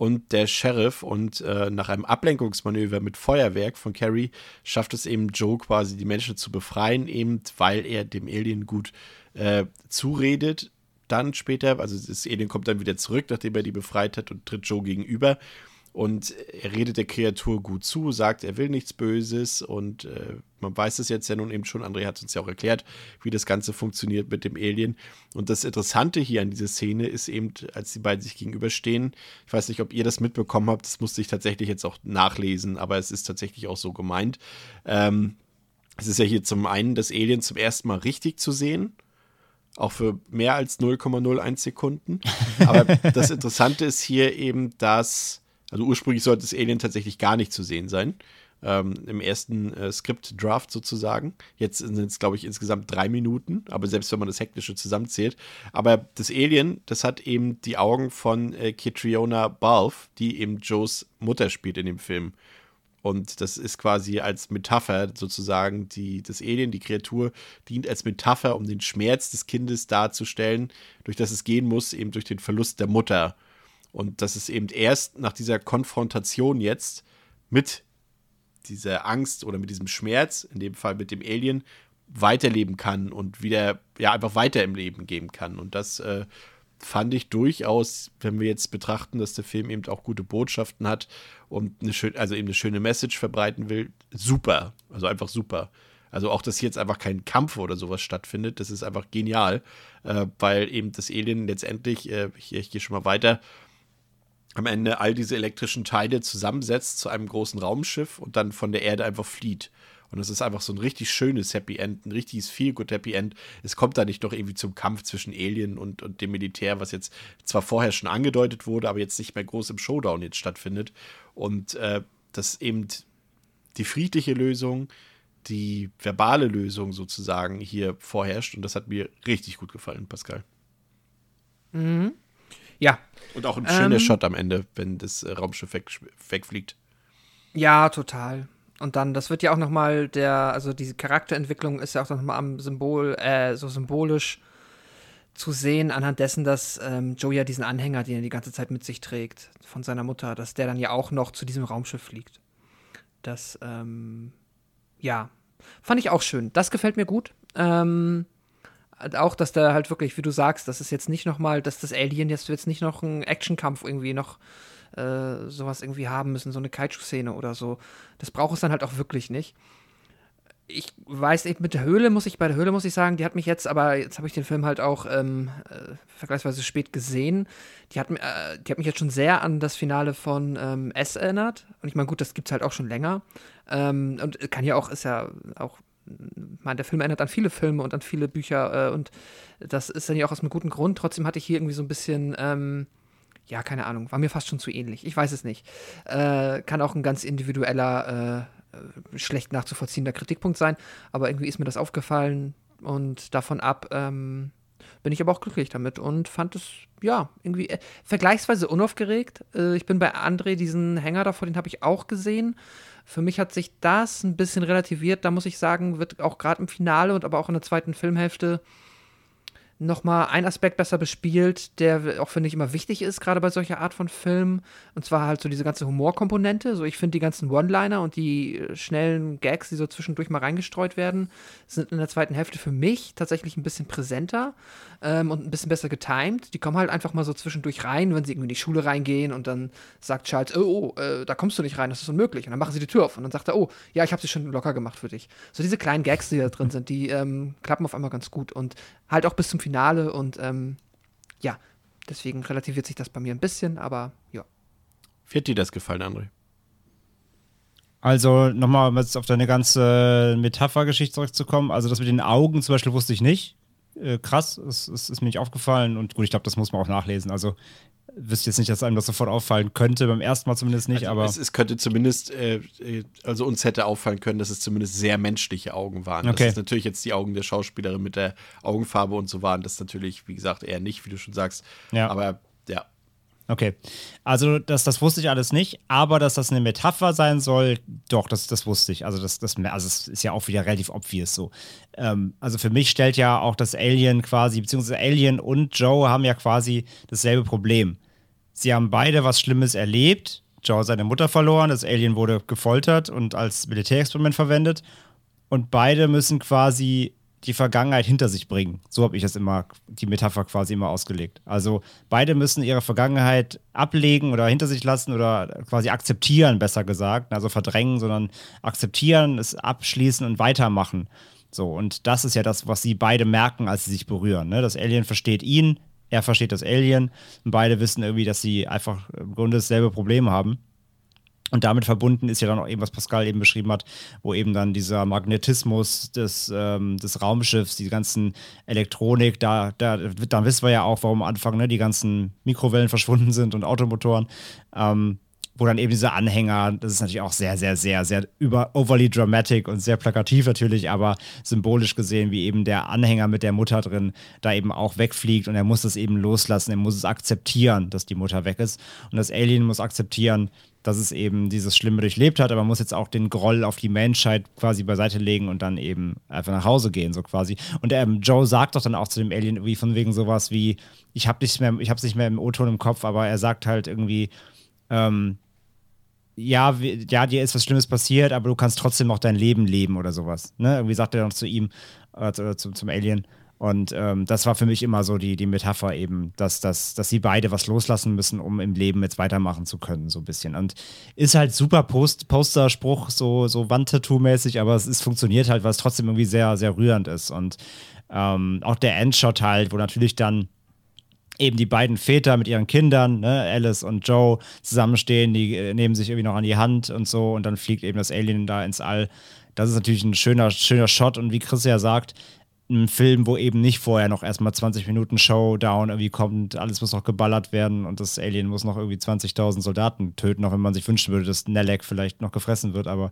und der Sheriff. Und äh, nach einem Ablenkungsmanöver mit Feuerwerk von Carrie schafft es eben Joe quasi, die Menschen zu befreien, eben weil er dem Alien gut äh, zuredet. Dann später, also das Alien kommt dann wieder zurück, nachdem er die befreit hat und tritt Joe gegenüber. Und er redet der Kreatur gut zu, sagt, er will nichts Böses und äh, man weiß es jetzt ja nun eben schon. André hat uns ja auch erklärt, wie das Ganze funktioniert mit dem Alien. Und das Interessante hier an dieser Szene ist eben, als die beiden sich gegenüberstehen, ich weiß nicht, ob ihr das mitbekommen habt, das musste ich tatsächlich jetzt auch nachlesen, aber es ist tatsächlich auch so gemeint. Ähm, es ist ja hier zum einen das Alien zum ersten Mal richtig zu sehen auch für mehr als 0,01 Sekunden. Aber das Interessante ist hier eben, dass also ursprünglich sollte das Alien tatsächlich gar nicht zu sehen sein. Ähm, Im ersten äh, Skript-Draft sozusagen. Jetzt sind es, glaube ich, insgesamt drei Minuten, aber selbst wenn man das Hektische zusammenzählt. Aber das Alien, das hat eben die Augen von äh, Kitriona Balfe, die eben Joes Mutter spielt in dem Film. Und das ist quasi als Metapher sozusagen, die, das Alien, die Kreatur, dient als Metapher, um den Schmerz des Kindes darzustellen, durch das es gehen muss, eben durch den Verlust der Mutter. Und dass es eben erst nach dieser Konfrontation jetzt mit dieser Angst oder mit diesem Schmerz, in dem Fall mit dem Alien, weiterleben kann und wieder, ja, einfach weiter im Leben geben kann. Und das äh, fand ich durchaus, wenn wir jetzt betrachten, dass der Film eben auch gute Botschaften hat und eine schön, also eben eine schöne Message verbreiten will, super. Also einfach super. Also auch, dass hier jetzt einfach kein Kampf oder sowas stattfindet, das ist einfach genial, äh, weil eben das Alien letztendlich, äh, hier, ich gehe schon mal weiter, am Ende all diese elektrischen Teile zusammensetzt zu einem großen Raumschiff und dann von der Erde einfach flieht. Und das ist einfach so ein richtig schönes Happy End, ein richtiges feel good Happy End. Es kommt da nicht noch irgendwie zum Kampf zwischen Alien und, und dem Militär, was jetzt zwar vorher schon angedeutet wurde, aber jetzt nicht mehr groß im Showdown jetzt stattfindet. Und äh, dass eben die friedliche Lösung, die verbale Lösung sozusagen hier vorherrscht. Und das hat mir richtig gut gefallen, Pascal. Mhm. Ja. Und auch ein schöner ähm, Shot am Ende, wenn das äh, Raumschiff weg, wegfliegt. Ja, total. Und dann, das wird ja auch noch mal der, also diese Charakterentwicklung ist ja auch noch mal am Symbol, äh, so symbolisch zu sehen, anhand dessen, dass ähm, Joe ja diesen Anhänger, den er die ganze Zeit mit sich trägt, von seiner Mutter, dass der dann ja auch noch zu diesem Raumschiff fliegt. Das, ähm, ja, fand ich auch schön. Das gefällt mir gut. Ähm, auch, dass da halt wirklich, wie du sagst, das ist jetzt nicht noch mal, dass das Alien jetzt, jetzt nicht noch einen Actionkampf irgendwie noch äh, sowas irgendwie haben müssen, so eine Kaiju-Szene oder so. Das braucht es dann halt auch wirklich nicht. Ich weiß eben, mit der Höhle muss ich, bei der Höhle muss ich sagen, die hat mich jetzt, aber jetzt habe ich den Film halt auch ähm, äh, vergleichsweise spät gesehen. Die hat, äh, die hat mich jetzt schon sehr an das Finale von ähm, S erinnert. Und ich meine, gut, das gibt es halt auch schon länger. Ähm, und kann ja auch, ist ja auch man, der Film erinnert an viele Filme und an viele Bücher äh, und das ist dann ja auch aus einem guten Grund. Trotzdem hatte ich hier irgendwie so ein bisschen, ähm, ja, keine Ahnung, war mir fast schon zu ähnlich. Ich weiß es nicht. Äh, kann auch ein ganz individueller, äh, äh schlecht nachzuvollziehender Kritikpunkt sein, aber irgendwie ist mir das aufgefallen und davon ab ähm, bin ich aber auch glücklich damit und fand es, ja, irgendwie äh, vergleichsweise unaufgeregt. Äh, ich bin bei André, diesen Hänger davor, den habe ich auch gesehen. Für mich hat sich das ein bisschen relativiert. Da muss ich sagen, wird auch gerade im Finale und aber auch in der zweiten Filmhälfte nochmal ein Aspekt besser bespielt, der auch, finde ich, immer wichtig ist, gerade bei solcher Art von Filmen. Und zwar halt so diese ganze Humorkomponente. So, ich finde die ganzen One-Liner und die äh, schnellen Gags, die so zwischendurch mal reingestreut werden, sind in der zweiten Hälfte für mich tatsächlich ein bisschen präsenter ähm, und ein bisschen besser getimed. Die kommen halt einfach mal so zwischendurch rein, wenn sie irgendwie in die Schule reingehen und dann sagt Charles, oh, oh äh, da kommst du nicht rein, das ist unmöglich. Und dann machen sie die Tür auf und dann sagt er, oh, ja, ich habe sie schon locker gemacht für dich. So diese kleinen Gags, die da drin sind, die ähm, klappen auf einmal ganz gut und halt auch bis zum Finale und ähm, ja, deswegen relativiert sich das bei mir ein bisschen, aber ja. Wie hat dir das gefallen, André? Also nochmal, um jetzt auf deine ganze Metaphergeschichte zurückzukommen. Also das mit den Augen zum Beispiel wusste ich nicht. Äh, krass, es, es, ist mir nicht aufgefallen und gut, ich glaube, das muss man auch nachlesen. Also wüsste jetzt nicht, dass einem das sofort auffallen könnte, beim ersten Mal zumindest nicht, also aber. Es, es, könnte zumindest, äh, äh, also uns hätte auffallen können, dass es zumindest sehr menschliche Augen waren. Okay. Dass es natürlich jetzt die Augen der Schauspielerin mit der Augenfarbe und so waren, das natürlich, wie gesagt, eher nicht, wie du schon sagst. Ja. Aber. Okay. Also, das, das wusste ich alles nicht, aber dass das eine Metapher sein soll, doch, das, das wusste ich. Also, das, das also es ist ja auch wieder relativ obvious so. Ähm, also, für mich stellt ja auch das Alien quasi, beziehungsweise Alien und Joe haben ja quasi dasselbe Problem. Sie haben beide was Schlimmes erlebt. Joe seine Mutter verloren, das Alien wurde gefoltert und als Militärexperiment verwendet. Und beide müssen quasi die Vergangenheit hinter sich bringen. So habe ich das immer, die Metapher quasi immer ausgelegt. Also beide müssen ihre Vergangenheit ablegen oder hinter sich lassen oder quasi akzeptieren, besser gesagt. Also verdrängen, sondern akzeptieren, es abschließen und weitermachen. So, und das ist ja das, was sie beide merken, als sie sich berühren. Ne? Das Alien versteht ihn, er versteht das Alien. Und beide wissen irgendwie, dass sie einfach im Grunde dasselbe Problem haben. Und damit verbunden ist ja dann auch eben, was Pascal eben beschrieben hat, wo eben dann dieser Magnetismus des, ähm, des Raumschiffs, die ganzen Elektronik, da, da, dann wissen wir ja auch, warum am Anfang ne, die ganzen Mikrowellen verschwunden sind und Automotoren. Ähm, wo dann eben diese Anhänger, das ist natürlich auch sehr, sehr, sehr, sehr über overly dramatic und sehr plakativ natürlich, aber symbolisch gesehen, wie eben der Anhänger mit der Mutter drin da eben auch wegfliegt und er muss es eben loslassen, er muss es akzeptieren, dass die Mutter weg ist und das Alien muss akzeptieren, dass es eben dieses Schlimme durchlebt hat, aber man muss jetzt auch den Groll auf die Menschheit quasi beiseite legen und dann eben einfach nach Hause gehen, so quasi. Und ähm, Joe sagt doch dann auch zu dem Alien irgendwie von wegen sowas wie, ich habe nicht mehr, ich hab's nicht mehr im O-Ton im Kopf, aber er sagt halt irgendwie, ähm, ja, ja, dir ist was Schlimmes passiert, aber du kannst trotzdem noch dein Leben leben oder sowas. Ne? Irgendwie sagt er noch zu ihm, äh, zu, zum Alien. Und ähm, das war für mich immer so die, die Metapher eben, dass, dass, dass sie beide was loslassen müssen, um im Leben jetzt weitermachen zu können, so ein bisschen. Und ist halt super Post Posterspruch, so, so Wandtattoo-mäßig, aber es ist, funktioniert halt, weil es trotzdem irgendwie sehr, sehr rührend ist. Und ähm, auch der Endshot halt, wo natürlich dann eben die beiden Väter mit ihren Kindern, ne, Alice und Joe, zusammenstehen, die äh, nehmen sich irgendwie noch an die Hand und so und dann fliegt eben das Alien da ins All. Das ist natürlich ein schöner, schöner Shot und wie Chris ja sagt, ein Film, wo eben nicht vorher noch erstmal 20 Minuten Showdown irgendwie kommt, alles muss noch geballert werden und das Alien muss noch irgendwie 20.000 Soldaten töten, auch wenn man sich wünschen würde, dass Nelek vielleicht noch gefressen wird, aber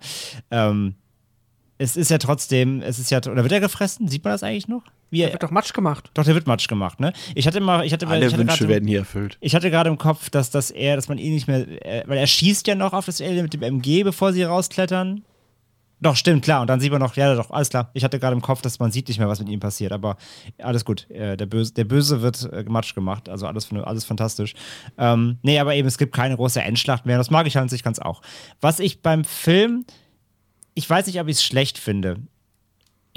ähm, es ist ja trotzdem, es ist ja, oder wird er gefressen? Sieht man das eigentlich noch? Wie der wird doch Matsch gemacht. Doch, der wird Matsch gemacht, ne? Ich hatte mal, ich hatte, Alle ich hatte Wünsche grad, werden hier erfüllt. Ich hatte gerade im Kopf, dass, dass er, dass man ihn nicht mehr, äh, weil er schießt ja noch auf das Alien mit dem MG, bevor sie rausklettern. Doch, stimmt, klar. Und dann sieht man noch, ja, doch, alles klar. Ich hatte gerade im Kopf, dass man sieht nicht mehr, was mit ihm passiert. Aber alles gut. Äh, der, Böse, der Böse wird äh, Matsch gemacht. Also alles, alles fantastisch. Ähm, nee, aber eben, es gibt keine große Endschlacht mehr. Das mag ich an sich ganz auch. Was ich beim Film, ich weiß nicht, ob ich es schlecht finde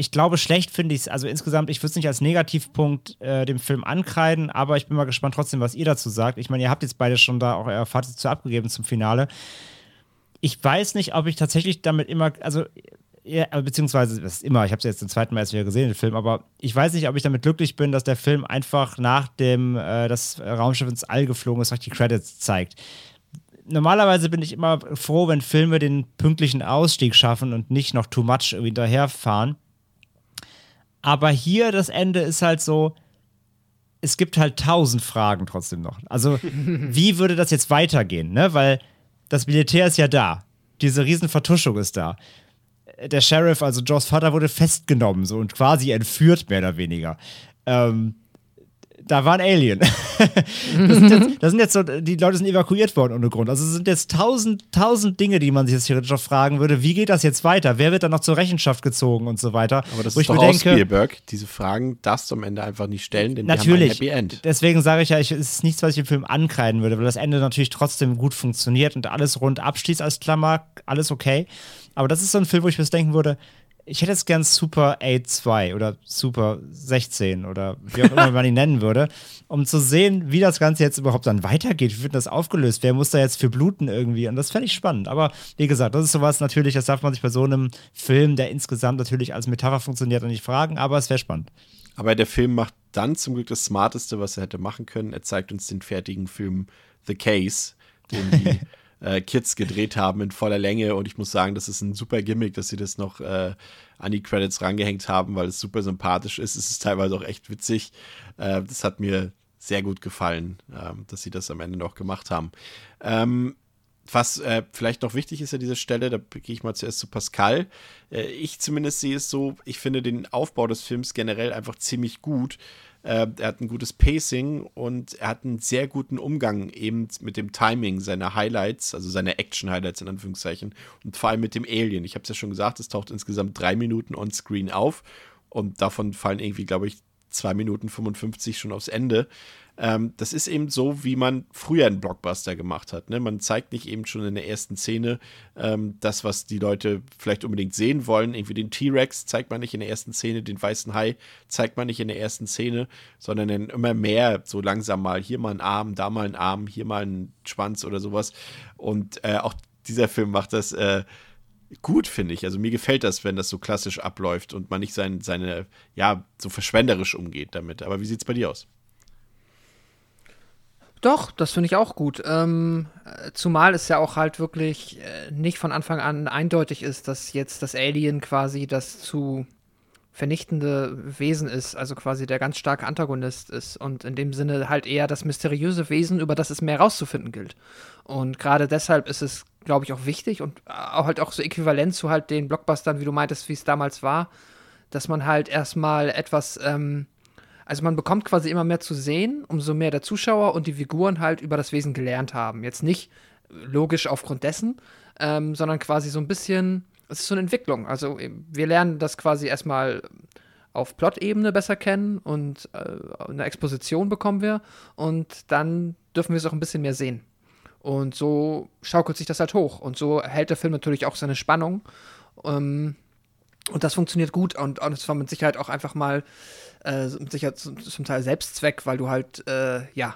ich glaube, schlecht finde ich es. Also insgesamt, ich würde es nicht als Negativpunkt äh, dem Film ankreiden, aber ich bin mal gespannt trotzdem, was ihr dazu sagt. Ich meine, ihr habt jetzt beide schon da auch euer Fazit zu abgegeben zum Finale. Ich weiß nicht, ob ich tatsächlich damit immer, also ja, beziehungsweise das ist immer, ich habe es jetzt zum zweiten Mal erst wieder gesehen, den Film, aber ich weiß nicht, ob ich damit glücklich bin, dass der Film einfach nach dem äh, das Raumschiff ins All geflogen ist, die Credits zeigt. Normalerweise bin ich immer froh, wenn Filme den pünktlichen Ausstieg schaffen und nicht noch too much irgendwie hinterherfahren. Aber hier das Ende ist halt so, es gibt halt tausend Fragen trotzdem noch. Also, wie würde das jetzt weitergehen, ne? Weil das Militär ist ja da. Diese Riesenvertuschung ist da. Der Sheriff, also Joes Vater, wurde festgenommen so und quasi entführt, mehr oder weniger. Ähm, da war ein Alien. das, sind jetzt, das sind jetzt so, die Leute sind evakuiert worden ohne Grund. Also es sind jetzt tausend, tausend Dinge, die man sich jetzt theoretisch auch fragen würde. Wie geht das jetzt weiter? Wer wird dann noch zur Rechenschaft gezogen und so weiter? Aber das Wo ist doch denke, Spielberg. Diese Fragen darfst du am Ende einfach nicht stellen, denn Natürlich. die haben ein Happy End. Deswegen sage ich ja, ich, es ist nichts, was ich im Film ankreiden würde, weil das Ende natürlich trotzdem gut funktioniert und alles rund abschließt als Klammer, alles okay. Aber das ist so ein Film, wo ich mir das denken würde, ich hätte jetzt gern Super 8-2 oder Super 16 oder wie auch immer man ihn nennen würde, um zu sehen, wie das Ganze jetzt überhaupt dann weitergeht. Wie wird das aufgelöst? Wer muss da jetzt für bluten irgendwie? Und das fände ich spannend. Aber wie gesagt, das ist sowas natürlich, das darf man sich bei so einem Film, der insgesamt natürlich als Metapher funktioniert, nicht fragen, aber es wäre spannend. Aber der Film macht dann zum Glück das Smarteste, was er hätte machen können. Er zeigt uns den fertigen Film The Case, den die äh, Kids gedreht haben in voller Länge. Und ich muss sagen, das ist ein super Gimmick, dass sie das noch äh, an die Credits rangehängt haben, weil es super sympathisch ist. Es ist teilweise auch echt witzig. Äh, das hat mir sehr gut gefallen, ähm, dass sie das am Ende noch gemacht haben. Ähm, was äh, vielleicht noch wichtig ist an dieser Stelle, da gehe ich mal zuerst zu Pascal. Äh, ich zumindest sehe es so, ich finde den Aufbau des Films generell einfach ziemlich gut. Äh, er hat ein gutes Pacing und er hat einen sehr guten Umgang eben mit dem Timing seiner Highlights, also seiner Action-Highlights in Anführungszeichen und vor allem mit dem Alien. Ich habe es ja schon gesagt, es taucht insgesamt drei Minuten on-screen auf und davon fallen irgendwie, glaube ich, 2 Minuten 55 schon aufs Ende. Ähm, das ist eben so, wie man früher einen Blockbuster gemacht hat. Ne? Man zeigt nicht eben schon in der ersten Szene ähm, das, was die Leute vielleicht unbedingt sehen wollen. Irgendwie den T-Rex zeigt man nicht in der ersten Szene, den weißen Hai zeigt man nicht in der ersten Szene, sondern dann immer mehr so langsam mal hier mal ein Arm, da mal ein Arm, hier mal ein Schwanz oder sowas. Und äh, auch dieser Film macht das. Äh, gut, finde ich. Also mir gefällt das, wenn das so klassisch abläuft und man nicht sein, seine, ja, so verschwenderisch umgeht damit. Aber wie sieht es bei dir aus? Doch, das finde ich auch gut. Ähm, äh, zumal es ja auch halt wirklich äh, nicht von Anfang an eindeutig ist, dass jetzt das Alien quasi das zu vernichtende Wesen ist, also quasi der ganz starke Antagonist ist und in dem Sinne halt eher das mysteriöse Wesen, über das es mehr rauszufinden gilt. Und gerade deshalb ist es, glaube ich, auch wichtig und auch halt auch so äquivalent zu halt den Blockbustern, wie du meintest, wie es damals war, dass man halt erstmal etwas ähm, also man bekommt quasi immer mehr zu sehen, umso mehr der Zuschauer und die Figuren halt über das Wesen gelernt haben. Jetzt nicht logisch aufgrund dessen, ähm, sondern quasi so ein bisschen, es ist so eine Entwicklung. Also wir lernen das quasi erstmal auf Plot-Ebene besser kennen und äh, eine Exposition bekommen wir und dann dürfen wir es auch ein bisschen mehr sehen. Und so schaukelt sich das halt hoch und so hält der Film natürlich auch seine Spannung. Ähm, und das funktioniert gut und, und es war mit Sicherheit auch einfach mal äh, sicher zum, zum Teil Selbstzweck, weil du halt, äh, ja,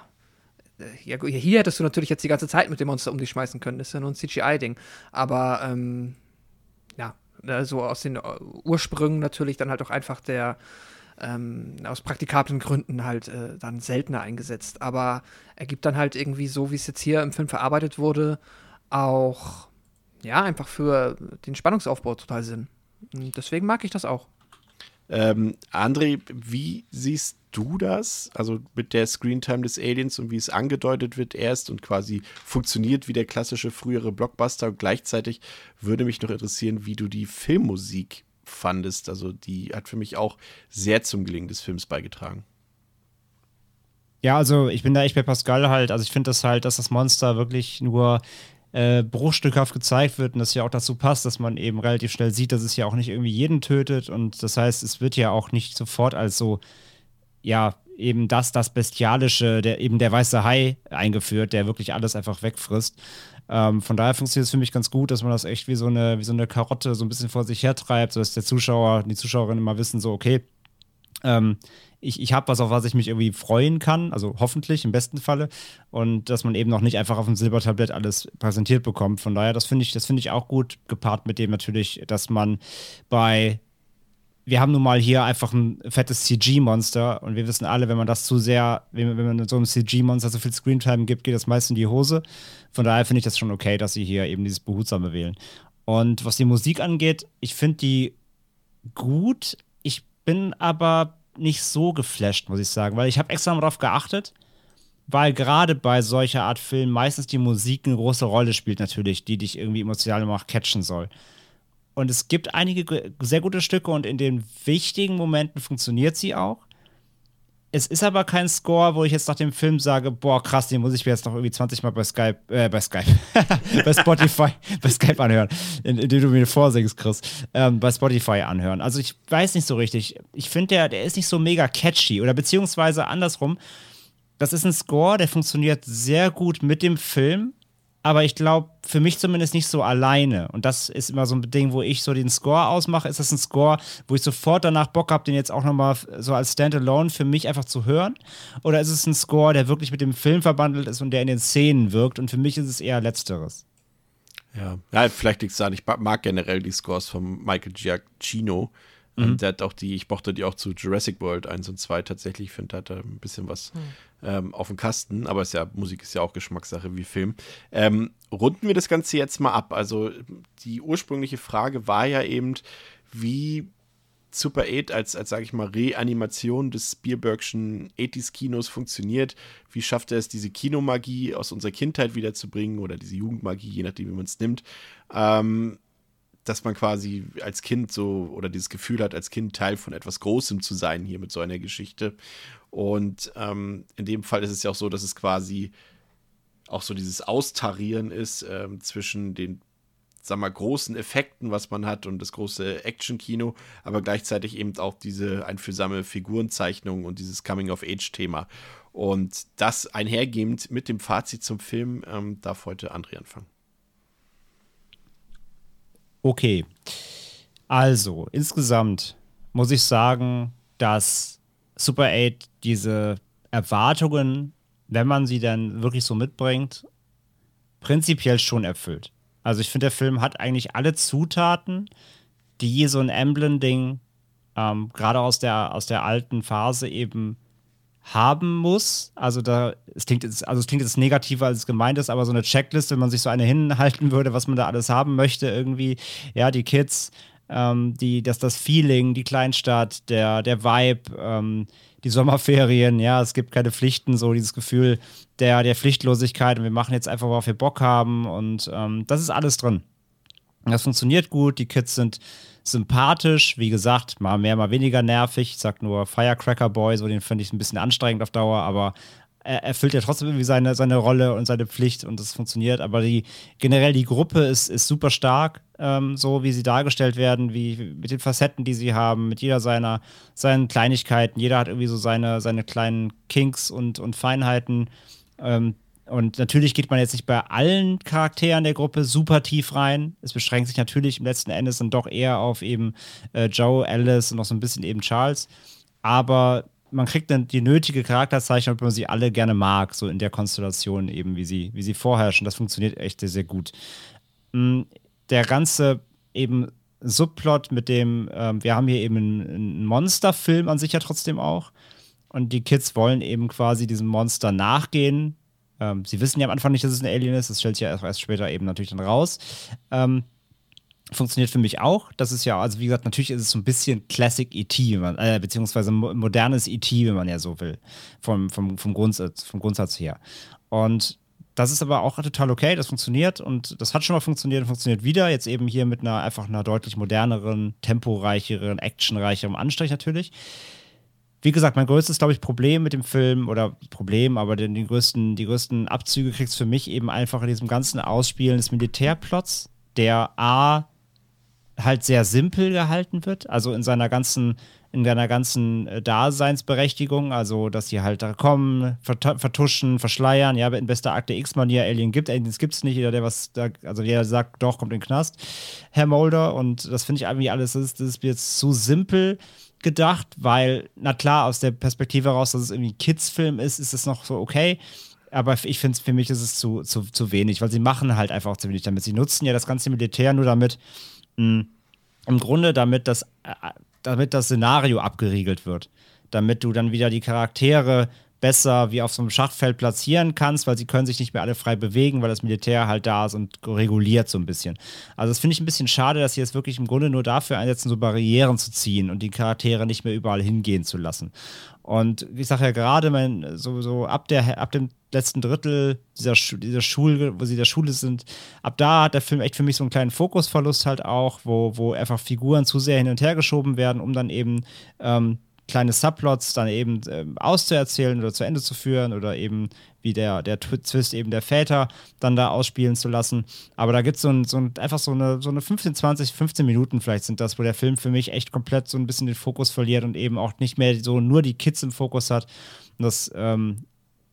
ja, hier hättest du natürlich jetzt die ganze Zeit mit dem Monster um dich schmeißen können. Das ist ja nur ein CGI-Ding. Aber, ähm, ja, so aus den Ursprüngen natürlich dann halt auch einfach der, ähm, aus praktikablen Gründen halt äh, dann seltener eingesetzt. Aber er gibt dann halt irgendwie so, wie es jetzt hier im Film verarbeitet wurde, auch, ja, einfach für den Spannungsaufbau total Sinn. Und deswegen mag ich das auch. Ähm, André, wie siehst du das? Also mit der Screentime des Aliens und wie es angedeutet wird erst und quasi funktioniert wie der klassische frühere Blockbuster. Und gleichzeitig würde mich noch interessieren, wie du die Filmmusik fandest. Also die hat für mich auch sehr zum Gelingen des Films beigetragen. Ja, also ich bin da echt bei Pascal halt. Also ich finde das halt, dass das Monster wirklich nur äh, bruchstückhaft gezeigt wird und das ja auch dazu passt, dass man eben relativ schnell sieht, dass es ja auch nicht irgendwie jeden tötet und das heißt, es wird ja auch nicht sofort als so, ja, eben das, das Bestialische, der, eben der weiße Hai eingeführt, der wirklich alles einfach wegfrisst. Ähm, von daher funktioniert es für mich ganz gut, dass man das echt wie so eine, wie so eine Karotte so ein bisschen vor sich hertreibt, sodass der Zuschauer, die Zuschauerinnen mal wissen, so, okay, ähm, ich, ich habe was, auf was ich mich irgendwie freuen kann, also hoffentlich im besten Falle. Und dass man eben noch nicht einfach auf dem Silbertablett alles präsentiert bekommt. Von daher, das finde ich, das ich auch gut, gepaart mit dem natürlich, dass man bei wir haben nun mal hier einfach ein fettes CG-Monster und wir wissen alle, wenn man das zu sehr, wenn, wenn man so einem CG-Monster so viel Screentime gibt, geht das meist in die Hose. Von daher finde ich das schon okay, dass sie hier eben dieses Behutsame wählen. Und was die Musik angeht, ich finde die gut. Ich bin aber nicht so geflasht, muss ich sagen, weil ich habe extra darauf geachtet, weil gerade bei solcher Art Film meistens die Musik eine große Rolle spielt natürlich, die dich irgendwie emotional auch catchen soll. Und es gibt einige sehr gute Stücke und in den wichtigen Momenten funktioniert sie auch. Es ist aber kein Score, wo ich jetzt nach dem Film sage, boah, krass, den muss ich mir jetzt noch irgendwie 20 Mal bei Skype, äh, bei Skype, bei Spotify, bei Skype anhören, indem du mir vorsingst, Chris, ähm, bei Spotify anhören. Also ich weiß nicht so richtig. Ich finde, der, der ist nicht so mega catchy oder beziehungsweise andersrum. Das ist ein Score, der funktioniert sehr gut mit dem Film, aber ich glaube, für mich zumindest nicht so alleine. Und das ist immer so ein Ding, wo ich so den Score ausmache. Ist das ein Score, wo ich sofort danach Bock habe, den jetzt auch nochmal so als Standalone für mich einfach zu hören? Oder ist es ein Score, der wirklich mit dem Film verbandelt ist und der in den Szenen wirkt? Und für mich ist es eher Letzteres. Ja, ja vielleicht liegt es da. Ich mag generell die Scores von Michael Giacchino. Mhm. Und der hat auch die, ich mochte die auch zu Jurassic World 1 und 2 tatsächlich. Ich finde, da hat er ein bisschen was mhm. ähm, auf dem Kasten. Aber ist ja, Musik ist ja auch Geschmackssache wie Film. Ähm, runden wir das Ganze jetzt mal ab. Also die ursprüngliche Frage war ja eben, wie Super 8 als, als sage ich mal, Reanimation des Spielbergschen 80s-Kinos funktioniert. Wie schafft er es, diese Kinomagie aus unserer Kindheit wiederzubringen oder diese Jugendmagie, je nachdem, wie man es nimmt. Ähm, dass man quasi als Kind so oder dieses Gefühl hat, als Kind Teil von etwas Großem zu sein hier mit so einer Geschichte. Und ähm, in dem Fall ist es ja auch so, dass es quasi auch so dieses Austarieren ist ähm, zwischen den, sag mal, großen Effekten, was man hat und das große Action-Kino, aber gleichzeitig eben auch diese einfühlsame Figurenzeichnung und dieses Coming-of-Age-Thema. Und das einhergehend mit dem Fazit zum Film ähm, darf heute André anfangen. Okay. Also, insgesamt muss ich sagen, dass Super 8 diese Erwartungen, wenn man sie dann wirklich so mitbringt, prinzipiell schon erfüllt. Also ich finde, der Film hat eigentlich alle Zutaten, die so ein Emblem-Ding ähm, gerade aus der, aus der alten Phase eben haben muss. Also da, es klingt jetzt, also es klingt jetzt negativer, als es gemeint ist, aber so eine Checkliste, wenn man sich so eine hinhalten würde, was man da alles haben möchte, irgendwie, ja, die Kids, ähm, die, das, das Feeling, die Kleinstadt, der, der Vibe, ähm, die Sommerferien, ja, es gibt keine Pflichten, so dieses Gefühl der, der Pflichtlosigkeit und wir machen jetzt einfach, worauf wir Bock haben und ähm, das ist alles drin. Das funktioniert gut, die Kids sind sympathisch, wie gesagt, mal mehr, mal weniger nervig. Ich sag nur Firecracker Boy, so den finde ich ein bisschen anstrengend auf Dauer, aber er erfüllt ja trotzdem irgendwie seine, seine Rolle und seine Pflicht und das funktioniert. Aber die generell die Gruppe ist, ist super stark, ähm, so wie sie dargestellt werden, wie mit den Facetten, die sie haben, mit jeder seiner seinen Kleinigkeiten. Jeder hat irgendwie so seine, seine kleinen Kinks und, und Feinheiten. Ähm, und natürlich geht man jetzt nicht bei allen Charakteren der Gruppe super tief rein. Es beschränkt sich natürlich im letzten Endes dann doch eher auf eben äh, Joe, Alice und noch so ein bisschen eben Charles. Aber man kriegt dann die nötige Charakterzeichnung, wenn man sie alle gerne mag, so in der Konstellation eben, wie sie, wie sie vorherrschen. Das funktioniert echt sehr, sehr gut. Mm, der ganze eben Subplot mit dem, ähm, wir haben hier eben einen Monsterfilm an sich ja trotzdem auch. Und die Kids wollen eben quasi diesem Monster nachgehen, ähm, sie wissen ja am Anfang nicht, dass es ein Alien ist. Das stellt sich ja erst später eben natürlich dann raus. Ähm, funktioniert für mich auch. Das ist ja, also wie gesagt, natürlich ist es so ein bisschen Classic E.T., äh, beziehungsweise modernes E.T., wenn man ja so will, vom, vom, vom, Grundsatz, vom Grundsatz her. Und das ist aber auch total okay, das funktioniert und das hat schon mal funktioniert und funktioniert wieder. Jetzt eben hier mit einer einfach einer deutlich moderneren, temporeicheren, actionreicheren Anstrich natürlich wie gesagt, mein größtes, glaube ich, Problem mit dem Film oder Problem, aber den, den größten, die größten Abzüge kriegst du für mich eben einfach in diesem ganzen Ausspielen des Militärplots, der A halt sehr simpel gehalten wird, also in seiner ganzen in seiner ganzen äh, Daseinsberechtigung, also dass sie halt da kommen, vertuschen, verschleiern, ja, in bester Akte X-Manier Alien gibt, Aliens gibt es nicht, jeder, der was da, also jeder sagt, doch, kommt in den Knast, Herr Mulder, und das finde ich irgendwie alles, das ist, das ist jetzt zu simpel gedacht, weil, na klar, aus der Perspektive heraus, dass es irgendwie ein Kids-Film ist, ist es noch so okay. Aber ich finde, für mich ist es zu, zu, zu wenig, weil sie machen halt einfach auch zu wenig damit. Sie nutzen ja das ganze Militär nur damit, mh, im Grunde damit das, äh, damit das Szenario abgeriegelt wird. Damit du dann wieder die Charaktere besser wie auf so einem Schachfeld platzieren kannst, weil sie können sich nicht mehr alle frei bewegen, weil das Militär halt da ist und reguliert so ein bisschen. Also das finde ich ein bisschen schade, dass sie jetzt wirklich im Grunde nur dafür einsetzen, so Barrieren zu ziehen und die Charaktere nicht mehr überall hingehen zu lassen. Und ich sage ja gerade, so, so ab, der, ab dem letzten Drittel dieser, dieser Schule, wo sie der Schule sind, ab da hat der Film echt für mich so einen kleinen Fokusverlust halt auch, wo, wo einfach Figuren zu sehr hin und her geschoben werden, um dann eben ähm, kleine Subplots dann eben ähm, auszuerzählen oder zu Ende zu führen oder eben wie der, der Twist eben der Väter dann da ausspielen zu lassen. Aber da gibt so es so ein, einfach so eine, so eine 15, 20, 15 Minuten vielleicht sind das, wo der Film für mich echt komplett so ein bisschen den Fokus verliert und eben auch nicht mehr so nur die Kids im Fokus hat. Und das ähm,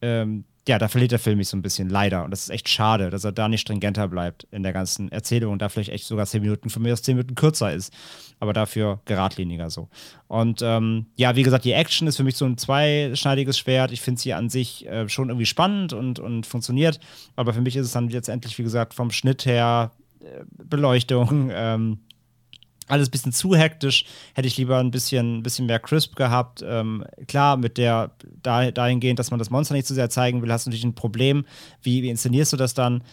ähm, ja, da verliert der Film mich so ein bisschen, leider. Und das ist echt schade, dass er da nicht stringenter bleibt in der ganzen Erzählung und da vielleicht echt sogar zehn Minuten von mir aus zehn Minuten kürzer ist. Aber dafür geradliniger so. Und ähm, ja, wie gesagt, die Action ist für mich so ein zweischneidiges Schwert. Ich finde sie an sich äh, schon irgendwie spannend und, und funktioniert. Aber für mich ist es dann letztendlich, wie gesagt, vom Schnitt her, äh, Beleuchtung, ähm, alles ein bisschen zu hektisch. Hätte ich lieber ein bisschen, ein bisschen mehr Crisp gehabt. Ähm, klar, mit der da, dahingehend, dass man das Monster nicht zu sehr zeigen will, hast du natürlich ein Problem. Wie, wie inszenierst du das dann?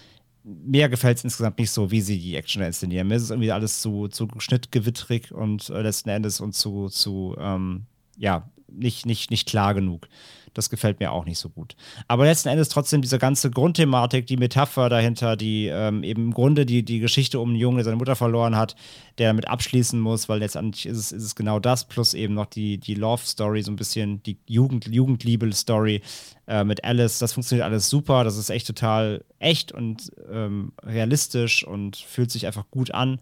Mir gefällt es insgesamt nicht so, wie sie die Action inszenieren. Mir ist es irgendwie alles zu, zu schnittgewittrig und äh, letzten Endes und zu, zu ähm, ja, nicht, nicht, nicht klar genug. Das gefällt mir auch nicht so gut. Aber letzten Endes trotzdem diese ganze Grundthematik, die Metapher dahinter, die ähm, eben im Grunde die, die Geschichte um einen Jungen, der seine Mutter verloren hat, der damit abschließen muss, weil letztendlich ist es, ist es genau das, plus eben noch die, die Love-Story, so ein bisschen die Jugend, Jugendliebe-Story äh, mit Alice. Das funktioniert alles super. Das ist echt total echt und ähm, realistisch und fühlt sich einfach gut an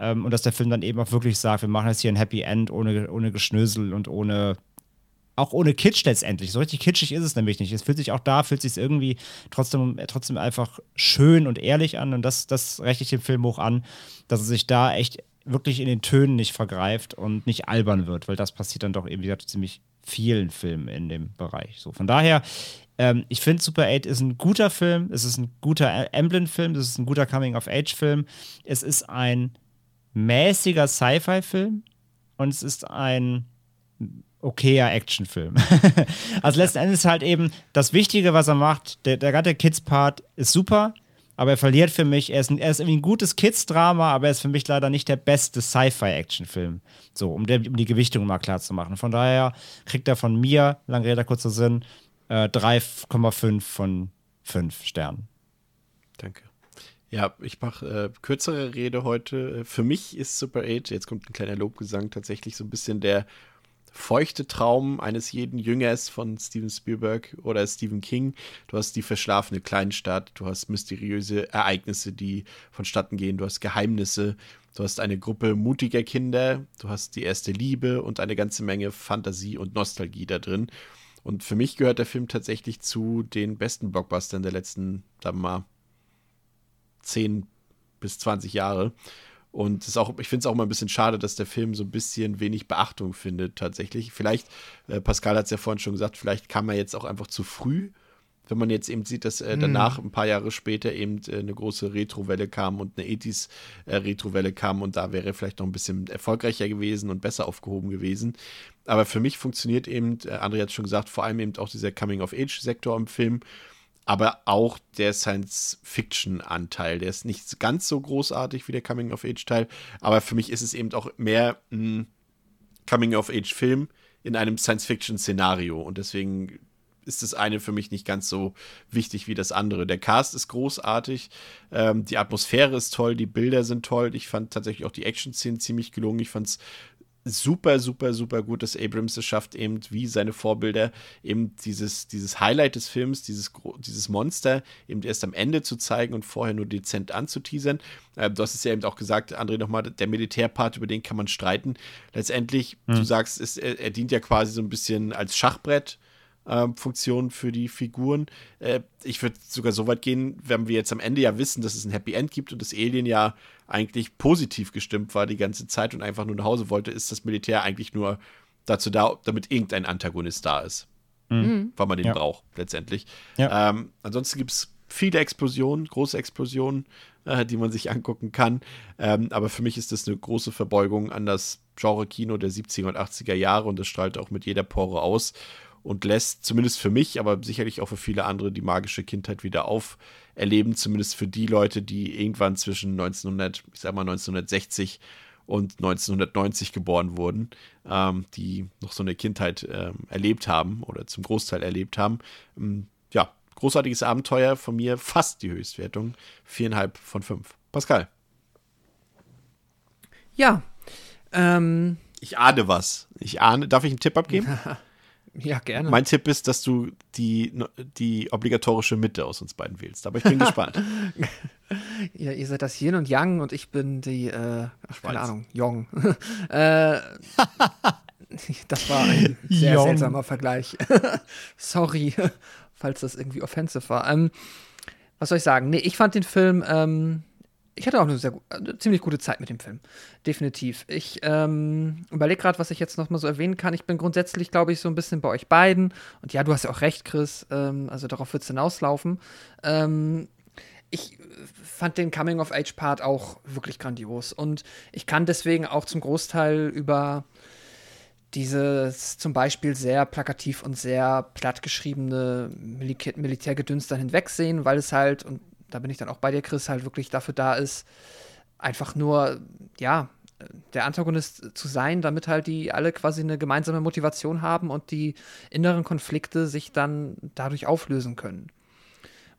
ähm, und dass der Film dann eben auch wirklich sagt, wir machen jetzt hier ein Happy End ohne, ohne Geschnösel und ohne auch ohne Kitsch letztendlich. So richtig kitschig ist es nämlich nicht. Es fühlt sich auch da, fühlt sich irgendwie trotzdem, trotzdem einfach schön und ehrlich an. Und das, das rechne ich dem Film hoch an, dass er sich da echt wirklich in den Tönen nicht vergreift und nicht albern wird, weil das passiert dann doch eben wieder ziemlich vielen Filmen in dem Bereich. So, von daher, ähm, ich finde Super 8 ist ein guter Film, es ist ein guter Emblem-Film, es ist ein guter Coming-of-Age-Film, es ist ein mäßiger Sci-Fi-Film und es ist ein okayer Actionfilm. also letzten Endes halt eben das Wichtige, was er macht, der, der ganze Kids-Part ist super, aber er verliert für mich, er ist, ein, er ist irgendwie ein gutes Kids-Drama, aber er ist für mich leider nicht der beste Sci-Fi-Actionfilm. So, um, der, um, die Gewichtung mal klar zu machen. Von daher kriegt er von mir, lange Rede, kurzer Sinn, äh, 3,5 von 5 Sternen. Danke. Ja, ich mache äh, kürzere Rede heute. Für mich ist Super 8, jetzt kommt ein kleiner Lobgesang, tatsächlich so ein bisschen der feuchte Traum eines jeden Jüngers von Steven Spielberg oder Stephen King. Du hast die verschlafene Kleinstadt, du hast mysteriöse Ereignisse, die vonstatten gehen, du hast Geheimnisse, du hast eine Gruppe mutiger Kinder, du hast die erste Liebe und eine ganze Menge Fantasie und Nostalgie da drin. Und für mich gehört der Film tatsächlich zu den besten Blockbustern der letzten, sagen wir mal, 10 bis 20 Jahre. Und ist auch, ich finde es auch mal ein bisschen schade, dass der Film so ein bisschen wenig Beachtung findet, tatsächlich. Vielleicht, äh, Pascal hat es ja vorhin schon gesagt, vielleicht kam er jetzt auch einfach zu früh, wenn man jetzt eben sieht, dass äh, mhm. danach, ein paar Jahre später, eben äh, eine große Retrowelle kam und eine 80s-Retrowelle äh, kam und da wäre er vielleicht noch ein bisschen erfolgreicher gewesen und besser aufgehoben gewesen. Aber für mich funktioniert eben, äh, André hat es schon gesagt, vor allem eben auch dieser Coming-of-Age-Sektor im Film aber auch der Science-Fiction-Anteil. Der ist nicht ganz so großartig wie der Coming-of-Age-Teil, aber für mich ist es eben auch mehr ein Coming-of-Age-Film in einem Science-Fiction-Szenario und deswegen ist das eine für mich nicht ganz so wichtig wie das andere. Der Cast ist großartig, ähm, die Atmosphäre ist toll, die Bilder sind toll. Ich fand tatsächlich auch die Action-Szenen ziemlich gelungen. Ich fand es super, super, super gut, dass Abrams es schafft, eben wie seine Vorbilder, eben dieses, dieses Highlight des Films, dieses, dieses Monster, eben erst am Ende zu zeigen und vorher nur dezent anzuteasern. Äh, du hast es ja eben auch gesagt, André, nochmal, der Militärpart, über den kann man streiten. Letztendlich, hm. du sagst, ist, er, er dient ja quasi so ein bisschen als Schachbrett ähm, Funktion für die Figuren. Äh, ich würde sogar so weit gehen, wenn wir jetzt am Ende ja wissen, dass es ein Happy End gibt und das Alien ja eigentlich positiv gestimmt war die ganze Zeit und einfach nur nach Hause wollte, ist das Militär eigentlich nur dazu da, damit irgendein Antagonist da ist. Mhm. Weil man den ja. braucht, letztendlich. Ja. Ähm, ansonsten gibt es viele Explosionen, große Explosionen, äh, die man sich angucken kann. Ähm, aber für mich ist das eine große Verbeugung an das Genre-Kino der 70er und 80er Jahre und das strahlt auch mit jeder Pore aus und lässt zumindest für mich, aber sicherlich auch für viele andere die magische Kindheit wieder auferleben, zumindest für die Leute, die irgendwann zwischen 1900, ich sag mal 1960 und 1990 geboren wurden, ähm, die noch so eine Kindheit ähm, erlebt haben oder zum Großteil erlebt haben. Ähm, ja, großartiges Abenteuer von mir, fast die Höchstwertung, viereinhalb von fünf. Pascal. Ja, ähm, Ich ahne was. Ich ahne. Darf ich einen Tipp abgeben? Ja, gerne. Mein Tipp ist, dass du die, die obligatorische Mitte aus uns beiden wählst. Aber ich bin gespannt. ihr, ihr seid das Yin und Yang und ich bin die, äh, ach, keine. Ahnung, Yong. äh, das war ein sehr Yong. seltsamer Vergleich. Sorry, falls das irgendwie offensive war. Ähm, was soll ich sagen? Nee, ich fand den Film, ähm, ich hatte auch eine sehr eine ziemlich gute Zeit mit dem Film. Definitiv. Ich ähm, überlege gerade, was ich jetzt noch mal so erwähnen kann. Ich bin grundsätzlich, glaube ich, so ein bisschen bei euch beiden. Und ja, du hast ja auch recht, Chris. Ähm, also darauf wird es hinauslaufen. Ähm, ich fand den Coming-of-Age-Part auch wirklich grandios. Und ich kann deswegen auch zum Großteil über dieses zum Beispiel sehr plakativ und sehr platt geschriebene Militär Militärgedöns dann hinwegsehen, weil es halt, und da bin ich dann auch bei dir, Chris, halt wirklich dafür da ist, einfach nur, ja, der Antagonist zu sein, damit halt die alle quasi eine gemeinsame Motivation haben und die inneren Konflikte sich dann dadurch auflösen können.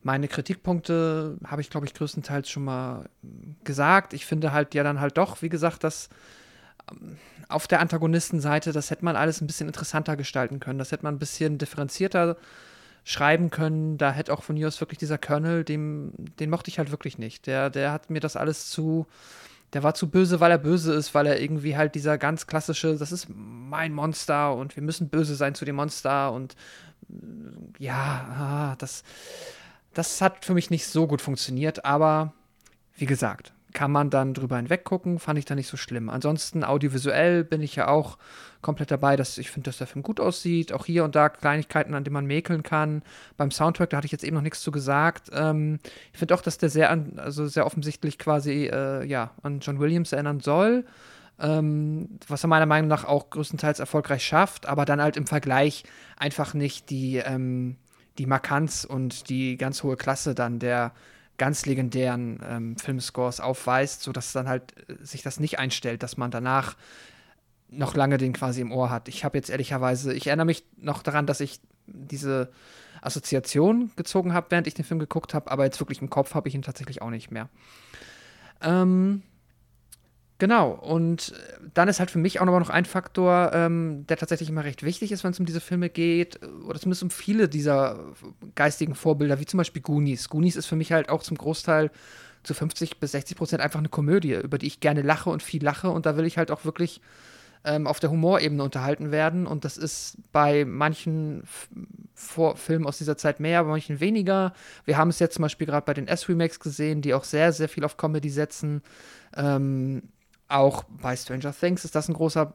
Meine Kritikpunkte habe ich, glaube ich, größtenteils schon mal gesagt. Ich finde halt ja dann halt doch, wie gesagt, dass ähm, auf der Antagonistenseite, das hätte man alles ein bisschen interessanter gestalten können. Das hätte man ein bisschen differenzierter schreiben können. Da hätte auch von mir aus wirklich dieser Colonel, dem, den mochte ich halt wirklich nicht. Der, der hat mir das alles zu, der war zu böse, weil er böse ist, weil er irgendwie halt dieser ganz klassische, das ist mein Monster und wir müssen böse sein zu dem Monster und ja, ah, das, das hat für mich nicht so gut funktioniert, aber wie gesagt, kann man dann drüber hinweg gucken, fand ich da nicht so schlimm. Ansonsten audiovisuell bin ich ja auch komplett dabei, dass ich finde, dass der Film gut aussieht. Auch hier und da Kleinigkeiten, an denen man mäkeln kann. Beim Soundtrack, da hatte ich jetzt eben noch nichts zu gesagt. Ähm, ich finde auch, dass der sehr, an, also sehr offensichtlich quasi äh, ja, an John Williams erinnern soll. Ähm, was er meiner Meinung nach auch größtenteils erfolgreich schafft, aber dann halt im Vergleich einfach nicht die, ähm, die Markanz und die ganz hohe Klasse dann der ganz legendären ähm, Filmscores aufweist, sodass dann halt äh, sich das nicht einstellt, dass man danach noch lange den quasi im Ohr hat. Ich habe jetzt ehrlicherweise, ich erinnere mich noch daran, dass ich diese Assoziation gezogen habe, während ich den Film geguckt habe, aber jetzt wirklich im Kopf habe ich ihn tatsächlich auch nicht mehr. Ähm, genau, und äh, dann ist halt für mich auch noch ein Faktor, ähm, der tatsächlich immer recht wichtig ist, wenn es um diese Filme geht, oder zumindest um viele dieser geistigen Vorbilder, wie zum Beispiel Goonies. Goonies ist für mich halt auch zum Großteil zu 50 bis 60 Prozent einfach eine Komödie, über die ich gerne lache und viel lache und da will ich halt auch wirklich ähm, auf der Humorebene unterhalten werden. Und das ist bei manchen F Vor Filmen aus dieser Zeit mehr, bei manchen weniger. Wir haben es jetzt zum Beispiel gerade bei den S-Remakes gesehen, die auch sehr, sehr viel auf Comedy setzen. Ähm, auch bei Stranger Things ist das ein großer,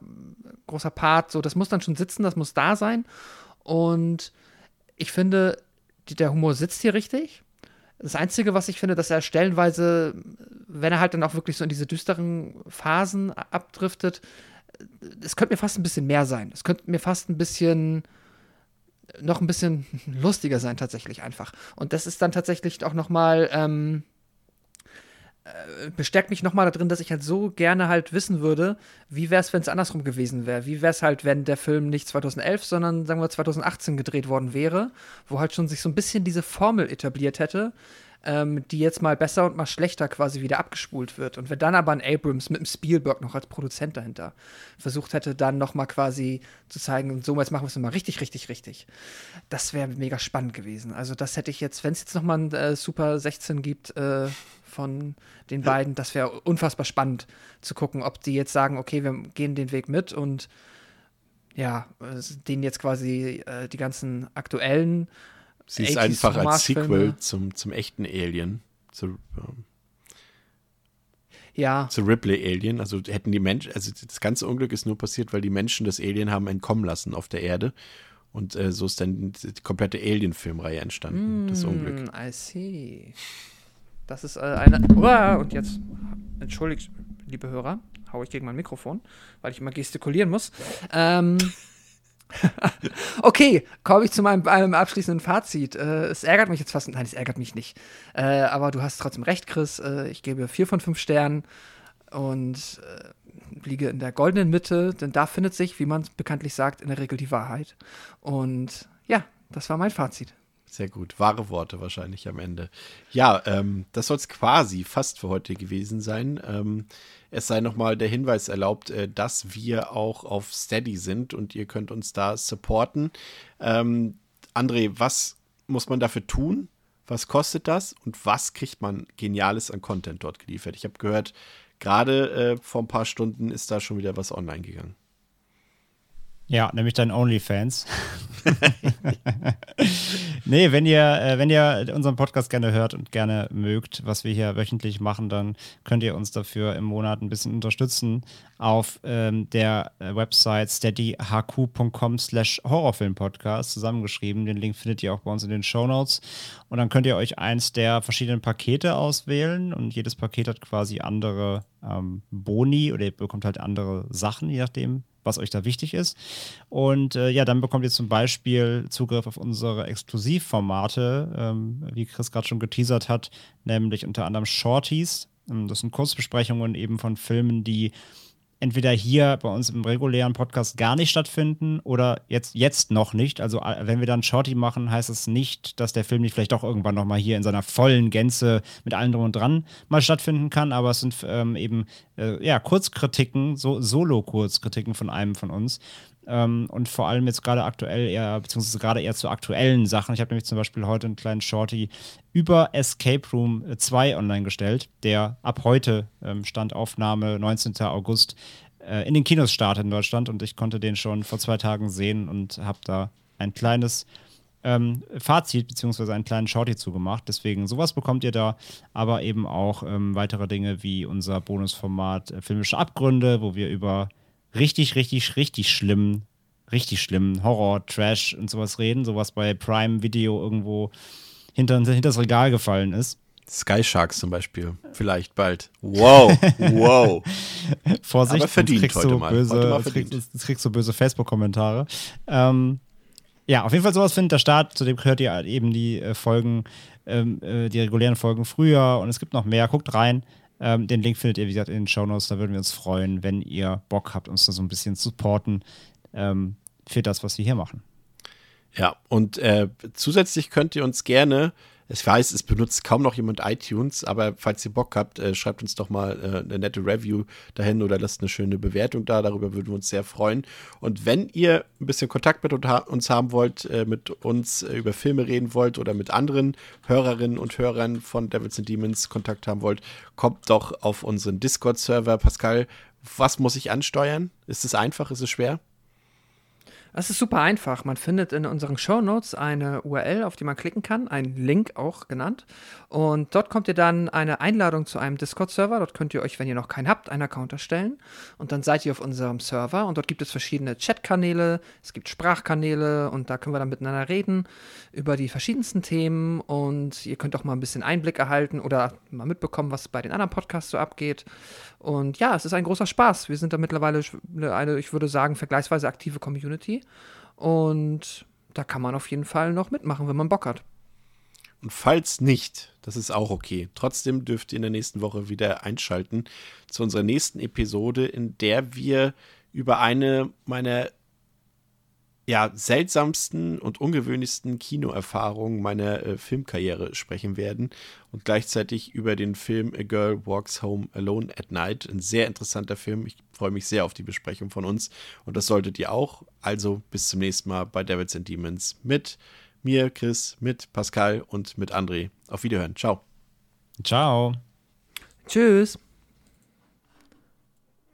großer Part. So, das muss dann schon sitzen, das muss da sein. Und ich finde, die, der Humor sitzt hier richtig. Das Einzige, was ich finde, dass er stellenweise, wenn er halt dann auch wirklich so in diese düsteren Phasen abdriftet, es könnte mir fast ein bisschen mehr sein. Es könnte mir fast ein bisschen noch ein bisschen lustiger sein tatsächlich einfach. Und das ist dann tatsächlich auch noch mal ähm, äh, bestärkt mich noch mal darin, dass ich halt so gerne halt wissen würde, wie wäre es, wenn es andersrum gewesen wäre. Wie wäre es halt, wenn der Film nicht 2011, sondern sagen wir 2018 gedreht worden wäre, wo halt schon sich so ein bisschen diese Formel etabliert hätte, ähm, die jetzt mal besser und mal schlechter quasi wieder abgespult wird. Und wenn dann aber ein Abrams mit dem Spielberg noch als Produzent dahinter versucht hätte, dann noch mal quasi zu zeigen, und so jetzt machen wir es mal richtig, richtig, richtig. Das wäre mega spannend gewesen. Also das hätte ich jetzt, wenn es jetzt noch mal ein äh, Super 16 gibt äh, von den beiden, das wäre unfassbar spannend zu gucken, ob die jetzt sagen, okay, wir gehen den Weg mit und ja, äh, denen jetzt quasi äh, die ganzen aktuellen Sie ist 80s einfach als. Sequel zum, zum echten Alien, zu, ähm, Ja, zu Ripley Alien. Also hätten die Menschen, also das ganze Unglück ist nur passiert, weil die Menschen das Alien haben entkommen lassen auf der Erde. Und äh, so ist dann die komplette Alien-Filmreihe entstanden, das Unglück. Mm, I see. Das ist äh, eine. Uah, und jetzt, entschuldigt, liebe Hörer, hau ich gegen mein Mikrofon, weil ich immer gestikulieren muss. Ähm. okay, komme ich zu meinem, meinem abschließenden Fazit. Äh, es ärgert mich jetzt fast. Nein, es ärgert mich nicht. Äh, aber du hast trotzdem recht, Chris. Äh, ich gebe vier von fünf Sternen und äh, liege in der goldenen Mitte, denn da findet sich, wie man bekanntlich sagt, in der Regel die Wahrheit. Und ja, das war mein Fazit. Sehr gut. Wahre Worte wahrscheinlich am Ende. Ja, ähm, das soll es quasi fast für heute gewesen sein. Ähm, es sei nochmal der Hinweis erlaubt, äh, dass wir auch auf Steady sind und ihr könnt uns da supporten. Ähm, André, was muss man dafür tun? Was kostet das? Und was kriegt man Geniales an Content dort geliefert? Ich habe gehört, gerade äh, vor ein paar Stunden ist da schon wieder was online gegangen. Ja, nämlich dein OnlyFans. nee, wenn ihr, äh, wenn ihr unseren Podcast gerne hört und gerne mögt, was wir hier wöchentlich machen, dann könnt ihr uns dafür im Monat ein bisschen unterstützen auf ähm, der äh, Website steadyhq.com slash horrorfilmpodcast zusammengeschrieben. Den Link findet ihr auch bei uns in den Show Notes. Und dann könnt ihr euch eins der verschiedenen Pakete auswählen und jedes Paket hat quasi andere ähm, Boni oder ihr bekommt halt andere Sachen, je nachdem, was euch da wichtig ist. Und äh, ja, dann bekommt ihr zum Beispiel Zugriff auf unsere Exklusivformate, ähm, wie Chris gerade schon geteasert hat, nämlich unter anderem Shorties. Ähm, das sind Kurzbesprechungen eben von Filmen, die entweder hier bei uns im regulären Podcast gar nicht stattfinden oder jetzt, jetzt noch nicht. Also äh, wenn wir dann Shorty machen, heißt es das nicht, dass der Film nicht vielleicht auch irgendwann nochmal hier in seiner vollen Gänze mit allem drum und dran mal stattfinden kann, aber es sind ähm, eben äh, ja, Kurzkritiken, so Solo-Kurzkritiken von einem von uns. Ähm, und vor allem jetzt gerade aktuell eher, beziehungsweise gerade eher zu aktuellen Sachen. Ich habe nämlich zum Beispiel heute einen kleinen Shorty über Escape Room 2 online gestellt, der ab heute ähm, Standaufnahme 19. August äh, in den Kinos startet in Deutschland und ich konnte den schon vor zwei Tagen sehen und habe da ein kleines ähm, Fazit beziehungsweise einen kleinen Shorty zugemacht. Deswegen sowas bekommt ihr da, aber eben auch ähm, weitere Dinge wie unser Bonusformat äh, Filmische Abgründe, wo wir über richtig, richtig, richtig schlimm, richtig schlimm Horror, Trash und sowas reden, sowas bei Prime Video irgendwo hinter, das Regal gefallen ist. Sky Sharks zum Beispiel. Vielleicht bald. Wow, wow. Vorsicht, Aber verdient kriegst heute du mal. böse, Heute mal kriegst, verdient. jetzt kriegst du böse Facebook-Kommentare. Ähm, ja, auf jeden Fall sowas findet der Start. Zudem hört ihr eben die äh, Folgen, ähm, äh, die regulären Folgen früher und es gibt noch mehr. Guckt rein. Ähm, den Link findet ihr, wie gesagt, in den Show Notes. Da würden wir uns freuen, wenn ihr Bock habt, uns da so ein bisschen zu supporten ähm, für das, was wir hier machen. Ja, und äh, zusätzlich könnt ihr uns gerne, ich weiß, es benutzt kaum noch jemand iTunes, aber falls ihr Bock habt, äh, schreibt uns doch mal äh, eine nette Review dahin oder lasst eine schöne Bewertung da. Darüber würden wir uns sehr freuen. Und wenn ihr ein bisschen Kontakt mit uns haben wollt, äh, mit uns äh, über Filme reden wollt oder mit anderen Hörerinnen und Hörern von Devils and Demons Kontakt haben wollt, kommt doch auf unseren Discord-Server. Pascal, was muss ich ansteuern? Ist es einfach? Ist es schwer? Das ist super einfach. Man findet in unseren Shownotes eine URL, auf die man klicken kann, einen Link auch genannt. Und dort kommt ihr dann eine Einladung zu einem Discord-Server. Dort könnt ihr euch, wenn ihr noch keinen habt, einen Account erstellen. Und dann seid ihr auf unserem Server. Und dort gibt es verschiedene Chat-Kanäle, es gibt Sprachkanäle und da können wir dann miteinander reden über die verschiedensten Themen. Und ihr könnt auch mal ein bisschen Einblick erhalten oder mal mitbekommen, was bei den anderen Podcasts so abgeht. Und ja, es ist ein großer Spaß. Wir sind da mittlerweile eine, ich würde sagen, vergleichsweise aktive Community. Und da kann man auf jeden Fall noch mitmachen, wenn man Bock hat. Und falls nicht, das ist auch okay. Trotzdem dürft ihr in der nächsten Woche wieder einschalten zu unserer nächsten Episode, in der wir über eine meiner ja, seltsamsten und ungewöhnlichsten Kinoerfahrungen meiner äh, Filmkarriere sprechen werden und gleichzeitig über den Film A Girl Walks Home Alone at Night. Ein sehr interessanter Film. Ich freue mich sehr auf die Besprechung von uns und das solltet ihr auch. Also bis zum nächsten Mal bei Devils and Demons mit mir, Chris, mit Pascal und mit André. Auf Wiederhören. Ciao. Ciao. Tschüss.